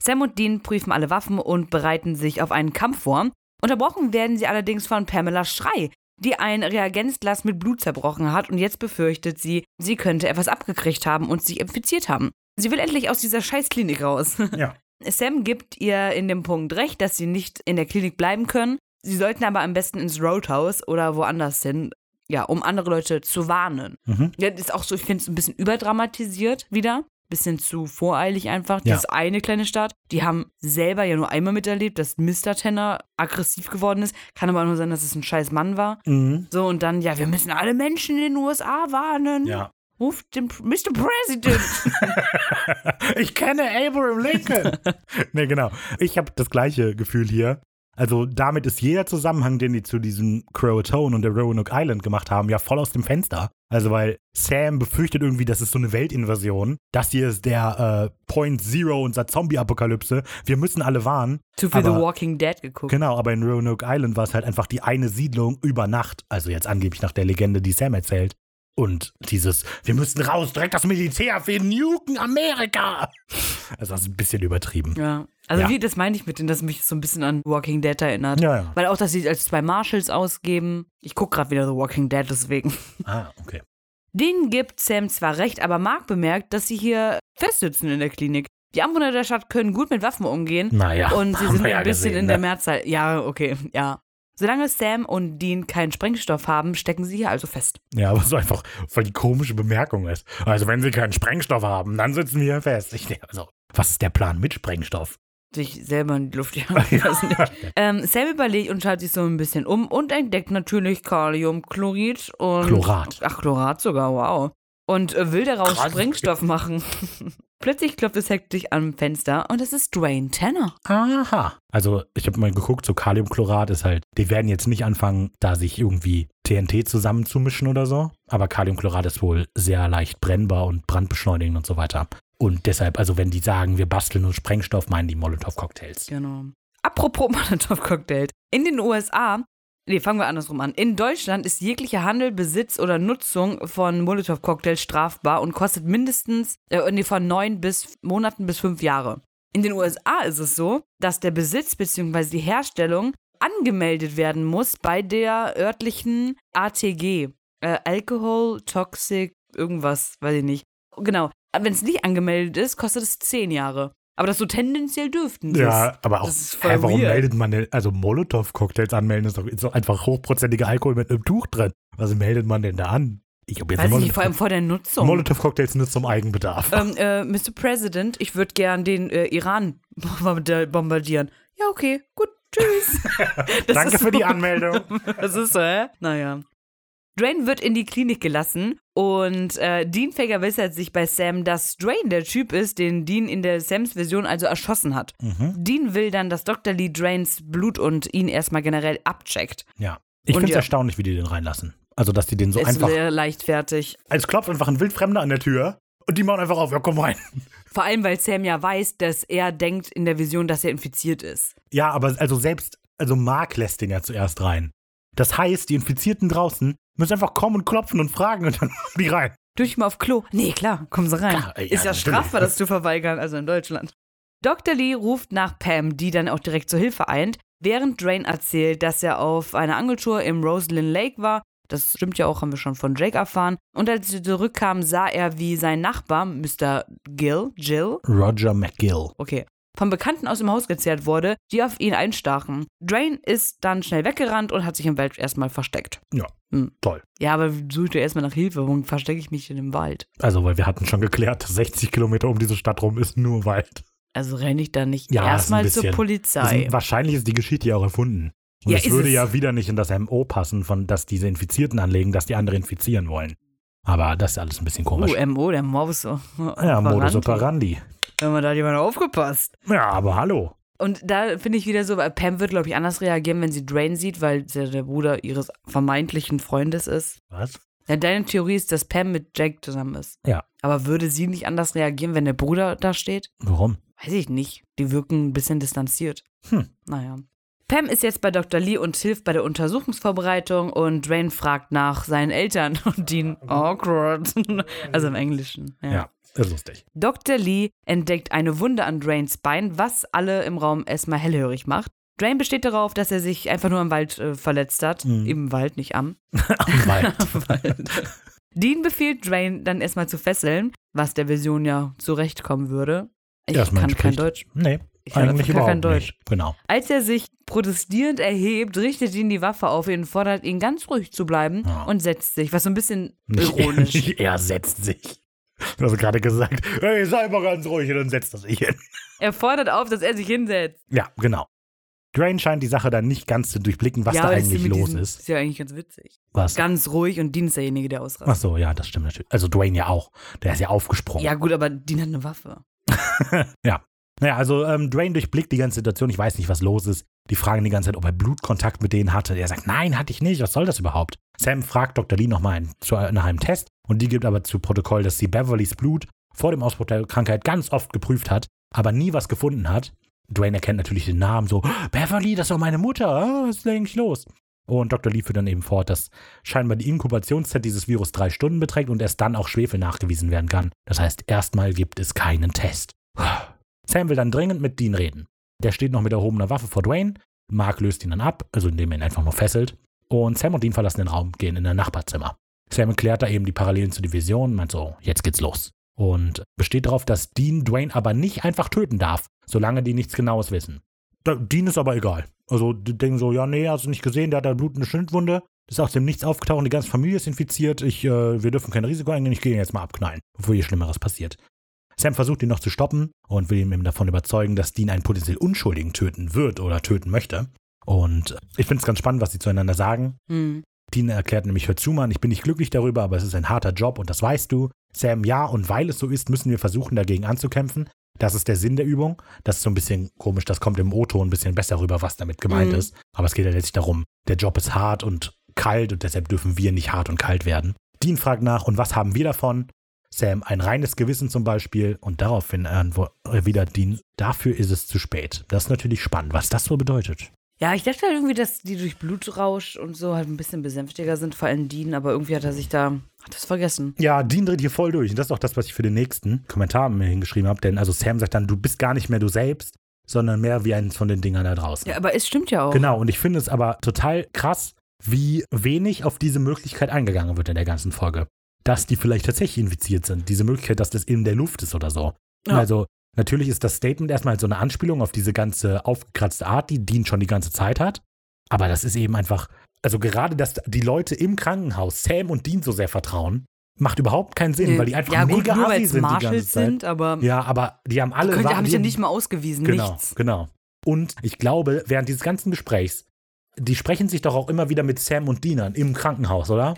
Sam und Dean prüfen alle Waffen und bereiten sich auf einen Kampf vor. Unterbrochen werden sie allerdings von Pamela Schrei, die ein Reagenzglas mit Blut zerbrochen hat und jetzt befürchtet sie, sie könnte etwas abgekriegt haben und sich infiziert haben. Sie will endlich aus dieser Scheißklinik raus. *laughs* Ja. Sam gibt ihr in dem Punkt recht, dass sie nicht in der Klinik bleiben können. Sie sollten aber am besten ins Roadhouse oder woanders hin, ja, um andere Leute zu warnen. Mhm. Ja, das ist auch so, ich finde es ein bisschen überdramatisiert wieder. Bisschen zu voreilig einfach. Ja. Dieses eine kleine Stadt. Die haben selber ja nur einmal miterlebt, dass Mr. Tenner aggressiv geworden ist. Kann aber nur sein, dass es ein scheiß Mann war. Mhm. So, und dann, ja, wir müssen alle Menschen in den USA warnen. Ja. Ruft den Mr. President. *laughs* ich kenne Abraham Lincoln. *laughs* nee, genau. Ich habe das gleiche Gefühl hier. Also damit ist jeder Zusammenhang, den die zu diesem Croatoan und der Roanoke Island gemacht haben, ja voll aus dem Fenster. Also weil Sam befürchtet irgendwie, das ist so eine Weltinvasion. Das hier ist der äh, Point Zero unserer Zombie-Apokalypse. Wir müssen alle warnen. Zu viel Aber- The Walking Dead geguckt. Genau, aber in Roanoke Island war es halt einfach die eine Siedlung über Nacht. Also jetzt angeblich nach der Legende, die Sam erzählt. Und dieses, wir müssen raus, direkt das Militär, wir nuken Amerika. Also das ist ein bisschen übertrieben. Ja. Also Ja. wie, das meine ich mit denen, dass mich so ein bisschen an Walking Dead erinnert. Ja, ja. Weil auch, dass sie als zwei Marshals ausgeben. Ich gucke gerade wieder The Walking Dead, deswegen. Ah, okay. Denen gibt Sam zwar recht, aber Mark bemerkt, dass sie hier festsitzen in der Klinik. Die Anwohner der Stadt können gut mit Waffen umgehen. Naja. Und sie sind ja ein bisschen gesehen, in der ne? Mehrzahl. Ja, okay, ja. Solange Sam und Dean keinen Sprengstoff haben, stecken sie hier also fest. Ja, aber so einfach voll die komische Bemerkung ist. Also wenn sie keinen Sprengstoff haben, dann sitzen wir hier fest. Ich also, was ist der Plan mit Sprengstoff? Sich selber in die Luft jagen. *laughs* ähm, Sam überlegt und schaut sich so ein bisschen um und entdeckt natürlich Kaliumchlorid und. Chlorat. Ach, Chlorat sogar, wow. Und äh, will daraus Krass. Sprengstoff machen. *laughs* Plötzlich klopft es hektisch am Fenster und es ist Dwayne Tanner. Aha. Also ich habe mal geguckt, so Kaliumchlorat ist halt, die werden jetzt nicht anfangen, da sich irgendwie TNT zusammenzumischen oder so. Aber Kaliumchlorat ist wohl sehr leicht brennbar und brandbeschleunigend und so weiter. Und deshalb, also wenn die sagen, wir basteln nur Sprengstoff, meinen die Molotow-Cocktails. Genau. Apropos *laughs* Molotow-Cocktail. In den USA, nee, fangen wir andersrum an. In Deutschland ist jeglicher Handel, Besitz oder Nutzung von Molotow-Cocktails strafbar und kostet mindestens, äh, nee, von neun bis Monaten bis fünf Jahre. In den USA ist es so, dass der Besitz bzw. die Herstellung angemeldet werden muss bei der örtlichen ATG. Äh, Alcohol, Toxic, irgendwas, weiß ich nicht. Genau. Wenn es nicht angemeldet ist, kostet es zehn Jahre. Aber das so tendenziell dürften sie Ja, aber auch, hä, warum weird. meldet man denn, also Molotow-Cocktails anmelden, ist doch, ist doch einfach hochprozentiger Alkohol mit einem Tuch drin. Was meldet man denn da an? Ich habe jetzt Weiß ich vor allem vor der Nutzung. Molotow-Cocktails nur zum Eigenbedarf. ähm, äh, Mr. President, ich würde gern den äh, Iran *laughs* bombardi- bombardieren. Ja, okay, gut, tschüss. *laughs* Danke für die Anmeldung. *laughs* Das ist so, hä? Naja. Drain wird in die Klinik gelassen und äh, Dean vergewissert sich bei Sam, dass Drain der Typ ist, den Dean in der Sams Version also erschossen hat. Mhm. Dean will dann, dass Dr. Lee Drains Blut und ihn erstmal generell abcheckt. Ja. Ich finde es ja. erstaunlich, wie die den reinlassen. Also, dass die den so ist einfach. sehr leichtfertig. Es klopft einfach ein Wildfremder an der Tür und die machen einfach auf, ja, komm rein. *laughs* Vor allem, weil Sam ja weiß, dass er denkt in der Vision, dass er infiziert ist. Ja, aber also selbst, also Mark lässt den ja zuerst rein. Das heißt, die Infizierten draußen müssen einfach kommen und klopfen und fragen und dann *laughs* die rein. Durch mal auf Klo. Nee, klar, kommen Sie rein. Klar, ja, ist ja strafbar, das zu verweigern, also in Deutschland. Dr. Lee ruft nach Pam, die dann auch direkt zur Hilfe eint, während Drain erzählt, dass er auf einer Angeltour im Roslyn Lake war. Das stimmt ja auch, haben wir schon von Jake erfahren. Und als sie zurückkam, sah er, wie sein Nachbar, Mr. Gill, Jill, Roger McGill. okay, von Bekannten aus dem Haus gezerrt wurde, die auf ihn einstachen. Drain ist dann schnell weggerannt und hat sich im Wald erstmal versteckt. Ja, Hm. toll. Ja, aber sucht er erstmal nach Hilfe. Wo verstecke ich mich in dem Wald? Also, weil wir hatten schon geklärt, 60 Kilometer um diese Stadt rum ist nur Wald. Also renne ich da nicht Ja, ist erstmal zur Polizei. Also, wahrscheinlich ist die Geschichte ja auch erfunden. Und Ja, es ist würde es. ja wieder nicht in das MO passen, von dass diese Infizierten anlegen, dass die andere infizieren wollen. Aber das ist alles ein bisschen komisch. Oh, MO, der Morbus. so- ja, Modus operandi. Wenn man da jemand aufgepasst. Ja, aber hallo. Und da finde ich wieder so, weil Pam wird, glaube ich, anders reagieren, wenn sie Drain sieht, weil sie der Bruder ihres vermeintlichen Freundes ist. Was? Ja, deine Theorie ist, dass Pam mit Jake zusammen ist. Ja. Aber würde sie nicht anders reagieren, wenn der Bruder da steht? Warum? Weiß ich nicht. Die wirken ein bisschen distanziert. Hm. Naja. Pam ist jetzt bei Dr. Lee und hilft bei der Untersuchungsvorbereitung und Drain fragt nach seinen Eltern *laughs* und Dean awkward. *laughs* also im Englischen. Ja. Ja, lustig. Dr. Lee entdeckt eine Wunde an Drains Bein, was alle im Raum erstmal hellhörig macht. Drain besteht darauf, dass er sich einfach nur im Wald äh, verletzt hat. Mhm. Im Wald, nicht am. *laughs* *laughs* Am Wald. Dean befiehlt Drain dann erstmal zu fesseln, was der Vision ja zurechtkommen würde. Ich Erstmal kann kein entspricht. Deutsch. Nee, Ich kann eigentlich gar kein überhaupt Deutsch. nicht. Genau. Als er sich protestierend erhebt, richtet ihn die Waffe auf ihn und fordert ihn ganz ruhig zu bleiben Ja. und setzt sich, was so ein bisschen ironisch. *laughs* er setzt sich. *laughs* Du hast gerade gesagt, hey, sei mal ganz ruhig und dann setzt er sich hin. Er fordert auf, dass er sich hinsetzt. Ja, genau. Drain scheint die Sache dann nicht ganz zu durchblicken, was ja, da eigentlich los diesem- ist. Ist ja eigentlich ganz witzig. Was? Ganz ruhig und Dean ist derjenige, der Ach ausrastet. so, ja, das stimmt natürlich. Also Dwayne ja auch. Der ist ja aufgesprungen. Ja, gut, aber Dean hat eine Waffe. *laughs* ja. Naja, also ähm, Dwayne durchblickt die ganze Situation. Ich weiß nicht, was los ist. Die fragen die ganze Zeit, ob er Blutkontakt mit denen hatte. Er sagt, nein, hatte ich nicht. Was soll das überhaupt? Sam fragt Dr. Lee nochmal ein, zu- nach einem Test und die gibt aber zu Protokoll, dass sie Beverlys Blut vor dem Ausbruch der Krankheit ganz oft geprüft hat, aber nie was gefunden hat. Dwayne erkennt natürlich den Namen so, Beverly, das ist doch meine Mutter, ah, was ist denn eigentlich los? Und Dr. Lee führt dann eben fort, dass scheinbar die Inkubationszeit dieses Virus drei Stunden beträgt und erst dann auch Schwefel nachgewiesen werden kann. Das heißt, erstmal gibt es keinen Test. Sam will dann dringend mit Dean reden. Der steht noch mit erhobener Waffe vor Dwayne. Mark löst ihn dann ab, also indem er ihn einfach nur fesselt. Und Sam und Dean verlassen den Raum, gehen in ein Nachbarzimmer. Sam erklärt da eben die Parallelen zur Division, meint so, jetzt geht's los. Und besteht darauf, dass Dean Dwayne aber nicht einfach töten darf, solange die nichts Genaues wissen. Da, Dean ist aber egal. Also die denken so, ja, nee, hast du nicht gesehen, der hat eine blutende Schnittwunde. Das ist aus dem Nichts aufgetaucht und die ganze Familie ist infiziert. Ich, äh, wir dürfen kein Risiko eingehen, ich gehe ihn jetzt mal abknallen, bevor hier Schlimmeres passiert. Sam versucht ihn noch zu stoppen und will ihn eben davon überzeugen, dass Dean einen potenziell Unschuldigen töten wird oder töten möchte. Und ich finde es ganz spannend, was sie zueinander sagen. Hm. Dean erklärt nämlich, hör zu, Mann, ich bin nicht glücklich darüber, aber es ist ein harter Job und das weißt du. Sam, ja, und weil es so ist, müssen wir versuchen, dagegen anzukämpfen. Das ist der Sinn der Übung. Das ist so ein bisschen komisch, das kommt im O-Ton ein bisschen besser rüber, was damit gemeint Mhm. ist. Aber es geht ja letztlich darum, der Job ist hart und kalt und deshalb dürfen wir nicht hart und kalt werden. Dean fragt nach, und was haben wir davon? Sam, ein reines Gewissen zum Beispiel. Und daraufhin erwidert Dean, dafür ist es zu spät. Das ist natürlich spannend, was das so bedeutet. Ja, ich dachte halt irgendwie, dass die durch Blutrausch und so halt ein bisschen besänftiger sind, vor allem Dean, aber irgendwie hat er sich da, hat das vergessen. Ja, Dean dreht hier voll durch. Und das ist auch das, was ich für den nächsten Kommentar mir hingeschrieben habe. Denn also Sam sagt dann, du bist gar nicht mehr du selbst, sondern mehr wie eins von den Dingern da draußen. Ja, aber es stimmt ja auch. Genau, und ich finde es aber total krass, wie wenig auf diese Möglichkeit eingegangen wird in der ganzen Folge. Dass die vielleicht tatsächlich infiziert sind. Diese Möglichkeit, dass das in der Luft ist oder so. Ja. Also, natürlich ist das Statement erstmal so eine Anspielung auf diese ganze aufgekratzte Art, die Dean schon die ganze Zeit hat. Aber das ist eben einfach, also gerade, dass die Leute im Krankenhaus Sam und Dean so sehr vertrauen, macht überhaupt keinen Sinn, weil die einfach ja, gut, mega nur weil assi sind die ganze Zeit. sind, aber Ja, aber die haben alle wa- haben die sich ja nicht mal ausgewiesen, Genau, nichts. genau. Und ich glaube, während dieses ganzen Gesprächs, die sprechen sich doch auch immer wieder mit Sam und Dean an im Krankenhaus, oder?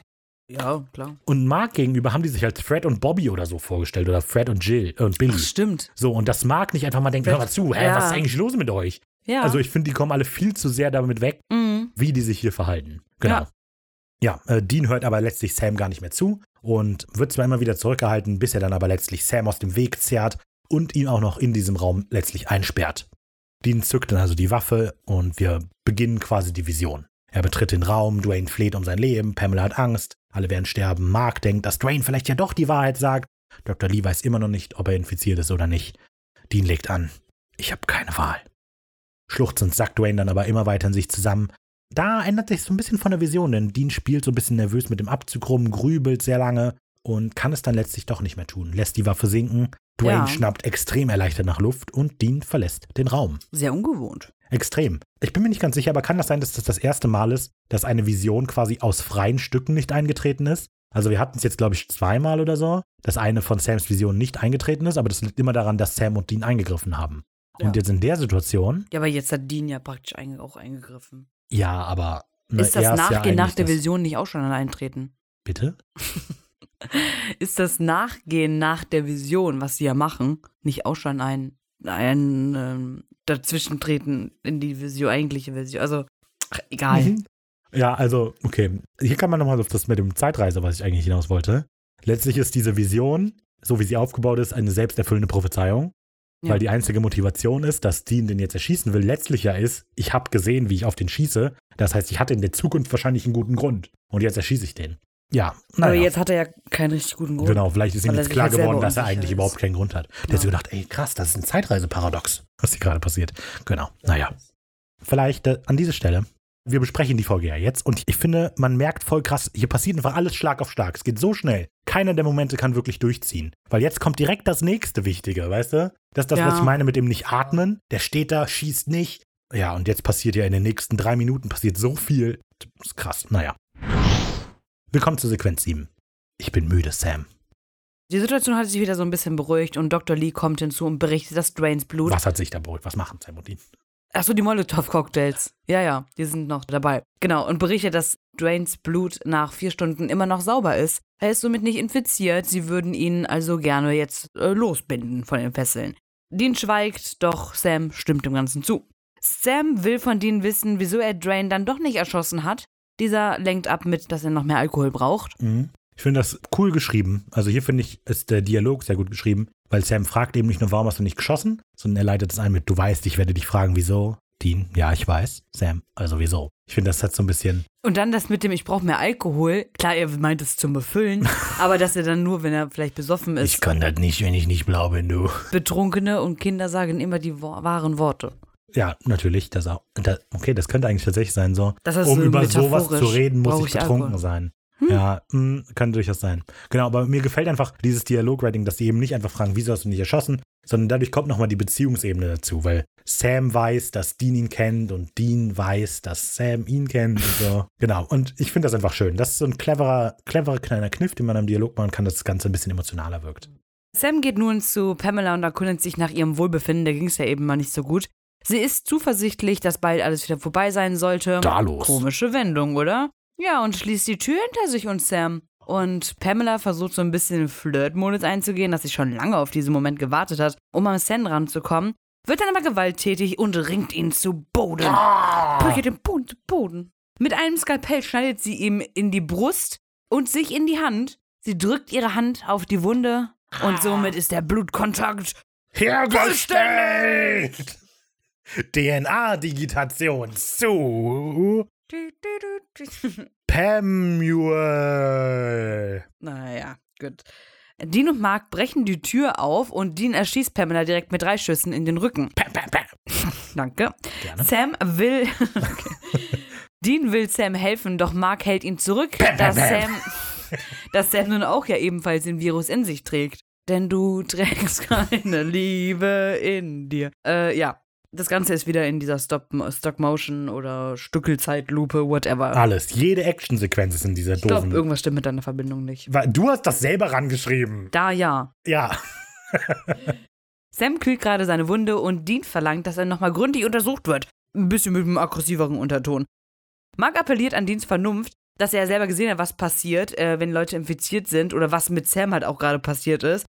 Ja, klar. Und Mark gegenüber haben die sich als Fred und Bobby oder so vorgestellt oder Fred und Jill äh, und Billy. Ach, stimmt. So, und dass Mark nicht einfach mal denkt, hör mal zu, hä, ja. was ist eigentlich los mit euch? Ja. Also ich finde, die kommen alle viel zu sehr damit weg, mhm. wie die sich hier verhalten. Genau. Ja, äh, Dean hört aber letztlich Sam gar nicht mehr zu und wird zwar immer wieder zurückgehalten, bis er dann aber letztlich Sam aus dem Weg zerrt und ihn auch noch in diesem Raum letztlich einsperrt. Dean zückt dann also die Waffe und wir beginnen quasi die Vision. Er betritt den Raum, Dwayne fleht um sein Leben, Pamela hat Angst, alle werden sterben, Mark denkt, dass Dwayne vielleicht ja doch die Wahrheit sagt, Dr. Lee weiß immer noch nicht, ob er infiziert ist oder nicht. Dean legt an, ich habe keine Wahl. Schluchzend sackt Dwayne dann aber immer weiter in sich zusammen. Da ändert sich so ein bisschen von der Vision, denn Dean spielt so ein bisschen nervös mit dem Abzug rum, grübelt sehr lange und kann es dann letztlich doch nicht mehr tun. Lässt die Waffe sinken, Dwayne Ja. schnappt extrem erleichtert nach Luft und Dean verlässt den Raum. Sehr ungewohnt. Extrem. Ich bin mir nicht ganz sicher, aber kann das sein, dass das das erste Mal ist, dass eine Vision quasi aus freien Stücken nicht eingetreten ist? Also wir hatten es jetzt, glaube ich, zweimal oder so, dass eine von Sams Visionen nicht eingetreten ist, aber das liegt immer daran, dass Sam und Dean eingegriffen haben. Ja. Und jetzt in der Situation, Ja, aber jetzt hat Dean ja praktisch auch eingegriffen. ja, aber ne, ist das er ja Nachgehen nach der Vision nicht auch schon ein Eintreten? Bitte? *laughs* Ist das Nachgehen nach der Vision, was sie ja machen, nicht auch schon ein, ein ähm, Dazwischentreten in die Vision, eigentliche Vision? Also, ach, egal. Mhm. Ja, also, okay. Hier kann man nochmal auf das mit dem Zeitreise, was ich eigentlich hinaus wollte. Letztlich ist diese Vision, so wie sie aufgebaut ist, eine selbsterfüllende Prophezeiung. Ja. Weil die einzige Motivation ist, dass Dean den jetzt erschießen will, letztlich ja ist, ich habe gesehen, wie ich auf den schieße. Das heißt, ich hatte in der Zukunft wahrscheinlich einen guten Grund. Und jetzt erschieße ich den. Ja, Aber naja. jetzt hat er ja keinen richtig guten Grund. Genau, vielleicht ist ihm jetzt klar geworden, dass er eigentlich ist. überhaupt keinen Grund hat. Der hat Ja. so gedacht, ey, krass, das ist ein Zeitreiseparadox, was hier gerade passiert. Genau, naja. Vielleicht äh, an dieser Stelle, wir besprechen die Folge ja jetzt und ich finde, man merkt voll krass, hier passiert einfach alles Schlag auf Schlag. Es geht so schnell. Keiner der Momente kann wirklich durchziehen. Weil jetzt kommt direkt das nächste Wichtige, weißt du? Das ist das, Ja. was ich meine mit dem Nicht-Atmen. Der steht da, schießt nicht. Ja, und jetzt passiert ja in den nächsten drei Minuten passiert so viel. Das ist krass, naja. Willkommen zur Sequenz 7. Ich bin müde, Sam. Die Situation hat sich wieder so ein bisschen beruhigt und Dr. Lee kommt hinzu und berichtet, dass Dwaynes Blut. Was hat sich da beruhigt? Was machen Sam und Dean? Achso, die Molotow-Cocktails. Ja, ja, die sind noch dabei. Genau, und berichtet, dass Dwaynes Blut nach vier Stunden immer noch sauber ist. Er ist somit nicht infiziert. Sie würden ihn also gerne jetzt äh, losbinden von den Fesseln. Dean schweigt, doch Sam stimmt dem Ganzen zu. Sam will von Dean wissen, wieso er Drain dann doch nicht erschossen hat. Dieser lenkt ab mit, dass er noch mehr Alkohol braucht. Mhm. Ich finde das cool geschrieben. Also hier finde ich, ist der Dialog sehr gut geschrieben, weil Sam fragt eben nicht nur, warum hast du nicht geschossen, sondern er leitet es ein mit, du weißt, ich werde dich fragen, wieso. Dean, ja, ich weiß. Sam, also wieso? Ich finde, das hat so ein bisschen, Und dann das mit dem, ich brauche mehr Alkohol. Klar, er meint es zum Befüllen, *laughs* aber dass er dann nur, wenn er vielleicht besoffen ist. kann das nicht, wenn ich nicht blau bin, du. Betrunkene und Kinder sagen immer die wahren Worte. Ja, natürlich, das auch. Da, okay, das könnte eigentlich tatsächlich sein, so. Das ist um über sowas zu reden, muss ich betrunken Alkohol. sein. Ja, mh, kann durchaus sein. Genau, aber mir gefällt einfach dieses Dialogwriting, dass sie eben nicht einfach fragen, wieso hast du nicht erschossen, sondern dadurch kommt nochmal die Beziehungsebene dazu, weil Sam weiß, dass Dean ihn kennt und Dean weiß, dass Sam ihn kennt und so. *laughs* Genau, und ich finde das einfach schön. Das ist so ein cleverer, cleverer kleiner Kniff, den man im Dialog machen kann, dass das Ganze ein bisschen emotionaler wirkt. Sam geht nun zu Pamela und erkundet sich nach ihrem Wohlbefinden. Da ging es ja eben mal nicht so gut. Sie ist zuversichtlich, dass bald alles wieder vorbei sein sollte. Da los. Komische Wendung, oder? Ja, und schließt die Tür hinter sich und Sam. Und Pamela versucht so ein bisschen in Flirt-Modus einzugehen, dass sie schon lange auf diesen Moment gewartet hat, um am Sam ranzukommen, wird dann aber gewalttätig und ringt ihn zu Boden. Prügelt den Boden zu Boden. Mit einem Skalpell schneidet sie ihm in die Brust und sich in die Hand. Sie drückt ihre Hand auf die Wunde und somit ist der Blutkontakt Hergestellt! DNA-Digitation zu *laughs* Pamuel. Naja, gut. Dean und Mark brechen die Tür auf und Dean erschießt Pamela direkt mit drei Schüssen in den Rücken. Pam, pam, pam. *laughs* Danke. Gerne. Sam will. *laughs* Okay. Dean will Sam helfen, doch Mark hält ihn zurück, bam, dass. Sam, dass Sam nun auch ja ebenfalls den Virus in sich trägt. Denn du trägst keine Liebe in dir. Äh, ja. Das Ganze ist wieder in dieser Stop Stop-Motion oder Stückelzeitlupe, whatever. Alles. Jede Actionsequenz ist in dieser glaube, doofen. irgendwas stimmt mit deiner Verbindung nicht. Weil Du hast das selber rangeschrieben. Da ja. Ja. *laughs* Sam kühlt gerade seine Wunde und Dean verlangt, dass er nochmal gründlich untersucht wird. Ein bisschen mit einem aggressiveren Unterton. Mark appelliert an Deans Vernunft, dass er ja selber gesehen hat, was passiert, äh, wenn Leute infiziert sind oder was mit Sam halt auch gerade passiert ist.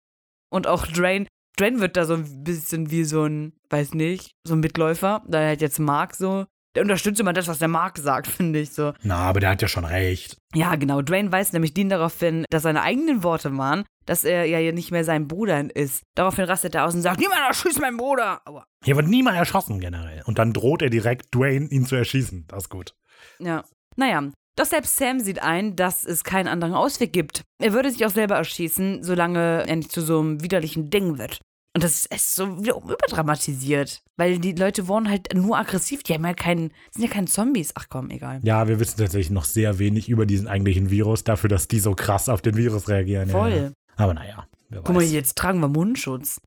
Und auch Drain. Drain wird da so ein bisschen wie so ein, weiß nicht, so ein Mitläufer. Da halt jetzt Mark so. Der unterstützt immer das, was der Mark sagt, *laughs* finde ich so. Na, aber der hat ja schon recht. Ja, genau. Drain weist nämlich Dean darauf hin, dass seine eigenen Worte waren, dass er ja nicht mehr sein Bruder ist. Daraufhin rastet er aus und sagt, niemand erschießt meinen Bruder. Aua. Hier wird niemand erschossen generell. Und dann droht er direkt Dwayne, ihn zu erschießen. Das ist gut. Ja. Naja. Doch selbst Sam sieht ein, dass es keinen anderen Ausweg gibt. Er würde sich auch selber erschießen, solange er nicht zu so einem widerlichen Ding wird. Und das ist so wieder überdramatisiert. Weil die Leute wurden halt nur aggressiv. Die haben ja keinen, sind ja keine Zombies. Ach komm, egal. Ja, wir wissen tatsächlich noch sehr wenig über diesen eigentlichen Virus, dafür, dass die so krass auf den Virus reagieren. Voll. Ja. Aber naja, Guck mal, jetzt tragen wir Mundschutz.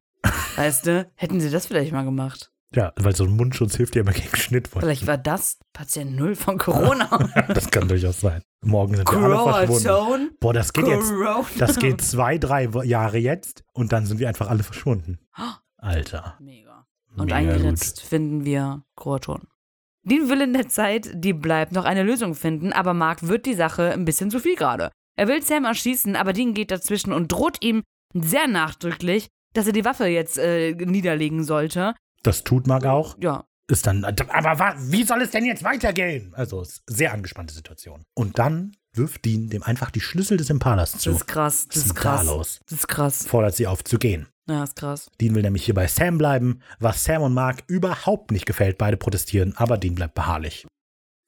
weißt du? Hätten sie das vielleicht mal gemacht. Ja, weil so ein Mundschutz hilft ja immer gegen Schnittwunden. Vielleicht war das Patient Null von Corona. *laughs* Das kann durchaus sein. Morgen sind wir alle verschwunden. Corona-Zone. Boah, das geht jetzt. Corona. Das geht zwei, drei Jahre jetzt und dann sind wir einfach alle verschwunden. *gasps* Alter. Mega. Und Mega eingeritzt finden wir Kroaton. Dean will in der Zeit, die bleibt, noch eine Lösung finden, aber Mark wird die Sache ein bisschen zu viel gerade. Er will Sam erschießen, aber Dean geht dazwischen und droht ihm sehr nachdrücklich, dass er die Waffe jetzt äh, niederlegen sollte. Das tut Mark auch. Ja, Ist dann. Aber wa, wie soll es denn jetzt weitergehen? Also, sehr angespannte Situation. Und dann wirft Dean dem einfach die Schlüssel des Impalas zu. das ist krass, das Was ist krass. los? Das ist krass. Fordert sie auf zu gehen. Ja, ist krass. Dean will nämlich hier bei Sam bleiben, was Sam und Mark überhaupt nicht gefällt. Beide protestieren, aber Dean bleibt beharrlich.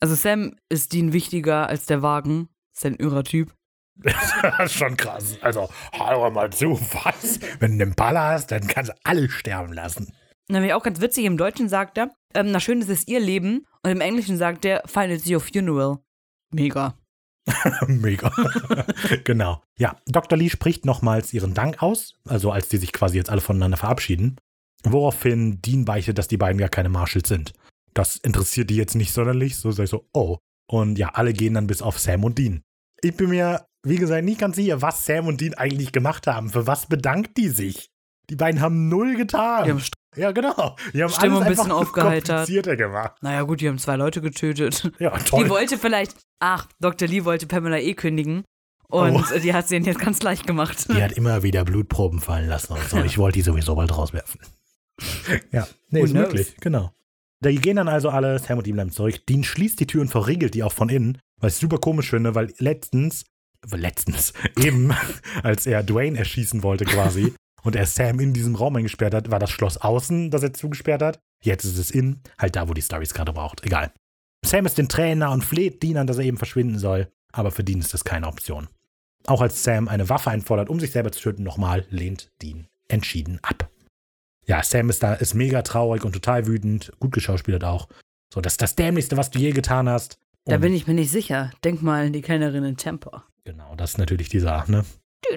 Also Sam ist Dean wichtiger als der Wagen. Ist ein irrer Typ. Das *laughs* ist schon krass. Also, hör mal zu, was? Wenn du einen Impala hast, dann kannst du alle sterben lassen. Nämlich auch ganz witzig, im Deutschen sagt er, ähm, na schön, das ist ihr Leben. Und im Englischen sagt er, find it's your funeral. Mega. *laughs* Mega. *laughs* genau. Ja, Dr. Lee spricht nochmals ihren Dank aus, also als die sich quasi jetzt alle voneinander verabschieden. Woraufhin Dean beichtet, dass die beiden gar keine Marshalls sind. Das interessiert die jetzt nicht sonderlich, so sag ich so, oh. Und ja, alle gehen dann bis auf Sam und Dean. Ich bin mir, wie gesagt, nicht ganz sicher, was Sam und Dean eigentlich gemacht haben. Für was bedankt die sich? Die beiden haben null getan. Die haben ja, genau. Die haben Stimmung ein bisschen aufgeheitert. komplizierter gemacht. Naja, gut, die haben zwei Leute getötet. Ja, toll. Die wollte vielleicht, ach, Dr. Lee wollte Pamela eh kündigen. Und Oh. die hat sie ihnen jetzt ganz leicht gemacht. Die hat immer wieder Blutproben fallen lassen und so. Ich wollte die sowieso bald rauswerfen. ja, nee, ist möglich, genau. Da gehen dann also alle, Sam und Dean bleiben zurück. Dean schließt die Tür und verriegelt die auch von innen, was ich super komisch finde, weil letztens, letztens, *laughs* eben, als er Dwayne erschießen wollte quasi und er Sam in diesem Raum eingesperrt hat, war das Schloss außen, das er zugesperrt hat. Jetzt ist es innen, halt da, wo die Story es gerade braucht. Egal. Sam ist den Trainer und fleht Dean an, dass er eben verschwinden soll, aber für Dean ist das keine Option. Auch als Sam eine Waffe einfordert, um sich selber zu töten, nochmal lehnt Dean entschieden ab. Ja, Sam ist da, ist mega traurig und total wütend, gut geschauspielert auch. So, das ist das Dämlichste, was du je getan hast. Da Und- bin ich mir nicht sicher. Denk mal an die Kellnerin in Temper. Genau, das ist natürlich dieser, ne?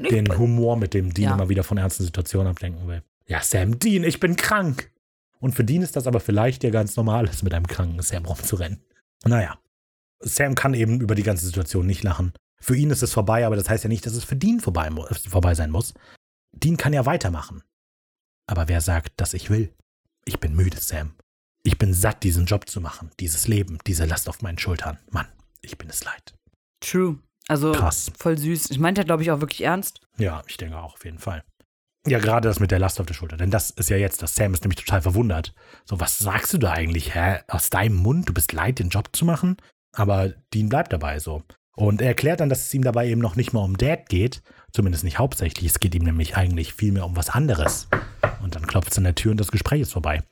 Den Humor, mit dem Dean Ja. immer wieder von ernsten Situationen ablenken will. Ja, Sam, Dean, ich bin krank. Und für Dean ist das aber vielleicht ja ganz normal, mit einem kranken Sam rumzurennen. Naja. Sam kann eben über die ganze Situation nicht lachen. Für ihn ist es vorbei, aber das heißt ja nicht, dass es für Dean vorbei, äh, vorbei sein muss. Dean kann ja weitermachen. Aber wer sagt, dass ich will? Ich bin müde, Sam. Ich bin satt, diesen Job zu machen, dieses Leben, diese Last auf meinen Schultern. Mann, ich bin es leid. True. Also Krass. voll süß. Ich meinte, glaube ich, auch wirklich ernst. Ja, ich denke auch, auf jeden Fall. Ja, gerade das mit der Last auf der Schulter. Denn das ist ja jetzt, das Sam ist nämlich total verwundert. So, was sagst du da eigentlich, hä? Aus deinem Mund, du bist leid, den Job zu machen? Aber Dean bleibt dabei so. Und er erklärt dann, dass es ihm dabei eben noch nicht mal um Dad geht. Zumindest nicht hauptsächlich. Es geht ihm nämlich eigentlich vielmehr um was anderes. Und dann klopft es an der Tür und das Gespräch ist vorbei.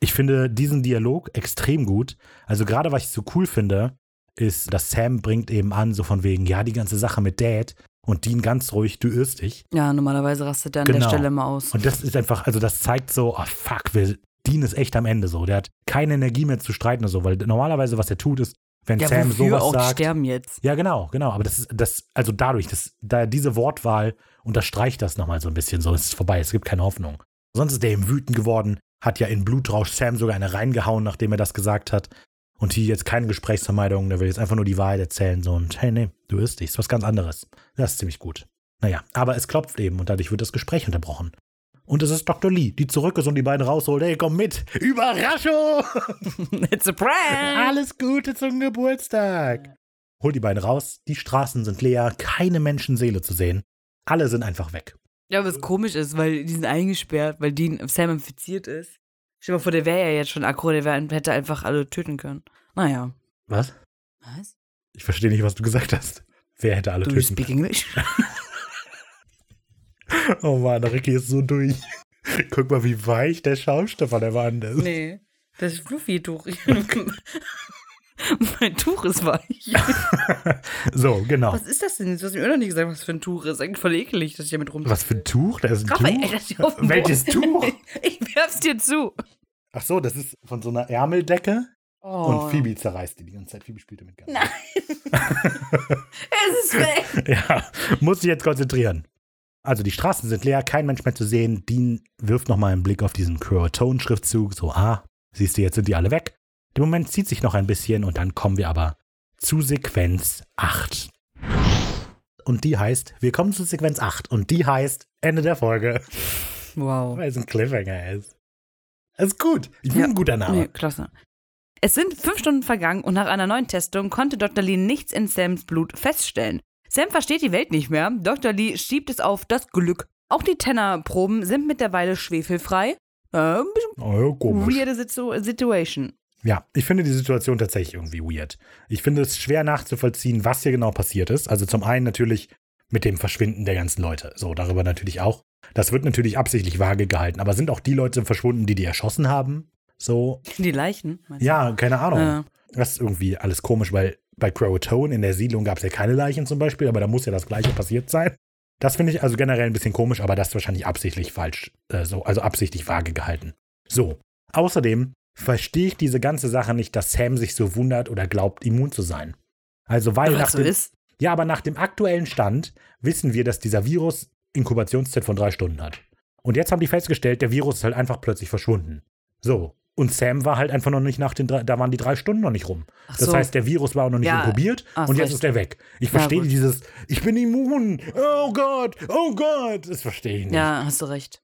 Ich finde diesen Dialog extrem gut. Also gerade was ich so cool finde, ist, dass Sam bringt eben an, so von wegen, ja, die ganze Sache mit Dad und Dean ganz ruhig, du irrst dich. Ja, normalerweise rastet er an der Genau. Stelle immer aus. Und das ist einfach, also das zeigt so, oh fuck, wir, Dean ist echt am Ende so. Der hat keine Energie mehr zu streiten und so, weil normalerweise, was er tut, ist, wenn ja, Sam sowas auch sagt. sterben jetzt? Ja, genau, genau. Aber das ist, das, also dadurch, dass da diese Wortwahl unterstreicht das nochmal so ein bisschen. So, es ist vorbei, es gibt keine Hoffnung. Sonst ist er eben wütend geworden, hat ja in Blutrausch Sam sogar eine reingehauen, nachdem er das gesagt hat. Und hier jetzt keine Gesprächsvermeidung, der will jetzt einfach nur die Wahrheit erzählen. So, und hey, nee, du irrst dich, ist was ganz anderes. Das ist ziemlich gut. Naja, aber es klopft eben und dadurch wird das Gespräch unterbrochen. Und es ist Dr. Lee, die zurück ist und die beiden rausholt. Hey, komm mit! Überraschung! *laughs* It's a prank! Alles Gute zum Geburtstag. Hol die beiden raus, die Straßen sind leer, keine Menschenseele zu sehen. Alle sind einfach weg. Ja, was komisch ist, weil die sind eingesperrt, weil Dean Sam infiziert ist. Stell dir mal vor, der wäre ja jetzt schon aggro, der wär, hätte einfach alle töten können. Naja. Was? Was? Ich verstehe nicht, was du gesagt hast. Wer hätte alle Do you töten speak English? *laughs* Oh Mann, der Ricky ist so durch. Guck mal, wie weich der Schaumstoff an der Wand ist. nee. Das ist Fluffy-Tuch. *laughs* mein Tuch ist weich. *laughs* So, genau. Was ist das denn? Du hast mir immer noch nicht gesagt, was für ein Tuch ist. Eigentlich voll eklig, dass ich damit rum. Was für ein Tuch? Da ist ein Raphael, Tuch. dem Welches. Tuch? *laughs* Ich werf's dir zu. Ach so, das ist von so einer Ärmeldecke. Oh. Und Phoebe zerreißt die die ganze Zeit. Phoebe spielt damit gerne. Nein. es ist weg. Ja, muss sich jetzt konzentrieren. Also die Straßen sind leer, kein Mensch mehr zu sehen. Dean wirft nochmal einen Blick auf diesen Croatone-Schriftzug. So, ah, siehst du, jetzt sind die alle weg. Der Moment zieht sich noch ein bisschen und dann kommen wir aber zu Sequenz 8. Und die heißt, wir kommen zu Sequenz 8 und die heißt Ende der Folge, Wow. weil es ein Cliffhanger ist. Ist gut. Ich bin Ja. ein guter Name. Nee, klasse. Es sind fünf Stunden vergangen und nach einer neuen Testung konnte Dr. Lee nichts in Sams Blut feststellen. Sam versteht die Welt nicht mehr. Dr. Lee schiebt es auf das Glück. Auch die Tennerproben sind mittlerweile schwefelfrei. Äh, ein bisschen Oh, ja, weirde Situ Situation. Ja, ich finde die Situation tatsächlich irgendwie weird. Ich finde es schwer nachzuvollziehen, was hier genau passiert ist. Also zum einen natürlich mit dem Verschwinden der ganzen Leute. So, darüber natürlich auch. Das wird natürlich absichtlich vage gehalten. Aber sind auch die Leute verschwunden, die die erschossen haben? So, Die Leichen? ja, keine Ahnung. Ja. Das ist irgendwie alles komisch, weil bei Croatone in der Siedlung gab es ja keine Leichen zum Beispiel, aber da muss ja das Gleiche passiert sein. Das finde ich also generell ein bisschen komisch, aber das ist wahrscheinlich absichtlich falsch, äh, so, also absichtlich vage gehalten. So, außerdem verstehe ich diese ganze Sache nicht, dass Sam sich so wundert oder glaubt, immun zu sein. Also, weil nach so dem, ist. ja, aber nach dem aktuellen Stand wissen wir, dass dieser Virus Inkubationszeit von drei Stunden hat. Und jetzt haben die festgestellt, der Virus ist halt einfach plötzlich verschwunden. So. Und Sam war halt einfach noch nicht nach den drei, da waren die drei Stunden noch nicht rum. Ach Das so. heißt, der Virus war auch noch nicht Ja, inkubiert hast und jetzt recht. ist er weg. Ich Ja, verstehe gut. dieses, ich bin immun, oh Gott, oh Gott, das verstehe ich nicht. Ja, hast du recht.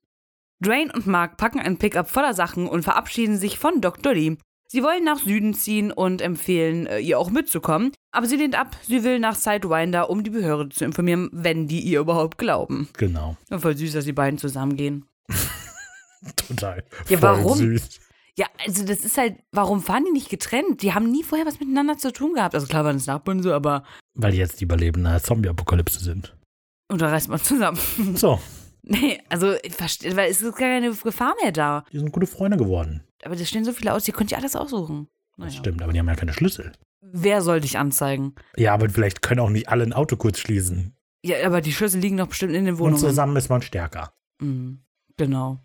Dwayne und Mark packen ein Pickup voller Sachen und verabschieden sich von Dr. Lee. Sie wollen nach Süden ziehen und empfehlen, äh, ihr auch mitzukommen, aber sie lehnt ab, sie will nach Sidewinder, um die Behörde zu informieren, wenn die ihr überhaupt glauben. Genau, Und voll süß, dass die beiden zusammengehen. *laughs* total. Ja, Voll warum? Süß. Ja, also das ist halt, warum fahren die nicht getrennt? Die haben nie vorher was miteinander zu tun gehabt. Also klar waren es Nachbarn so, aber Weil die jetzt die Überlebenden einer Zombie-Apokalypse sind. und da reist man zusammen. So, *laughs* nee, also ich verstehe, weil es ist gar keine Gefahr mehr da. die sind gute Freunde geworden. Aber da stehen so viele aus, die könnt ihr alles aussuchen. Das Naja. stimmt, aber die haben ja keine Schlüssel. Wer soll dich anzeigen? Ja, aber vielleicht können auch nicht alle ein Auto kurz schließen. Ja, aber die Schlüssel liegen doch bestimmt in den Und Wohnungen. zusammen ist man stärker. Mhm, genau.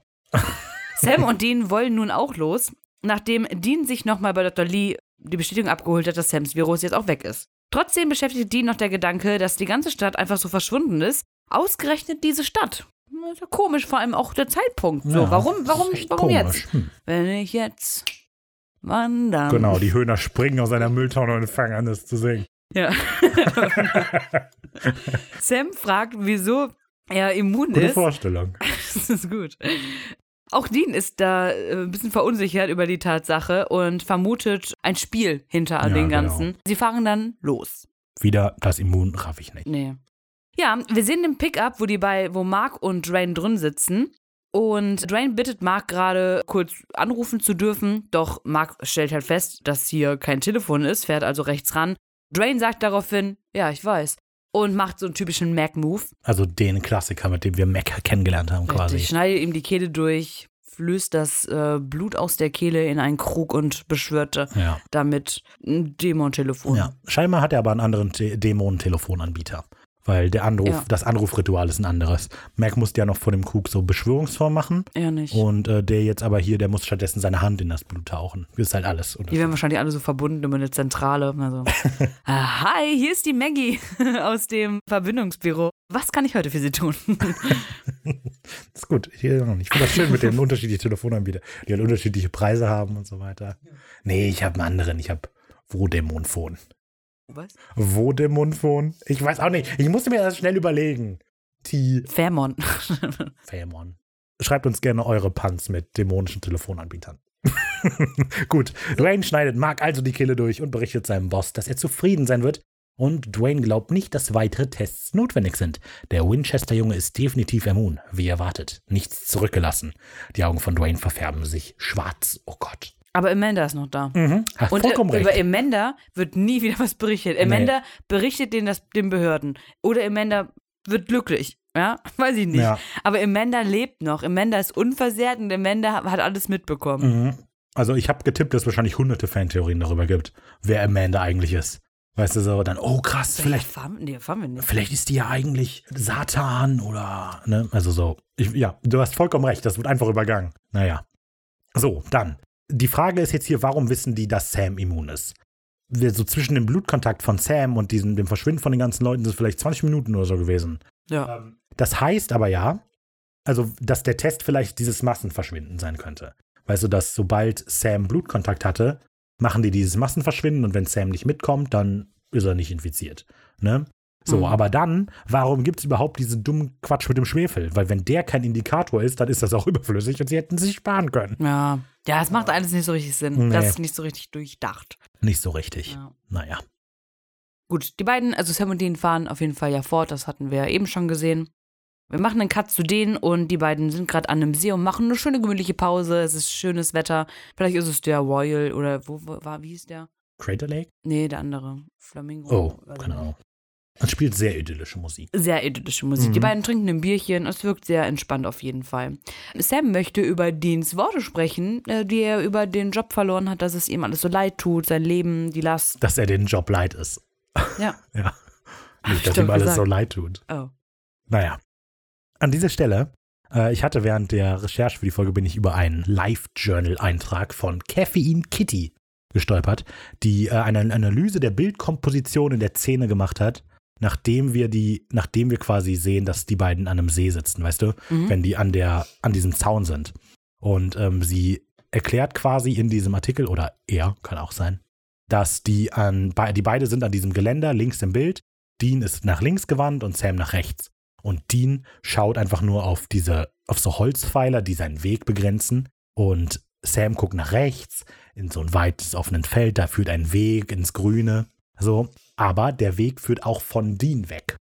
Sam und Dean wollen nun auch los, nachdem Dean sich nochmal bei Dr. Lee die Bestätigung abgeholt hat, dass Sams Virus jetzt auch weg ist. Trotzdem beschäftigt Dean noch der Gedanke, dass die ganze Stadt einfach so verschwunden ist. Ausgerechnet diese Stadt. Ist ja komisch, vor allem auch der Zeitpunkt. So, Ja, warum, warum, warum komisch. jetzt? Hm. Wenn ich jetzt. Wann dann? Genau, die Höhner springen aus einer Mülltonne und fangen an, das zu singen. Ja. *laughs* Sam fragt, wieso er immun Gute ist. Vorstellung. *laughs* Das ist gut. Auch Dean ist da äh, ein bisschen verunsichert über die Tatsache und vermutet ein Spiel hinter all Ja, dem genau. Ganzen. Sie fahren dann los. Wieder das Immun raff ich nicht. Nee. Ja, wir sehen den Pickup, wo die bei, wo Mark und Drain drin sitzen. Und Drain bittet Mark gerade kurz anrufen zu dürfen, doch Mark stellt halt fest, dass hier kein Telefon ist, fährt also rechts ran. Drain sagt daraufhin, ja, ich weiß. Und macht so einen typischen Mac-Move. Also den Klassiker, mit dem wir Mac kennengelernt haben, quasi. Richtig, schneidet ihm die Kehle durch, flößt das äh, Blut aus der Kehle in einen Krug und beschwörte Ja. damit ein Dämon-Telefon. ja. Scheinbar hat er aber einen anderen Te Dämonen-Telefonanbieter. Weil der Anruf, Ja. das Anrufritual ist ein anderes. Mac musste ja noch vor dem Krug so Beschwörungsform machen. Er nicht. Und äh, der jetzt aber hier, der muss stattdessen seine Hand in das Blut tauchen. Das ist halt alles. Die werden wahrscheinlich alle so verbunden über eine Zentrale. Also. ah, *laughs* hi, hier ist die Maggie *laughs* aus dem Verbindungsbüro. Was kann ich heute für Sie tun? Das *laughs* ist gut. Ich, ich finde das schön mit den unterschiedlichen Telefonanbietern, die halt unterschiedliche Preise haben und so weiter. Nee, ich habe einen anderen. Ich habe Vodemon-Phone. Was? Vodemon-Phone? Ich weiß auch nicht. Ich musste mir das schnell überlegen. T. Fairmon. *laughs* Famon. Schreibt uns gerne eure Punts mit dämonischen Telefonanbietern. *laughs* Gut, Dwayne schneidet Mark also die Kehle durch und berichtet seinem Boss, dass er zufrieden sein wird. Und Dwayne glaubt nicht, dass weitere Tests notwendig sind. Der Winchester-Junge ist definitiv immun, wie erwartet. Nichts zurückgelassen. Die Augen von Dwayne verfärben sich schwarz. Oh Gott. Aber Amanda ist noch da. Mhm. Hast Und vollkommen äh, recht. über Amanda wird nie wieder *laughs* was berichtet. Amanda berichtet den, das, den Behörden. Oder Amanda wird glücklich. Ja, *laughs* weiß ich nicht. Ja. Aber Amanda lebt noch. Amanda ist unversehrt und Amanda hat alles mitbekommen. Mhm. Also ich habe getippt, dass es wahrscheinlich hunderte Fantheorien darüber gibt, wer Amanda eigentlich ist. Weißt du so, dann, oh krass, vielleicht nee, erfahren wir nicht. Vielleicht ist die ja eigentlich Satan oder, ne? Also so. Ich, ja, du hast vollkommen recht, das wird einfach übergangen. Naja. So, dann. Die Frage ist jetzt hier, warum wissen die, dass Sam immun ist? Wir- So zwischen dem Blutkontakt von Sam und diesem, dem Verschwinden von den ganzen Leuten sind vielleicht 20 Minuten oder so gewesen. Ja. Das heißt aber ja, also, dass der Test vielleicht dieses Massenverschwinden sein könnte. Weißt du, dass sobald Sam Blutkontakt hatte, machen die dieses Massenverschwinden und wenn Sam nicht mitkommt, dann ist er nicht infiziert. Ne? So, Mhm. aber dann, warum gibt es überhaupt diesen dummen Quatsch mit dem Schwefel? Weil wenn der kein Indikator ist, dann ist das auch *laughs* überflüssig und sie hätten sich sparen können. Ja. Ja, es macht alles nicht so richtig Sinn. Nee. Das ist nicht so richtig durchdacht. Nicht so richtig. Ja. Naja. Gut, die beiden, also Sam und Dean fahren auf jeden Fall ja fort, das hatten wir ja eben schon gesehen. Wir machen einen Cut zu denen und die beiden sind gerade an einem See und machen eine schöne gemütliche Pause. Es ist schönes Wetter. Vielleicht ist es der Royal oder wo wo war, wie hieß der? Crater Lake? Nee, der andere. Flamingo. Oh, keine Ahnung. Es spielt sehr idyllische Musik. Sehr idyllische Musik. Die Mhm. beiden trinken ein Bierchen. Es wirkt sehr entspannt auf jeden Fall. Sam möchte über Deans Worte sprechen, äh, die er über den Job verloren hat, dass es ihm alles so leid tut, sein Leben, die Last. Dass er den Job leid ist. Ja. *laughs* Ja. Nicht, ich dass ihm alles gesagt. so leid tut. Oh. Naja. An dieser Stelle, äh, ich hatte während der Recherche für die Folge bin ich über einen Live-Journal-Eintrag von Caffeine Kitty gestolpert, die äh, eine Analyse der Bildkomposition in der Szene gemacht hat, nachdem wir die, nachdem wir quasi sehen, dass die beiden an einem See sitzen, weißt du, Mhm. wenn die an der, an diesem Zaun sind. Und ähm, sie erklärt quasi in diesem Artikel, oder er, kann auch sein, dass die an, die beide sind an diesem Geländer links im Bild. Dean ist nach links gewandt und Sam nach rechts. Und Dean schaut einfach nur auf diese, auf so Holzpfeiler, die seinen Weg begrenzen. Und Sam guckt nach rechts in so ein weites offenes Feld, da führt ein Weg ins Grüne. So, aber der Weg führt auch von Dean weg.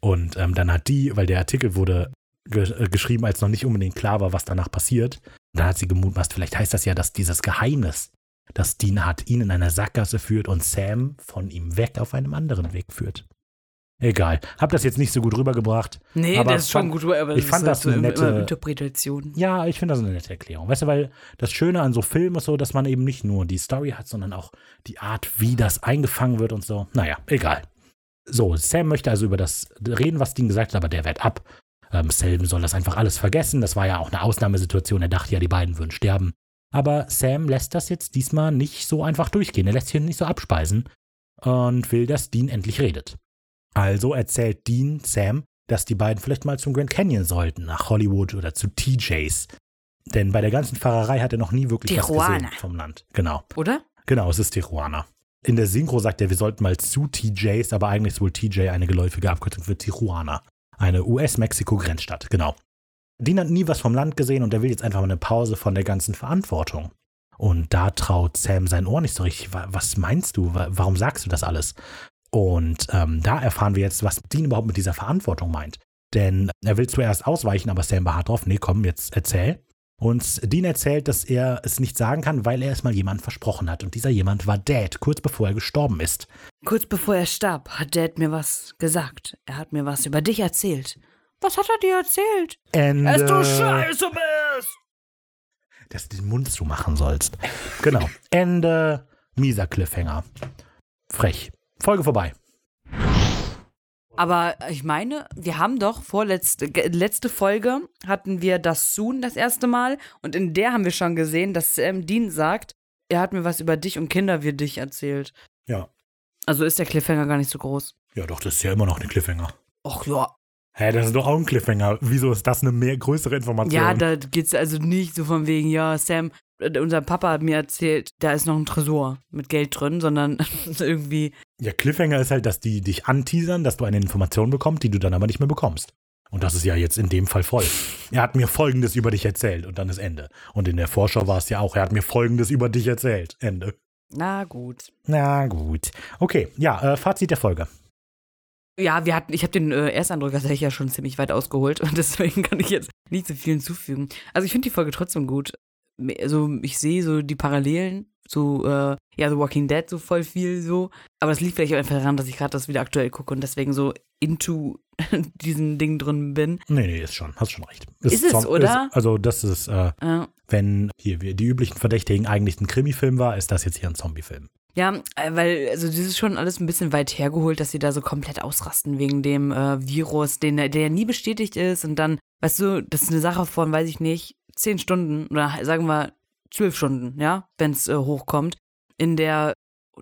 Und ähm, dann hat die, weil der Artikel wurde ge äh, geschrieben, als noch nicht unbedingt klar war, was danach passiert, Dann hat sie gemutmaßt, vielleicht heißt das ja, dass dieses Geheimnis, das Dean hat, ihn in einer Sackgasse führt und Sam von ihm weg auf einem anderen Weg führt. Egal. Hab das jetzt nicht so gut rübergebracht. Nee, Aber das ist schon fand- gut, aber ich fand das so eine nette- Interpretation. Ja, ich finde das eine nette Erklärung. Weißt du, weil das Schöne an so Filmen ist so, dass man eben nicht nur die Story hat, sondern auch die Art, wie das eingefangen wird und so. Naja, egal. So, Sam möchte also über das reden, was Dean gesagt hat, aber der wehrt ab. Ähm, Sam soll das einfach alles vergessen. Das war ja auch eine Ausnahmesituation. Er dachte ja, die beiden würden sterben. Aber Sam lässt das jetzt diesmal nicht so einfach durchgehen. Er lässt hier nicht so abspeisen und will, dass Dean endlich redet. Also erzählt Dean Sam, dass die beiden vielleicht mal zum Grand Canyon sollten, nach Hollywood oder zu TJs. Denn bei der ganzen Fahrerei hat er noch nie wirklich was Tijuana. gesehen vom Land. Genau. Oder? Genau, es ist Tijuana. In der Synchro sagt er, wir sollten mal zu TJs, aber eigentlich ist wohl TJ eine geläufige Abkürzung für Tijuana. Eine US-Mexiko-Grenzstadt, genau. Dean hat nie was vom Land gesehen und er will jetzt einfach mal eine Pause von der ganzen Verantwortung. Und da traut Sam sein Ohr nicht so richtig. Wa- Was meinst du? Wa- Warum sagst du das alles? Und ähm, da erfahren wir jetzt, was Dean überhaupt mit dieser Verantwortung meint. Denn er will zuerst ausweichen, aber Sam beharrt drauf, nee, komm, jetzt erzähl. Und Dean erzählt, dass er es nicht sagen kann, weil er es mal jemand versprochen hat. Und dieser jemand war Dad, kurz bevor er gestorben ist. Kurz bevor er starb, hat Dad mir was gesagt. Er hat mir was über dich erzählt. Was hat er dir erzählt? Ende. Dass du scheiße bist! Dass du den Mund zumachen sollst. Genau. Ende. Mieser Cliffhanger. Frech. Folge vorbei. Aber ich meine, wir haben doch vorletzte letzte Folge hatten wir das Soon das erste Mal und in der haben wir schon gesehen, dass Sam Dean sagt, er hat mir was über dich und Kinder wie dich erzählt. Ja. Also ist der Cliffhanger gar nicht so groß. Ja, doch, das ist ja immer noch ein Cliffhanger. Och ja. Hä, das ist doch auch ein Cliffhanger. Wieso ist das eine mehr größere Information? Ja, da geht's also nicht so von wegen, ja, Sam, unser Papa hat mir erzählt, da ist noch ein Tresor mit Geld drin, sondern *laughs* irgendwie, Ja, Cliffhanger ist halt, dass die dich anteasern, dass du eine Information bekommst, die du dann aber nicht mehr bekommst. Und das ist ja jetzt in dem Fall voll. Er hat mir Folgendes über dich erzählt und dann ist Ende. Und in der Vorschau war es ja auch, er hat mir Folgendes über dich erzählt. Ende. na gut. Na gut. Okay, ja, äh, Fazit der Folge. Ja, wir hatten, ich habe den äh, Ersteindruck tatsächlich ja schon ziemlich weit ausgeholt *laughs* und deswegen kann ich jetzt nicht so viel hinzufügen. Also ich finde die Folge trotzdem gut. Also ich sehe so die Parallelen zu äh, ja The Walking Dead so voll viel so, aber das liegt vielleicht auch einfach daran, dass ich gerade das wieder aktuell gucke und deswegen so into *laughs* diesen Ding drin bin. Nee, nee, ist schon, hast schon recht. Ist es, Zom- oder? Ist, also, das ist, äh, Äh, wenn hier die üblichen Verdächtigen eigentlich ein Krimi-Film war, ist das jetzt hier ein Zombie-Film. Ja, äh, weil, also das ist schon alles ein bisschen weit hergeholt, dass sie da so komplett ausrasten wegen dem äh, Virus, den, der ja nie bestätigt ist. Und dann, weißt du, das ist eine Sache von, weiß ich nicht, zehn Stunden oder sagen wir zwölf Stunden, ja, wenn es äh, hochkommt. In der,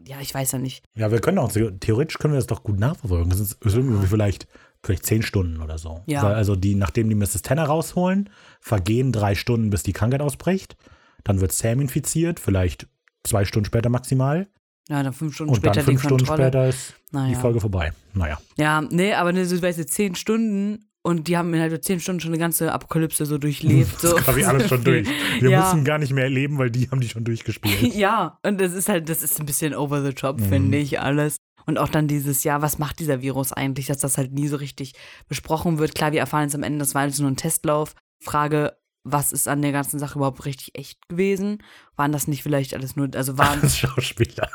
ja, ich weiß ja nicht. Ja, wir können auch, theoretisch können wir das doch gut nachverfolgen. Das ist, irgendwie vielleicht, vielleicht zehn Stunden oder so. Ja. Weil also die, nachdem die Mrs. Tanner rausholen, vergehen drei Stunden, bis die Krankheit ausbricht. Dann wird Sam infiziert, vielleicht zwei Stunden später maximal. Ja, dann fünf Stunden Und später dann fünf die Stunden später ist die Naja. Folge vorbei. Naja. Ja, nee, aber ne, so, weißt du, zehn Stunden und die haben innerhalb der zehn Stunden schon eine ganze Apokalypse so durchlebt. *laughs* Das So. ist quasi alles schon durch. Wir Ja. müssen gar nicht mehr erleben, weil die haben die schon durchgespielt. *laughs* Ja, und das ist halt, das ist ein bisschen over the top, Mhm. finde ich, alles. Und auch dann dieses, ja, was macht dieser Virus eigentlich, dass das halt nie so richtig besprochen wird. Klar, wir erfahren jetzt am Ende, das war alles nur ein Testlauf. Frage, was ist an der ganzen Sache überhaupt richtig echt gewesen? Waren das nicht vielleicht alles nur, also waren, Als *laughs* Schauspieler.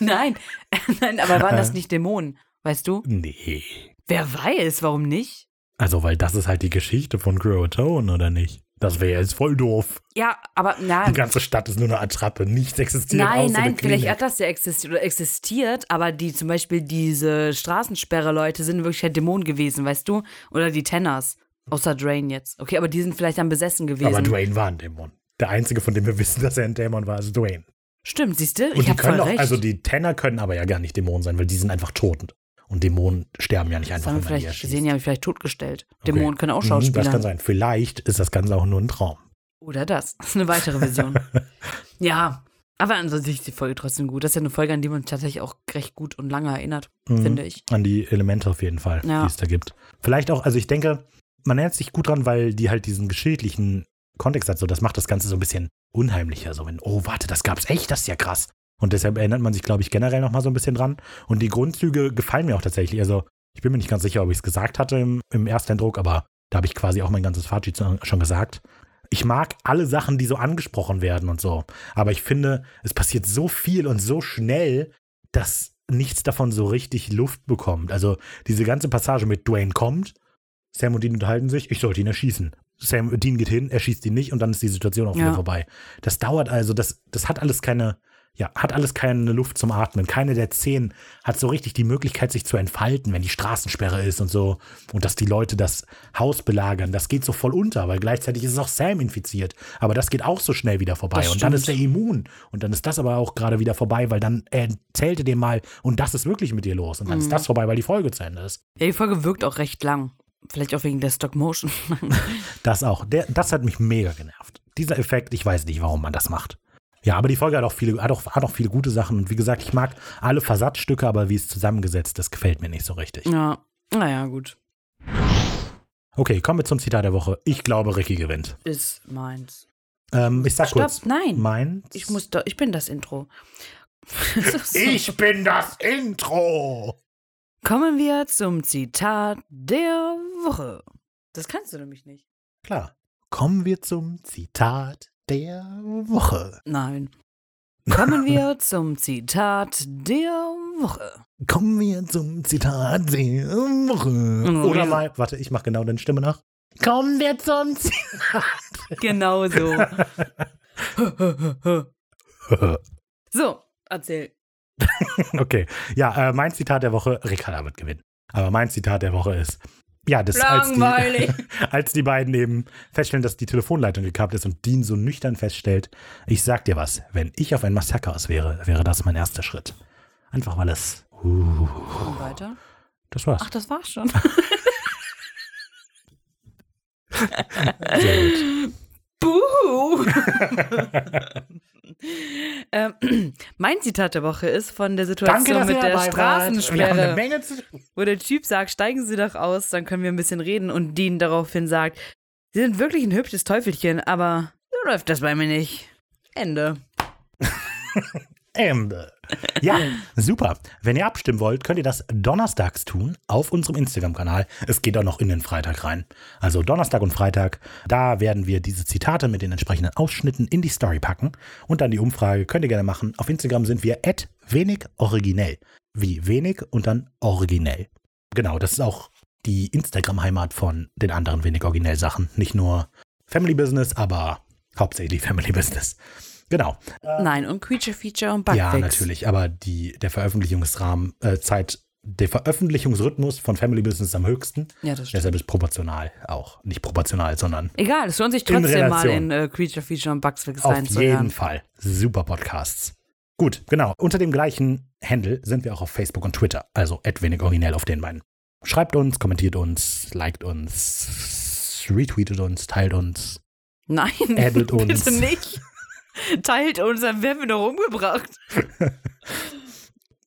nein, nein, aber waren das nicht Dämonen, weißt du? Nee. Wer weiß, warum nicht? Also, weil das ist halt die Geschichte von Croatoan, oder nicht? Das wäre jetzt voll doof. Ja, aber na, Die ganze Stadt ist nur eine Attrappe. Nichts existiert Nein, nein, vielleicht hat das ja existiert oder existiert, aber die zum Beispiel diese Straßensperre-Leute sind wirklich halt Dämonen gewesen, weißt du? Oder die Tenners. Außer Drain jetzt. Okay, aber die sind vielleicht dann besessen gewesen. Aber Dwayne war ein Dämon. Der einzige, von dem wir *laughs* wissen, dass er ein Dämon war, ist Dwayne. Stimmt, siehst du? Und Ich die können auch, recht. also die Tenner können aber ja gar nicht Dämonen sein, weil die sind einfach tot. Und Dämonen sterben ja nicht das einfach, haben wir vielleicht gesehen, die haben vielleicht totgestellt. Okay. Dämonen können auch Mhm, Schauspieler. Das kann sein. Vielleicht ist das Ganze auch nur ein Traum. Oder das. Das ist eine weitere Version. *laughs* ja. Aber ansonsten ist die Folge trotzdem gut. Das ist ja eine Folge, an die man tatsächlich auch recht gut und lange erinnert, Mhm. finde ich. An die Elemente auf jeden Fall, Ja. die es da gibt. Vielleicht auch, also ich denke, man erinnert sich gut dran, weil die halt diesen geschichtlichen Kontext hat. So, das macht das Ganze so ein bisschen unheimlicher. So, wenn, oh, warte, das gab's echt, das ist ja krass. Und deshalb erinnert man sich, glaube ich, generell noch mal so ein bisschen dran. Und die Grundzüge gefallen mir auch tatsächlich. Also, ich bin mir nicht ganz sicher, ob ich es gesagt hatte im, im Ersteindruck, aber da habe ich quasi auch mein ganzes Fazit schon gesagt. ich mag alle Sachen, die so angesprochen werden und so. Aber ich finde, es passiert so viel und so schnell, dass nichts davon so richtig Luft bekommt. Also diese ganze Passage mit Dwayne kommt, Sam und Dean unterhalten sich, ich sollte ihn erschießen. Sam, Dean geht hin, er schießt ihn nicht und dann ist die Situation auch wieder Ja. vorbei. Das dauert also, das, das hat alles keine, ja, hat alles keine Luft zum Atmen. Keine der Szenen hat so richtig die Möglichkeit, sich zu entfalten, wenn die Straßensperre ist und so. Und dass die Leute das Haus belagern, das geht so voll unter, weil gleichzeitig ist auch Sam infiziert. Aber das geht auch so schnell wieder vorbei. Und dann ist er immun. Und dann ist das aber auch gerade wieder vorbei, weil dann erzählte dem mal, und das ist wirklich mit dir los. Und dann ist Mhm. das vorbei, weil die Folge zu Ende ist. Ja, die Folge wirkt auch recht lang. Vielleicht auch wegen der Stop Motion. *laughs* Das auch. Der, das hat mich mega genervt. Dieser Effekt, ich weiß nicht, warum man das macht. Ja, aber die Folge hat auch viele, hat auch, hat auch viele gute Sachen. Und wie gesagt, ich mag alle Versatzstücke, aber wie es zusammengesetzt ist, gefällt mir nicht so richtig. ja, naja, gut. Okay, kommen wir zum Zitat der Woche. Ich glaube, Ricky gewinnt. Ist meins. Ähm, ich sag Stopp, kurz. nein. Meins. Ich muss da, ich bin das Intro. *laughs* Ich bin das Intro. Kommen wir zum Zitat der Woche. Das kannst du nämlich nicht. Klar. Kommen wir zum Zitat der Woche. Nein. *laughs* Kommen wir zum Zitat der Woche. Kommen wir zum Zitat der Woche. Oh, Oder mal, warte, ich mach genau deine Stimme nach. Kommen wir zum Zitat. Genau so. *laughs* *laughs* so, erzähl. Okay, ja, äh, mein Zitat der Woche, Ricarda wird gewinnen. Aber mein Zitat der Woche ist, ja, das als die, Langweilig. *laughs* als die beiden eben feststellen, dass die Telefonleitung gekappt ist und Dean so nüchtern feststellt, ich sag dir was, wenn ich auf ein Massaker aus wäre, wäre das mein erster Schritt. Einfach weil es, uh, Und weiter? das war's. Ach, das war's schon. *laughs* Sehr gut. Buhu. *laughs* ähm, *clears throat* mein Zitat der Woche ist von der Situation Danke, mit der Straßensperre, wo der Typ sagt, steigen Sie doch aus, dann können wir ein bisschen reden und Dean daraufhin sagt, Sie sind wirklich ein hübsches Teufelchen, aber so läuft das bei mir nicht. Ende. *laughs* Ende. Ja, *laughs* super. Wenn ihr abstimmen wollt, könnt ihr das donnerstags tun auf unserem Instagram-Kanal. Es geht auch noch in den Freitag rein. Also Donnerstag und Freitag, da werden wir diese Zitate mit den entsprechenden Ausschnitten in die Story packen. Und dann die Umfrage könnt ihr gerne machen. Auf Instagram sind wir wenig originell. Wie wenig und dann originell. Genau, das ist auch die Instagram-Heimat von den anderen wenig originell Sachen. Nicht nur Family Business, aber hauptsächlich Family Business. Genau. Nein, und Creature Feature und Bugfix. Ja, natürlich, aber die, der Veröffentlichungsrahmen, äh, Zeit, der Veröffentlichungsrhythmus von Family Business ist am höchsten. Ja, das stimmt. Deshalb ist proportional auch. Nicht proportional, sondern Egal, es lohnt sich In trotzdem mal Relation. in äh, Creature Feature und Bugfix auf jeden reinzuhören. Fall. Super Podcasts. Gut, genau. Unter dem gleichen Handle sind wir auch auf Facebook und Twitter. Also wenig originell auf den beiden. Schreibt uns, kommentiert uns, liked uns, retweetet uns, teilt uns. Nein, Addet *laughs* uns. bitte nicht. Teilt uns, dann werden wir doch umgebracht.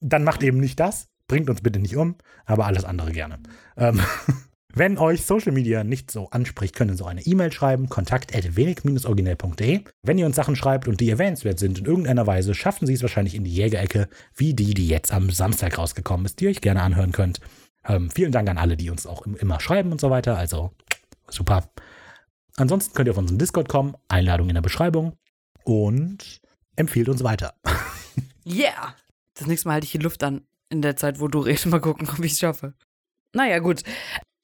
dann macht eben nicht das. Bringt uns bitte nicht um, aber alles andere gerne. Ähm, *laughs* wenn euch Social Media nicht so anspricht, könnt ihr so eine E-Mail schreiben, kontakt wenig-originell.de. Wenn ihr uns Sachen schreibt und die erwähnenswert sind in irgendeiner Weise, schaffen sie es wahrscheinlich in die Jägerecke, wie die, die jetzt am Samstag rausgekommen ist, die ihr euch gerne anhören könnt. Ähm, vielen Dank an alle, die uns auch im- immer schreiben und so weiter. Also super. Ansonsten könnt ihr auf unseren Discord kommen, Einladung in der Beschreibung und empfiehlt uns weiter. Yeah. Das nächste Mal halte ich die Luft an in der Zeit, wo du redest. Mal gucken, *laughs* ob ich es schaffe. Naja, gut.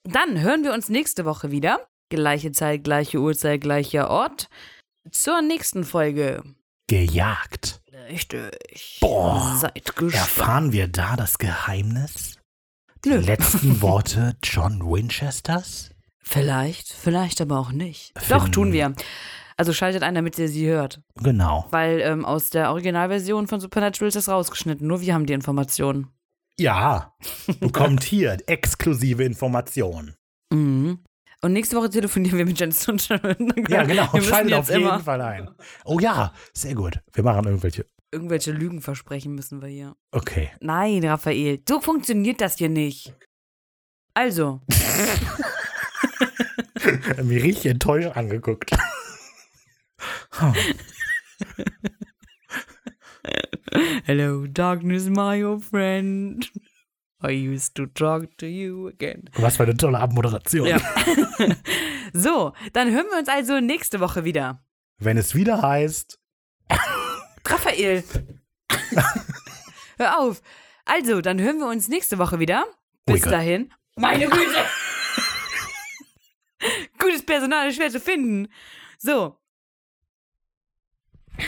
Dann hören wir uns nächste Woche wieder. Gleiche Zeit, gleiche Uhrzeit, gleicher Ort. Zur nächsten Folge. Gejagt. Richtig. Boah. Seid gespannt. Erfahren wir da das Geheimnis? Die Nö. letzten *laughs* Worte John Winchesters? Vielleicht, vielleicht aber auch nicht. Finden- Doch, tun wir. Also schaltet ein, damit ihr sie hört. Genau. Weil ähm, aus der Originalversion von Supernatural ist das rausgeschnitten. Nur wir haben die Informationen. Ja, bekommt hier *laughs* exklusive Informationen. Mhm. Und nächste Woche telefonieren wir mit Jensen und. Ja, genau. Wir Schaltet auf jeden immer Fall ein. Oh ja, sehr gut. Wir machen irgendwelche. irgendwelche Lügen versprechen müssen wir hier. Okay. Nein, Raphael, so funktioniert das hier nicht. Also, *laughs* Mir richtig enttäuscht angeguckt. *laughs* hello darkness, my old friend. I used to talk to you again. Was für eine tolle Abmoderation. Ja. *laughs* So, dann hören wir uns also nächste Woche wieder. Wenn es wieder heißt, *laughs* Raphael. Hör auf. Also, dann hören wir uns nächste Woche wieder. Bis Gott. dahin. Meine Güte. Gutes Personal ist schwer zu finden. So.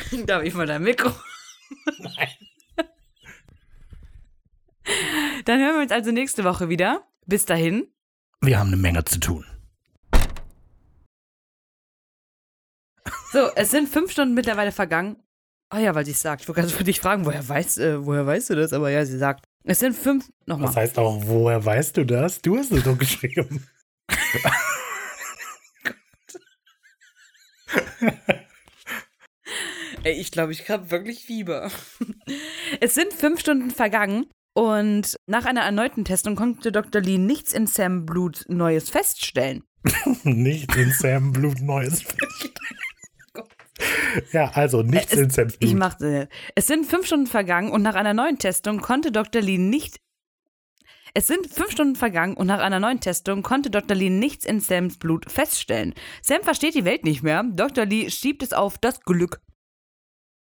*laughs* Darf ich mal dein Mikro? Dann hören wir uns also nächste Woche wieder. Bis dahin. wir haben eine Menge zu tun. So, es sind fünf Stunden mittlerweile vergangen. Ah ja, weil sie es sagt. Ich wollte gerade für dich fragen, woher weißt, äh, woher weißt du das? Aber ja, sie sagt. Es sind fünf. Nochmal. Das heißt auch, woher weißt du das? Du hast es doch geschrieben. *laughs* *laughs* Ey, ich glaube, ich habe wirklich Fieber. *laughs* es sind fünf Stunden vergangen und nach einer erneuten Testung konnte Dr. Lee nichts in Sam Blut Neues feststellen. *laughs* Nicht in Sam Blut Neues *laughs* Ja, also nichts Es- in Sams Ich Blut. machte. Es sind fünf Stunden vergangen und nach einer neuen Testung konnte Dr. Lee nicht. Es sind fünf Stunden vergangen und nach einer neuen Testung konnte Dr. Lee nichts in Sams Blut feststellen. Sam versteht die Welt nicht mehr. Dr. Lee schiebt es auf das Glück.